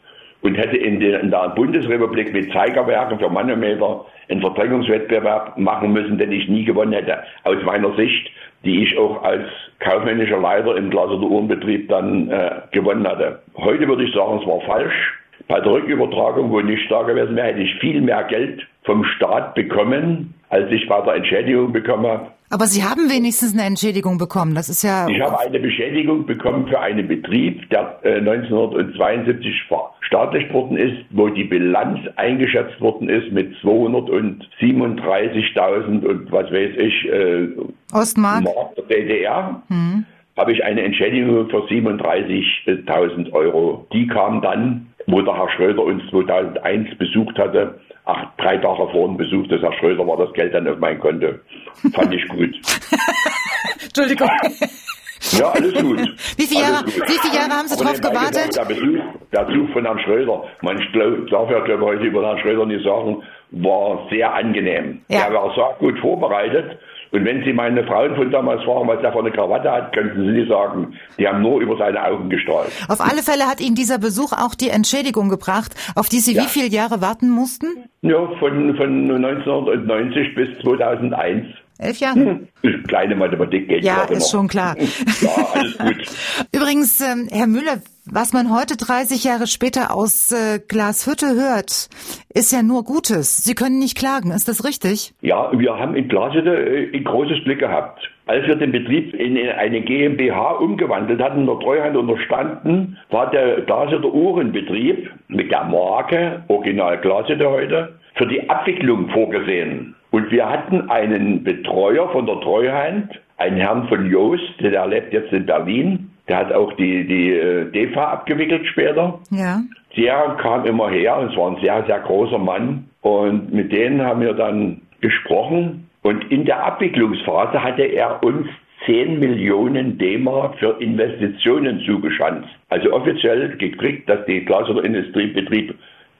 und hätte in, den, in der Bundesrepublik mit Zeigerwerken für Manometer einen Verdrängungswettbewerb machen müssen, den ich nie gewonnen hätte. Aus meiner Sicht, die ich auch als kaufmännischer Leiter im Glas- oder Uhrenbetrieb dann äh, gewonnen hatte. Heute würde ich sagen, es war falsch. Bei der Rückübertragung, wo nicht da gewesen wäre, hätte ich viel mehr Geld vom Staat bekommen, als ich bei der Entschädigung bekommen habe. Aber Sie haben wenigstens eine Entschädigung bekommen. Das ist ja. Ich habe eine Beschädigung bekommen für einen Betrieb, der äh, 1972 staatlich worden ist, wo die Bilanz eingeschätzt worden ist mit 237.000 und was weiß ich, äh, Ostmark Mark der DDR. Hm. Habe ich eine Entschädigung für 37.000 Euro. Die kam dann, wo der Herr Schröder uns 2001 besucht hatte, ach, drei Tage vor dem Besuch des Herrn Schröder war das Geld dann auf mein Konto. Fand ich gut. Entschuldigung. Ja, alles gut. Wie viele Jahre, wie viele Jahre haben Sie drauf gewartet? Der, Besuch, der Besuch von Herrn Schröder, man darf ja glaube ich heute über Herrn Schröder nicht sagen, war sehr angenehm. Ja. Er war sehr gut vorbereitet. Und wenn Sie meine Frauen von damals fragen, was er für eine Krawatte hat, könnten Sie nicht sagen, die haben nur über seine Augen gestrahlt. Auf alle Fälle hat Ihnen dieser Besuch auch die Entschädigung gebracht, auf die Sie ja. wie viele Jahre warten mussten? Ja, von, von 1990 bis 2001. Elf Jahre? Hm. Kleine Mathematik geht Ja, ist noch. schon klar. ja, alles gut. Übrigens, ähm, Herr Müller, was man heute 30 Jahre später aus äh, Glashütte hört, ist ja nur Gutes. Sie können nicht klagen, ist das richtig? Ja, wir haben in Glashütte äh, ein großes Glück gehabt. Als wir den Betrieb in eine GmbH umgewandelt hatten, der Treuhand unterstanden, war der Glashütter Uhrenbetrieb mit der Marke Original Glashütte heute für die Abwicklung vorgesehen. Und wir hatten einen Betreuer von der Treuhand, einen Herrn von Joost, der lebt jetzt in Berlin. Der hat auch die, die äh, DEFA abgewickelt später. Ja. Der kam immer her und es war ein sehr, sehr großer Mann. Und mit denen haben wir dann gesprochen. Und in der Abwicklungsphase hatte er uns 10 Millionen D-Mark für Investitionen zugeschanzt. Also offiziell gekriegt, dass die Glas- oder Industriebetrieb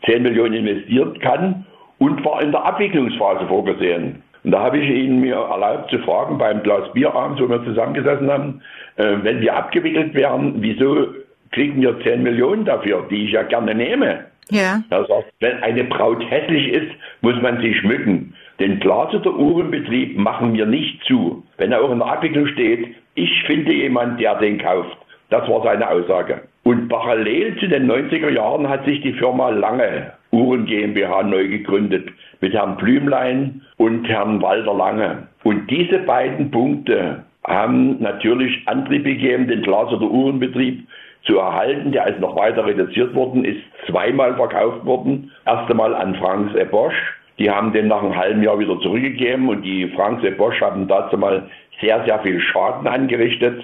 10 Millionen investieren kann und war in der Abwicklungsphase vorgesehen. Und da habe ich ihn mir erlaubt zu fragen beim Glas Bierabend, wo wir zusammengesessen haben, äh, wenn wir abgewickelt wären, wieso kriegen wir 10 Millionen dafür, die ich ja gerne nehme? Ja. Er sagt, wenn eine Braut hässlich ist, muss man sie schmücken. Den Glas- oder Uhrenbetrieb machen wir nicht zu. Wenn er auch in der Abwicklung steht, ich finde jemand, der den kauft. Das war seine Aussage. Und parallel zu den 90er Jahren hat sich die Firma Lange Uhren GmbH neu gegründet mit Herrn Blümlein und Herrn Walter Lange. Und diese beiden Punkte haben natürlich Antrieb gegeben, den Glas- oder Uhrenbetrieb zu erhalten. Der ist noch weiter reduziert worden, ist zweimal verkauft worden. Erst einmal an Franks Ebosch. Die haben den nach einem halben Jahr wieder zurückgegeben und die Franks Ebosch haben dazu mal sehr, sehr viel Schaden angerichtet.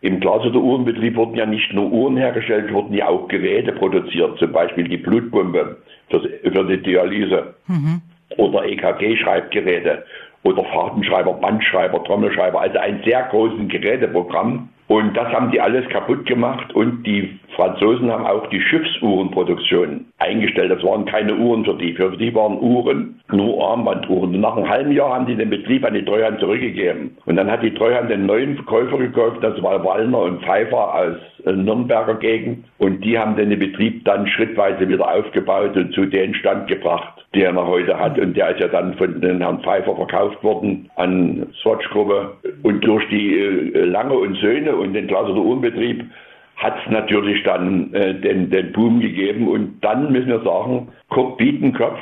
Im Glas- oder Uhrenbetrieb wurden ja nicht nur Uhren hergestellt, wurden ja auch Geräte produziert, zum Beispiel die Blutpumpe für, für die Dialyse mhm. oder EKG-Schreibgeräte oder Fahrtenschreiber, Bandschreiber, Trommelschreiber, also ein sehr großes Geräteprogramm. Und das haben die alles kaputt gemacht und die Franzosen haben auch die Schiffsuhrenproduktion eingestellt. Das waren keine Uhren für die. Für die waren Uhren nur Armbanduhren. Und nach einem halben Jahr haben die den Betrieb an die Treuhand zurückgegeben. Und dann hat die Treuhand den neuen Verkäufer gekauft, das war Wallner und Pfeiffer aus äh, Nürnberger Gegend. Und die haben den Betrieb dann schrittweise wieder aufgebaut und zu dem Stand gebracht, der er heute hat. Und der ist ja dann von den Herrn Pfeiffer verkauft worden an Swatch-Gruppe. Und durch die äh, Lange und Söhne und den Glas- oder Uhrenbetrieb hat es natürlich dann äh, den, den Boom gegeben. Und dann müssen wir sagen, Kurt Bietenkopf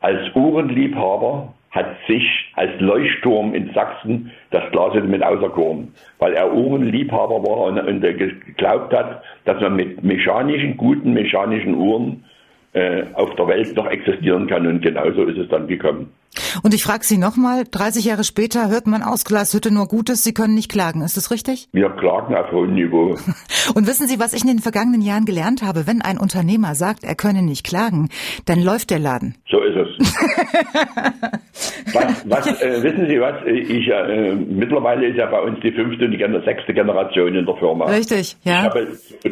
als Uhrenliebhaber hat sich als Leuchtturm in Sachsen das Glas mit auserkoren, weil er Uhrenliebhaber war und, und geglaubt hat, dass man mit mechanischen, guten mechanischen Uhren auf der Welt noch existieren kann. Und genauso ist es dann gekommen. Und ich frage Sie nochmal, 30 Jahre später hört man aus Glashütte nur Gutes, Sie können nicht klagen. Ist das richtig? Wir klagen auf hohem Niveau. Und wissen Sie, was ich in den vergangenen Jahren gelernt habe? Wenn ein Unternehmer sagt, er könne nicht klagen, dann läuft der Laden. So ist es. was, was äh, wissen Sie was? Ich, äh, mittlerweile ist ja bei uns die fünfte und die sechste Generation in der Firma. Richtig, ja. Ich habe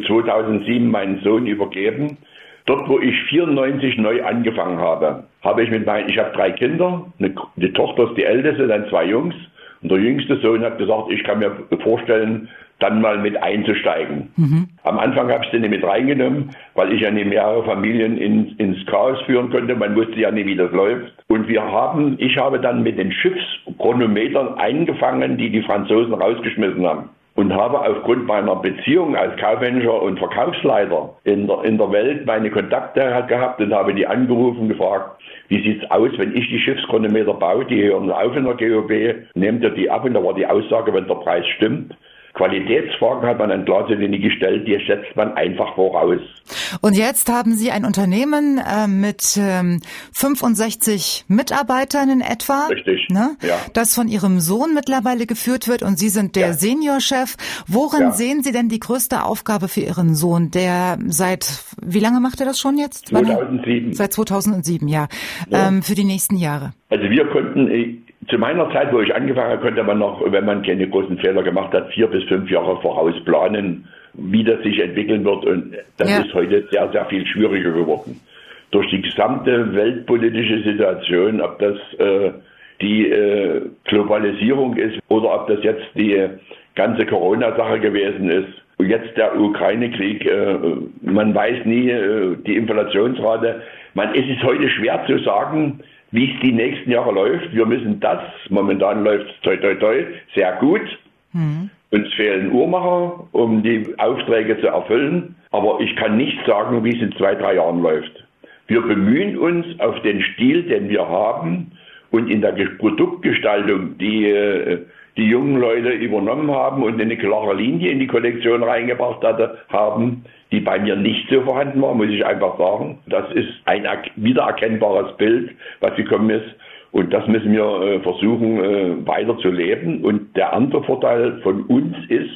2007 meinen Sohn übergeben. Dort, wo ich 94 neu angefangen habe, habe ich mit meinen, ich habe drei Kinder, eine, die Tochter ist die älteste, dann zwei Jungs. Und der jüngste Sohn hat gesagt, ich kann mir vorstellen, dann mal mit einzusteigen. Mhm. Am Anfang habe ich sie nicht mit reingenommen, weil ich ja nicht mehrere Familien in, ins Chaos führen konnte. Man wusste ja nicht, wie das läuft. Und wir haben, ich habe dann mit den Schiffschronometern eingefangen, die die Franzosen rausgeschmissen haben und habe aufgrund meiner Beziehung als kaufmännischer und Verkaufsleiter in der, in der Welt meine Kontakte gehabt und habe die angerufen gefragt, wie sieht's aus, wenn ich die Schiffschronometer baue, die hören auf in der GOB, nehmt ihr die ab und da war die Aussage, wenn der Preis stimmt, Qualitätsfragen hat man an Glaslinie gestellt, die setzt man einfach voraus. Und jetzt haben Sie ein Unternehmen äh, mit ähm, 65 Mitarbeitern in etwa. Richtig. Ne? Ja. Das von Ihrem Sohn mittlerweile geführt wird und Sie sind der ja. Seniorchef. Worin ja. sehen Sie denn die größte Aufgabe für Ihren Sohn, der seit, wie lange macht er das schon jetzt? 2007. Seit 2007, ja. ja. Ähm, für die nächsten Jahre. Also wir konnten äh, zu meiner Zeit, wo ich angefangen habe, konnte man noch, wenn man keine großen Fehler gemacht hat, vier bis fünf Jahre voraus planen, wie das sich entwickeln wird. Und das ja. ist heute sehr, sehr viel schwieriger geworden. Durch die gesamte weltpolitische Situation, ob das äh, die äh, Globalisierung ist oder ob das jetzt die ganze Corona-Sache gewesen ist. Jetzt der Ukraine-Krieg, äh, man weiß nie äh, die Inflationsrate. Man, es ist heute schwer zu sagen, wie es die nächsten Jahre läuft. Wir müssen das, momentan läuft es toi toi toi sehr gut. Mhm. Uns fehlen Uhrmacher, um die Aufträge zu erfüllen. Aber ich kann nicht sagen, wie es in zwei, drei Jahren läuft. Wir bemühen uns auf den Stil, den wir haben und in der Produktgestaltung, die äh, die jungen Leute übernommen haben und eine klare Linie in die Kollektion reingebracht hatte, haben, die bei mir nicht so vorhanden war, muss ich einfach sagen. Das ist ein wiedererkennbares Bild, was gekommen ist. Und das müssen wir äh, versuchen äh, weiter zu leben. Und der andere Vorteil von uns ist,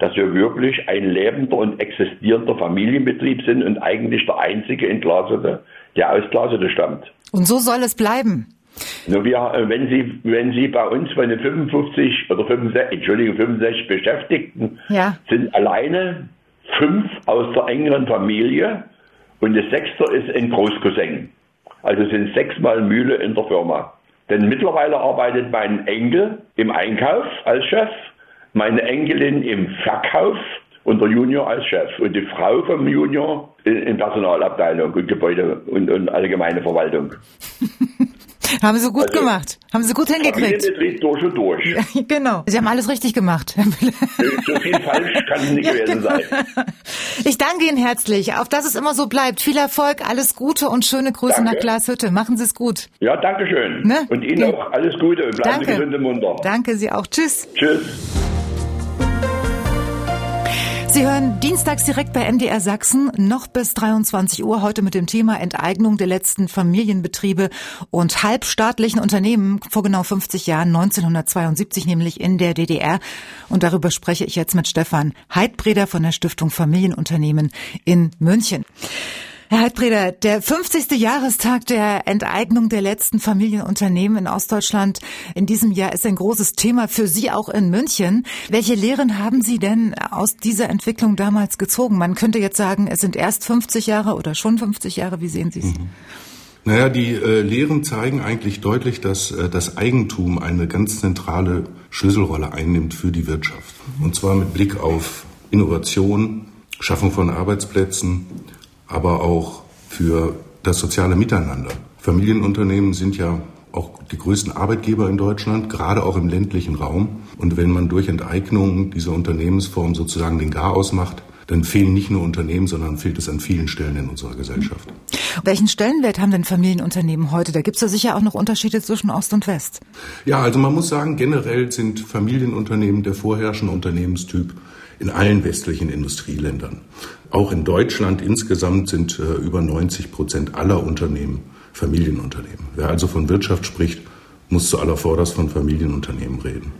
dass wir wirklich ein lebender und existierender Familienbetrieb sind und eigentlich der einzige in Glasede, der aus Glasede stammt. Und so soll es bleiben. Nur wir, äh, wenn Sie, wenn Sie bei uns von den 55 oder 65, Entschuldigung, 65 Beschäftigten ja. sind alleine fünf aus der engeren Familie und das sechste ist ein Großcousin. Also sind sechsmal Mühle in der Firma. Denn mittlerweile arbeitet mein Enkel im Einkauf als Chef, meine Enkelin im Verkauf und der Junior als Chef und die Frau vom Junior in Personalabteilung und Gebäude und, und allgemeine Verwaltung. haben Sie gut also, gemacht. Haben Sie gut hingekriegt. Familienbetrieb durch und durch. Ja, genau. Sie haben alles richtig gemacht. so viel falsch kann es nicht ja, gewesen genau. sein. Ich danke Ihnen herzlich. Auf dass es immer so bleibt. Viel Erfolg, alles Gute und schöne Grüße danke. nach Glashütte. Machen Sie es gut. Ja, danke schön. Ne? Und Ihnen ja. auch alles Gute und bleiben danke. Sie gesund und munter. Danke, Sie auch. Tschüss. Tschüss. Sie hören dienstags direkt bei MDR Sachsen noch bis 23 Uhr heute mit dem Thema Enteignung der letzten Familienbetriebe und halbstaatlichen Unternehmen vor genau 50 Jahren, 1972 nämlich in der DDR. Und darüber spreche ich jetzt mit Stefan Heidbreder von der Stiftung Familienunternehmen in München. Herr Heidbreder, der 50. Jahrestag der Enteignung der letzten Familienunternehmen in Ostdeutschland in diesem Jahr ist ein großes Thema für Sie auch in München. Welche Lehren haben Sie denn aus dieser Entwicklung damals gezogen? Man könnte jetzt sagen, es sind erst 50 Jahre oder schon 50 Jahre. Wie sehen Sie es? Mhm. Naja, die äh, Lehren zeigen eigentlich deutlich, dass äh, das Eigentum eine ganz zentrale Schlüsselrolle einnimmt für die Wirtschaft. Und zwar mit Blick auf Innovation, Schaffung von Arbeitsplätzen, aber auch für das soziale Miteinander. Familienunternehmen sind ja auch die größten Arbeitgeber in Deutschland, gerade auch im ländlichen Raum. Und wenn man durch Enteignung dieser Unternehmensform sozusagen den Garaus macht, dann fehlen nicht nur Unternehmen, sondern fehlt es an vielen Stellen in unserer Gesellschaft. Welchen Stellenwert haben denn Familienunternehmen heute? Da gibt es ja sicher auch noch Unterschiede zwischen Ost und West. Ja, also man muss sagen, generell sind Familienunternehmen der vorherrschende Unternehmenstyp in allen westlichen Industrieländern. Auch in Deutschland insgesamt sind äh, über 90 Prozent aller Unternehmen Familienunternehmen. Wer also von Wirtschaft spricht, muss zu aller Vorderst von Familienunternehmen reden.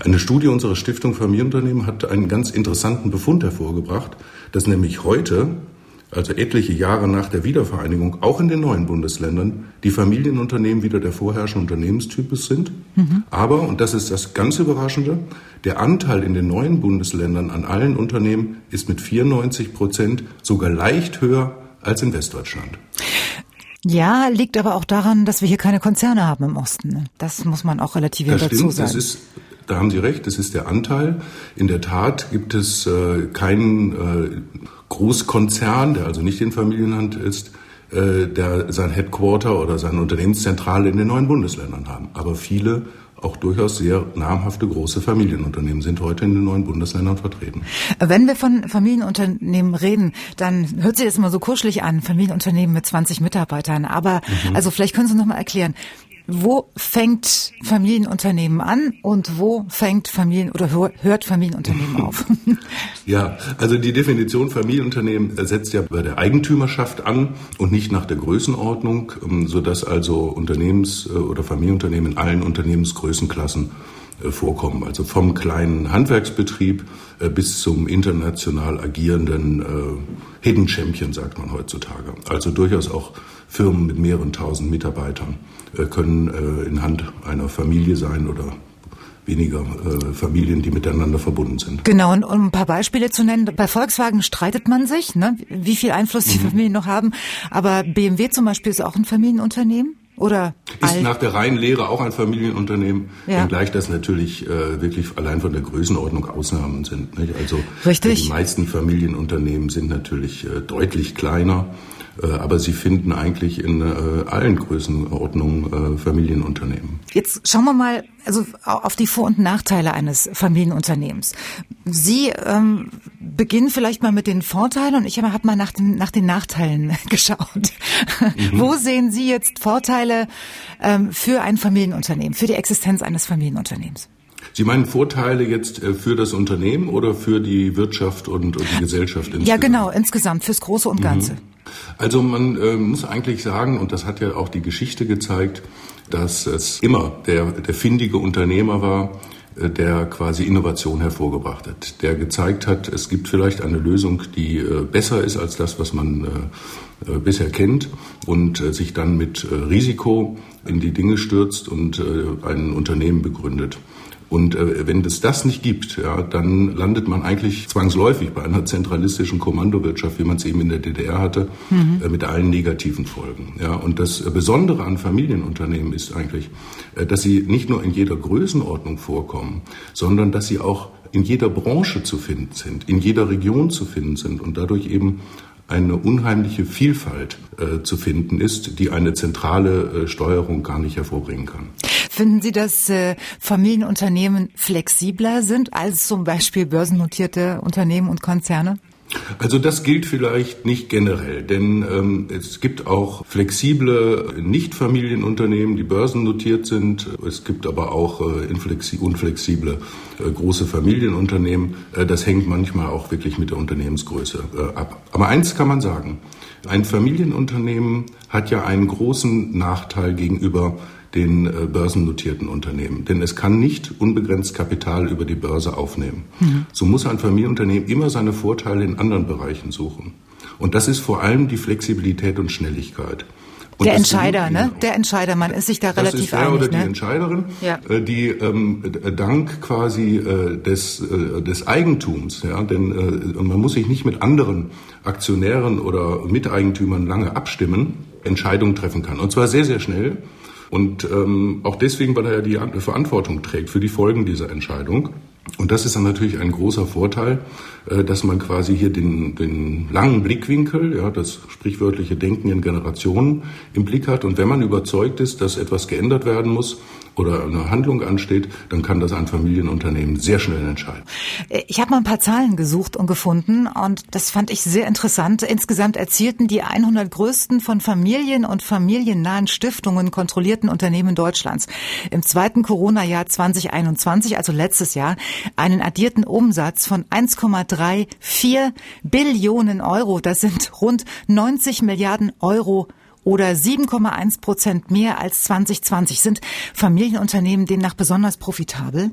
Eine Studie unserer Stiftung Familienunternehmen hat einen ganz interessanten Befund hervorgebracht, dass nämlich heute also etliche Jahre nach der Wiedervereinigung, auch in den neuen Bundesländern, die Familienunternehmen wieder der vorherrschende Unternehmenstypus sind. Mhm. Aber, und das ist das ganz Überraschende, der Anteil in den neuen Bundesländern an allen Unternehmen ist mit 94 Prozent sogar leicht höher als in Westdeutschland. Ja, liegt aber auch daran, dass wir hier keine Konzerne haben im Osten. Ne? Das muss man auch relativieren das dazu stimmt, sagen. Das ist Da haben Sie recht, das ist der Anteil. In der Tat gibt es äh, keinen äh, Großkonzern, der also nicht in Familienhand ist, äh, der sein Headquarter oder seine Unternehmenszentrale in den neuen Bundesländern haben. Aber viele auch durchaus sehr namhafte große Familienunternehmen sind heute in den neuen Bundesländern vertreten. Wenn wir von Familienunternehmen reden, dann hört sich das immer so kuschelig an, Familienunternehmen mit 20 Mitarbeitern. Aber mhm. also vielleicht können Sie noch mal erklären, wo fängt Familienunternehmen an und wo fängt Familien oder hört Familienunternehmen auf? ja, also die Definition Familienunternehmen setzt ja bei der Eigentümerschaft an und nicht nach der Größenordnung, ähm, sodass also Unternehmens- äh, oder Familienunternehmen in allen Unternehmensgrößenklassen äh, vorkommen. Also vom kleinen Handwerksbetrieb äh, bis zum international agierenden Hidden Champion, sagt man heutzutage. Also durchaus auch Firmen mit mehreren tausend Mitarbeitern. Äh, können äh, in Hand einer Familie sein oder weniger äh, Familien, die miteinander verbunden sind. Genau, und um ein paar Beispiele zu nennen, bei Volkswagen streitet man sich, ne, wie viel Einfluss die mhm. Familien noch haben, aber BMW zum Beispiel ist auch ein Familienunternehmen. Oder ist alt? nach der reinen Lehre auch ein Familienunternehmen, ja. wenngleich das natürlich äh, wirklich allein von der Größenordnung Ausnahmen sind. Nicht? Also Richtig. die meisten Familienunternehmen sind natürlich äh, deutlich kleiner aber sie finden eigentlich in äh, allen Größenordnungen äh, Familienunternehmen. Jetzt schauen wir mal also auf die Vor- und Nachteile eines Familienunternehmens. Sie ähm, beginnen vielleicht mal mit den Vorteilen und ich habe mal nach den, nach den Nachteilen geschaut. Mhm. Wo sehen Sie jetzt Vorteile ähm, für ein Familienunternehmen, für die Existenz eines Familienunternehmens? Sie meinen Vorteile jetzt für das Unternehmen oder für die Wirtschaft und, und die Gesellschaft insgesamt? Ja, genau, insgesamt, fürs Große und Ganze. Mhm. Also man äh, muss eigentlich sagen, und das hat ja auch die Geschichte gezeigt, dass es immer der, der findige Unternehmer war, äh, der quasi Innovation hervorgebracht hat, der gezeigt hat, es gibt vielleicht eine Lösung, die äh, besser ist als das, was man äh, bisher kennt und sich dann mit Risiko in die Dinge stürzt und ein Unternehmen begründet. Und äh, wenn es das nicht gibt, ja, dann landet man eigentlich zwangsläufig bei einer zentralistischen Kommandowirtschaft, wie man es eben in der DDR hatte, mhm. äh, mit allen negativen Folgen. Ja, und das Besondere an Familienunternehmen ist eigentlich, äh, dass sie nicht nur in jeder Größenordnung vorkommen, sondern dass sie auch in jeder Branche zu finden sind, in jeder Region zu finden sind und dadurch eben eine unheimliche Vielfalt äh, zu finden ist, die eine zentrale äh, Steuerung gar nicht hervorbringen kann. Finden Sie, dass äh, Familienunternehmen flexibler sind als zum Beispiel börsennotierte Unternehmen und Konzerne? Also das gilt vielleicht nicht generell, denn ähm, es gibt auch flexible Nicht-Familienunternehmen, die börsennotiert sind. Es gibt aber auch äh, unflexible äh, große Familienunternehmen. Äh, das hängt manchmal auch wirklich mit der Unternehmensgröße äh, ab. Aber eins kann man sagen. Ein Familienunternehmen hat ja einen großen Nachteil gegenüber den äh, börsennotierten Unternehmen. Denn es kann nicht unbegrenzt Kapital über die Börse aufnehmen. Mhm. So muss ein Familienunternehmen immer seine Vorteile in anderen Bereichen suchen. Und das ist vor allem die Flexibilität und Schnelligkeit. Und der Entscheider, ne? Der Entscheider, man ist sich da relativ das ist der einig. oder die ne? Entscheiderin, ja. Äh, die ähm, dank quasi äh, des, äh, des Eigentums, ja, denn äh, man muss sich nicht mit anderen Aktionären oder Miteigentümern lange abstimmen, Entscheidungen treffen kann. Und zwar sehr, sehr schnell und ähm, auch deswegen, weil er ja die Verantwortung trägt für die Folgen dieser Entscheidung. Und das ist dann natürlich ein großer Vorteil, dass man quasi hier den, den langen Blickwinkel, ja, das sprichwörtliche Denken in Generationen im Blick hat. Und wenn man überzeugt ist, dass etwas geändert werden muss, oder eine Handlung ansteht, dann kann das ein Familienunternehmen sehr schnell entscheiden. Ich habe mal ein paar Zahlen gesucht und gefunden und das fand ich sehr interessant. Insgesamt erzielten die 100 größten von Familien und familiennahen Stiftungen kontrollierten Unternehmen Deutschlands im zweiten Corona-Jahr 2021, also letztes Jahr, einen addierten Umsatz von 1,34 Billionen Euro. Das sind rund 90 Milliarden Euro oder 7,1 Prozent mehr als 2020. Sind Familienunternehmen demnach besonders profitabel?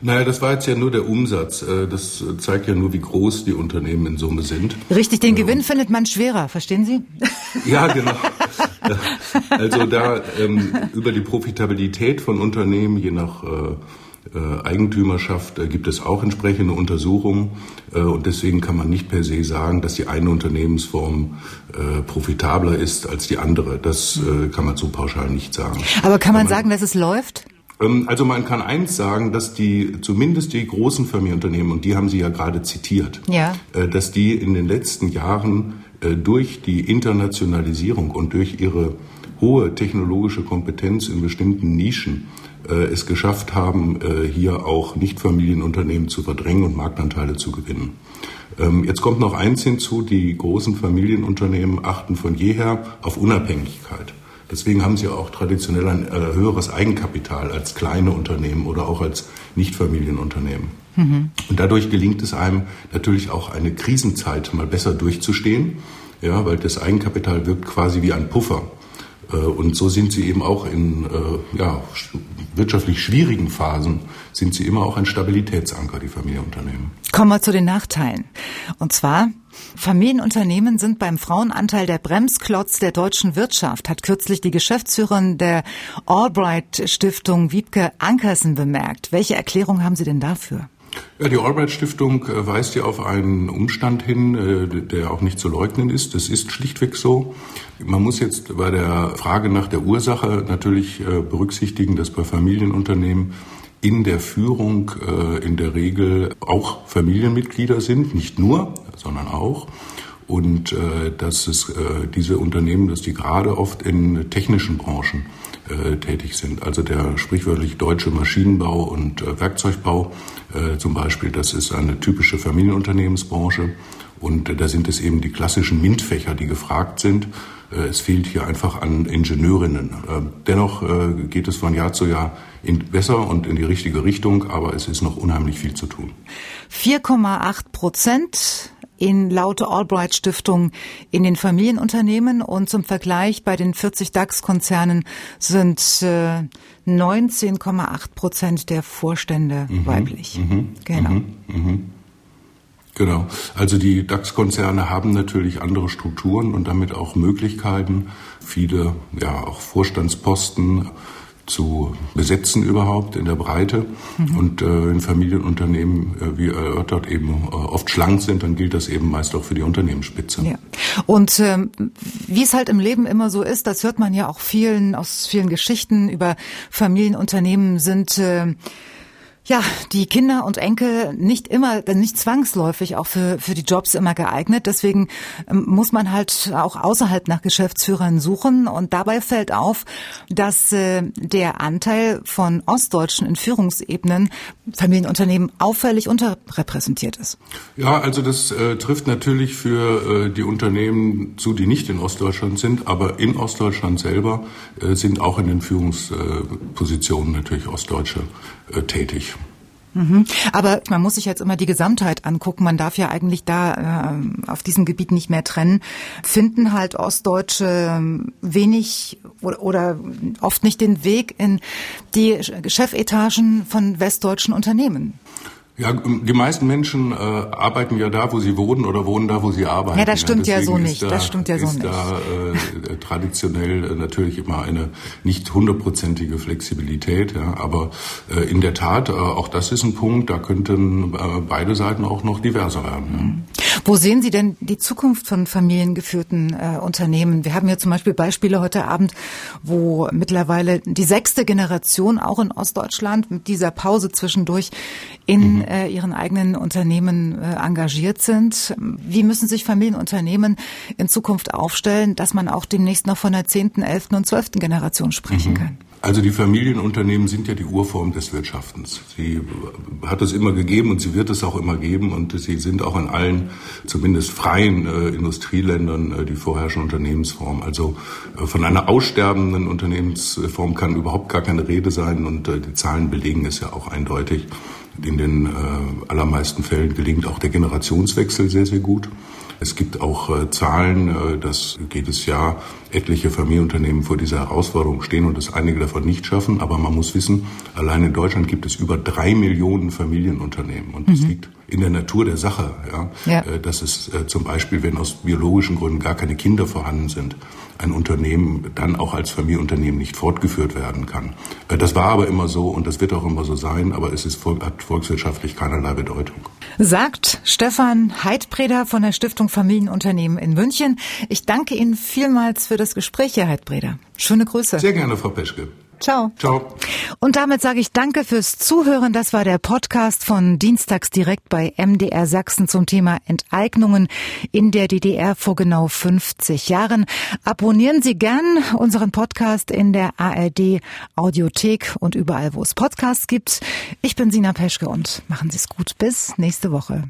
Naja, das war jetzt ja nur der Umsatz. Äh, das zeigt ja nur, wie groß die Unternehmen in Summe sind. Richtig, den Gewinn ähm, findet man schwerer, verstehen Sie? Ja, genau. Also da ähm, über die Profitabilität von Unternehmen, je nach äh, Eigentümerschaft äh, gibt es auch entsprechende Untersuchungen äh, und deswegen kann man nicht per se sagen, dass die eine Unternehmensform profitabler ist als die andere. Das kann man so pauschal nicht sagen. Aber kann man, man sagen, dass es läuft? Ähm, also man kann eins sagen, dass die zumindest die großen Familienunternehmen, und die haben Sie ja gerade zitiert, ja. Äh, dass die in den letzten Jahren äh, durch die Internationalisierung und durch ihre hohe technologische Kompetenz in bestimmten Nischen äh, es geschafft haben, hier auch Nichtfamilienunternehmen zu verdrängen und Marktanteile zu gewinnen. Ähm, jetzt kommt noch eins hinzu, die großen Familienunternehmen achten von jeher auf Unabhängigkeit. Deswegen haben sie auch traditionell ein äh, höheres Eigenkapital als kleine Unternehmen oder auch als Nichtfamilienunternehmen. Mhm. Und dadurch gelingt es einem natürlich auch eine Krisenzeit mal besser durchzustehen, ja, weil das Eigenkapital wirkt quasi wie ein Puffer. Äh, und so sind sie eben auch in äh, ja, wirtschaftlich schwierigen Phasen, sind sie immer auch ein Stabilitätsanker, die Familienunternehmen. Kommen wir zu den Nachteilen. Und zwar, Familienunternehmen sind beim Frauenanteil der Bremsklotz der deutschen Wirtschaft, hat kürzlich die Geschäftsführerin der Albright Stiftung Wiebke Ankersen bemerkt. Welche Erklärung haben Sie denn dafür? Ja, die Albright Stiftung äh, weist ja auf einen Umstand hin, äh, der auch nicht zu leugnen ist. Das ist schlichtweg so. Man muss jetzt bei der Frage nach der Ursache natürlich äh, berücksichtigen, dass bei Familienunternehmen in der Führung in der Regel auch Familienmitglieder sind, nicht nur, sondern auch. Und dass es diese Unternehmen, dass die gerade oft in technischen Branchen äh, tätig sind. Also der sprichwörtlich deutsche Maschinenbau und äh, Werkzeugbau äh, zum Beispiel, das ist eine typische Familienunternehmensbranche. Und äh, da sind es eben die klassischen MINT-Fächer, die gefragt sind. Äh, es fehlt hier einfach an Ingenieurinnen. Äh, dennoch geht es von Jahr zu Jahr besser und in die richtige Richtung, aber es ist noch unheimlich viel zu tun. 4,8 Prozent in laute Albright Stiftung in den Familienunternehmen und zum Vergleich bei den 40 DAX-Konzernen sind äh, 19,8 Prozent der Vorstände mhm, weiblich. Mhm, genau. Mhm, mhm. Genau. Also die DAX-Konzerne haben natürlich andere Strukturen und damit auch Möglichkeiten, viele ja auch Vorstandsposten zu besetzen überhaupt in der Breite. Mhm. Und äh, in Familienunternehmen, äh, wie erörtert, eben äh, oft schlank sind, dann gilt das eben meist auch für die Unternehmensspitze. Ja. Und ähm, wie es halt im Leben immer so ist, das hört man ja auch vielen aus vielen Geschichten über Familienunternehmen sind äh, ja, die Kinder und Enkel nicht immer, nicht zwangsläufig auch für, für die Jobs immer geeignet. Deswegen ähm, muss man halt auch außerhalb nach Geschäftsführern suchen. Und dabei fällt auf, dass äh, der Anteil von Ostdeutschen in Führungsebenen Familienunternehmen auffällig unterrepräsentiert ist. Ja, also das äh, trifft natürlich für äh, die Unternehmen zu, die nicht in Ostdeutschland sind, aber in Ostdeutschland selber äh, sind auch in den Führungspositionen natürlich Ostdeutsche äh, tätig. Mhm. Aber man muss sich jetzt immer die Gesamtheit angucken. Man darf ja eigentlich da äh, auf diesem Gebiet nicht mehr trennen. Finden halt Ostdeutsche wenig oder, oder oft nicht den Weg in die Chefetagen von westdeutschen Unternehmen. Ja, die meisten Menschen äh, arbeiten ja da, wo sie wohnen oder wohnen da, wo sie arbeiten. Ja, das stimmt ja, ja so nicht. Da, das stimmt ja so nicht. Da äh, traditionell äh, natürlich immer eine nicht hundertprozentige Flexibilität. Ja, aber äh, in der Tat, äh, auch das ist ein Punkt. Da könnten äh, beide Seiten auch noch diverser werden. Ja. Wo sehen Sie denn die Zukunft von familiengeführten äh, Unternehmen? Wir haben ja zum Beispiel Beispiele heute Abend, wo mittlerweile die sechste Generation auch in Ostdeutschland mit dieser Pause zwischendurch in mhm. äh, ihren eigenen Unternehmen äh, engagiert sind. Wie müssen sich Familienunternehmen in Zukunft aufstellen, dass man auch demnächst noch von der zehnten, elften und zwölften Generation sprechen mhm. kann? Also die Familienunternehmen sind ja die Urform des Wirtschaftens. Sie hat es immer gegeben und sie wird es auch immer geben und sie sind auch in allen, zumindest freien äh, Industrieländern, äh, die vorherrschende Unternehmensform. Also äh, von einer aussterbenden Unternehmensform kann überhaupt gar keine Rede sein und äh, die Zahlen belegen es ja auch eindeutig. In den äh, allermeisten Fällen gelingt auch der Generationswechsel sehr, sehr gut. Es gibt auch äh, Zahlen, äh, dass jedes Jahr etliche Familienunternehmen vor dieser Herausforderung stehen und dass einige davon nicht schaffen. Aber man muss wissen, allein in Deutschland gibt es über drei Millionen Familienunternehmen. Und das mhm. liegt in der Natur der Sache, ja, ja. Äh, dass es äh, zum Beispiel, wenn aus biologischen Gründen gar keine Kinder vorhanden sind, ein Unternehmen dann auch als Familienunternehmen nicht fortgeführt werden kann. Äh, das war aber immer so und das wird auch immer so sein, aber es ist, hat volkswirtschaftlich keinerlei Bedeutung. Sagt Stefan Heidbreder von der Stiftung Familienunternehmen in München. Ich danke Ihnen vielmals für das Gespräch, Herr Heidbreder. Schöne Grüße. Sehr gerne, Frau Peschke. Ciao. Ciao. Und damit sage ich Danke fürs Zuhören. Das war der Podcast von Dienstags direkt bei MDR Sachsen zum Thema Enteignungen in der DDR vor genau 50 Jahren. Abonnieren Sie gern unseren Podcast in der ARD Audiothek und überall, wo es Podcasts gibt. Ich bin Sina Peschke und machen Sie es gut. Bis nächste Woche.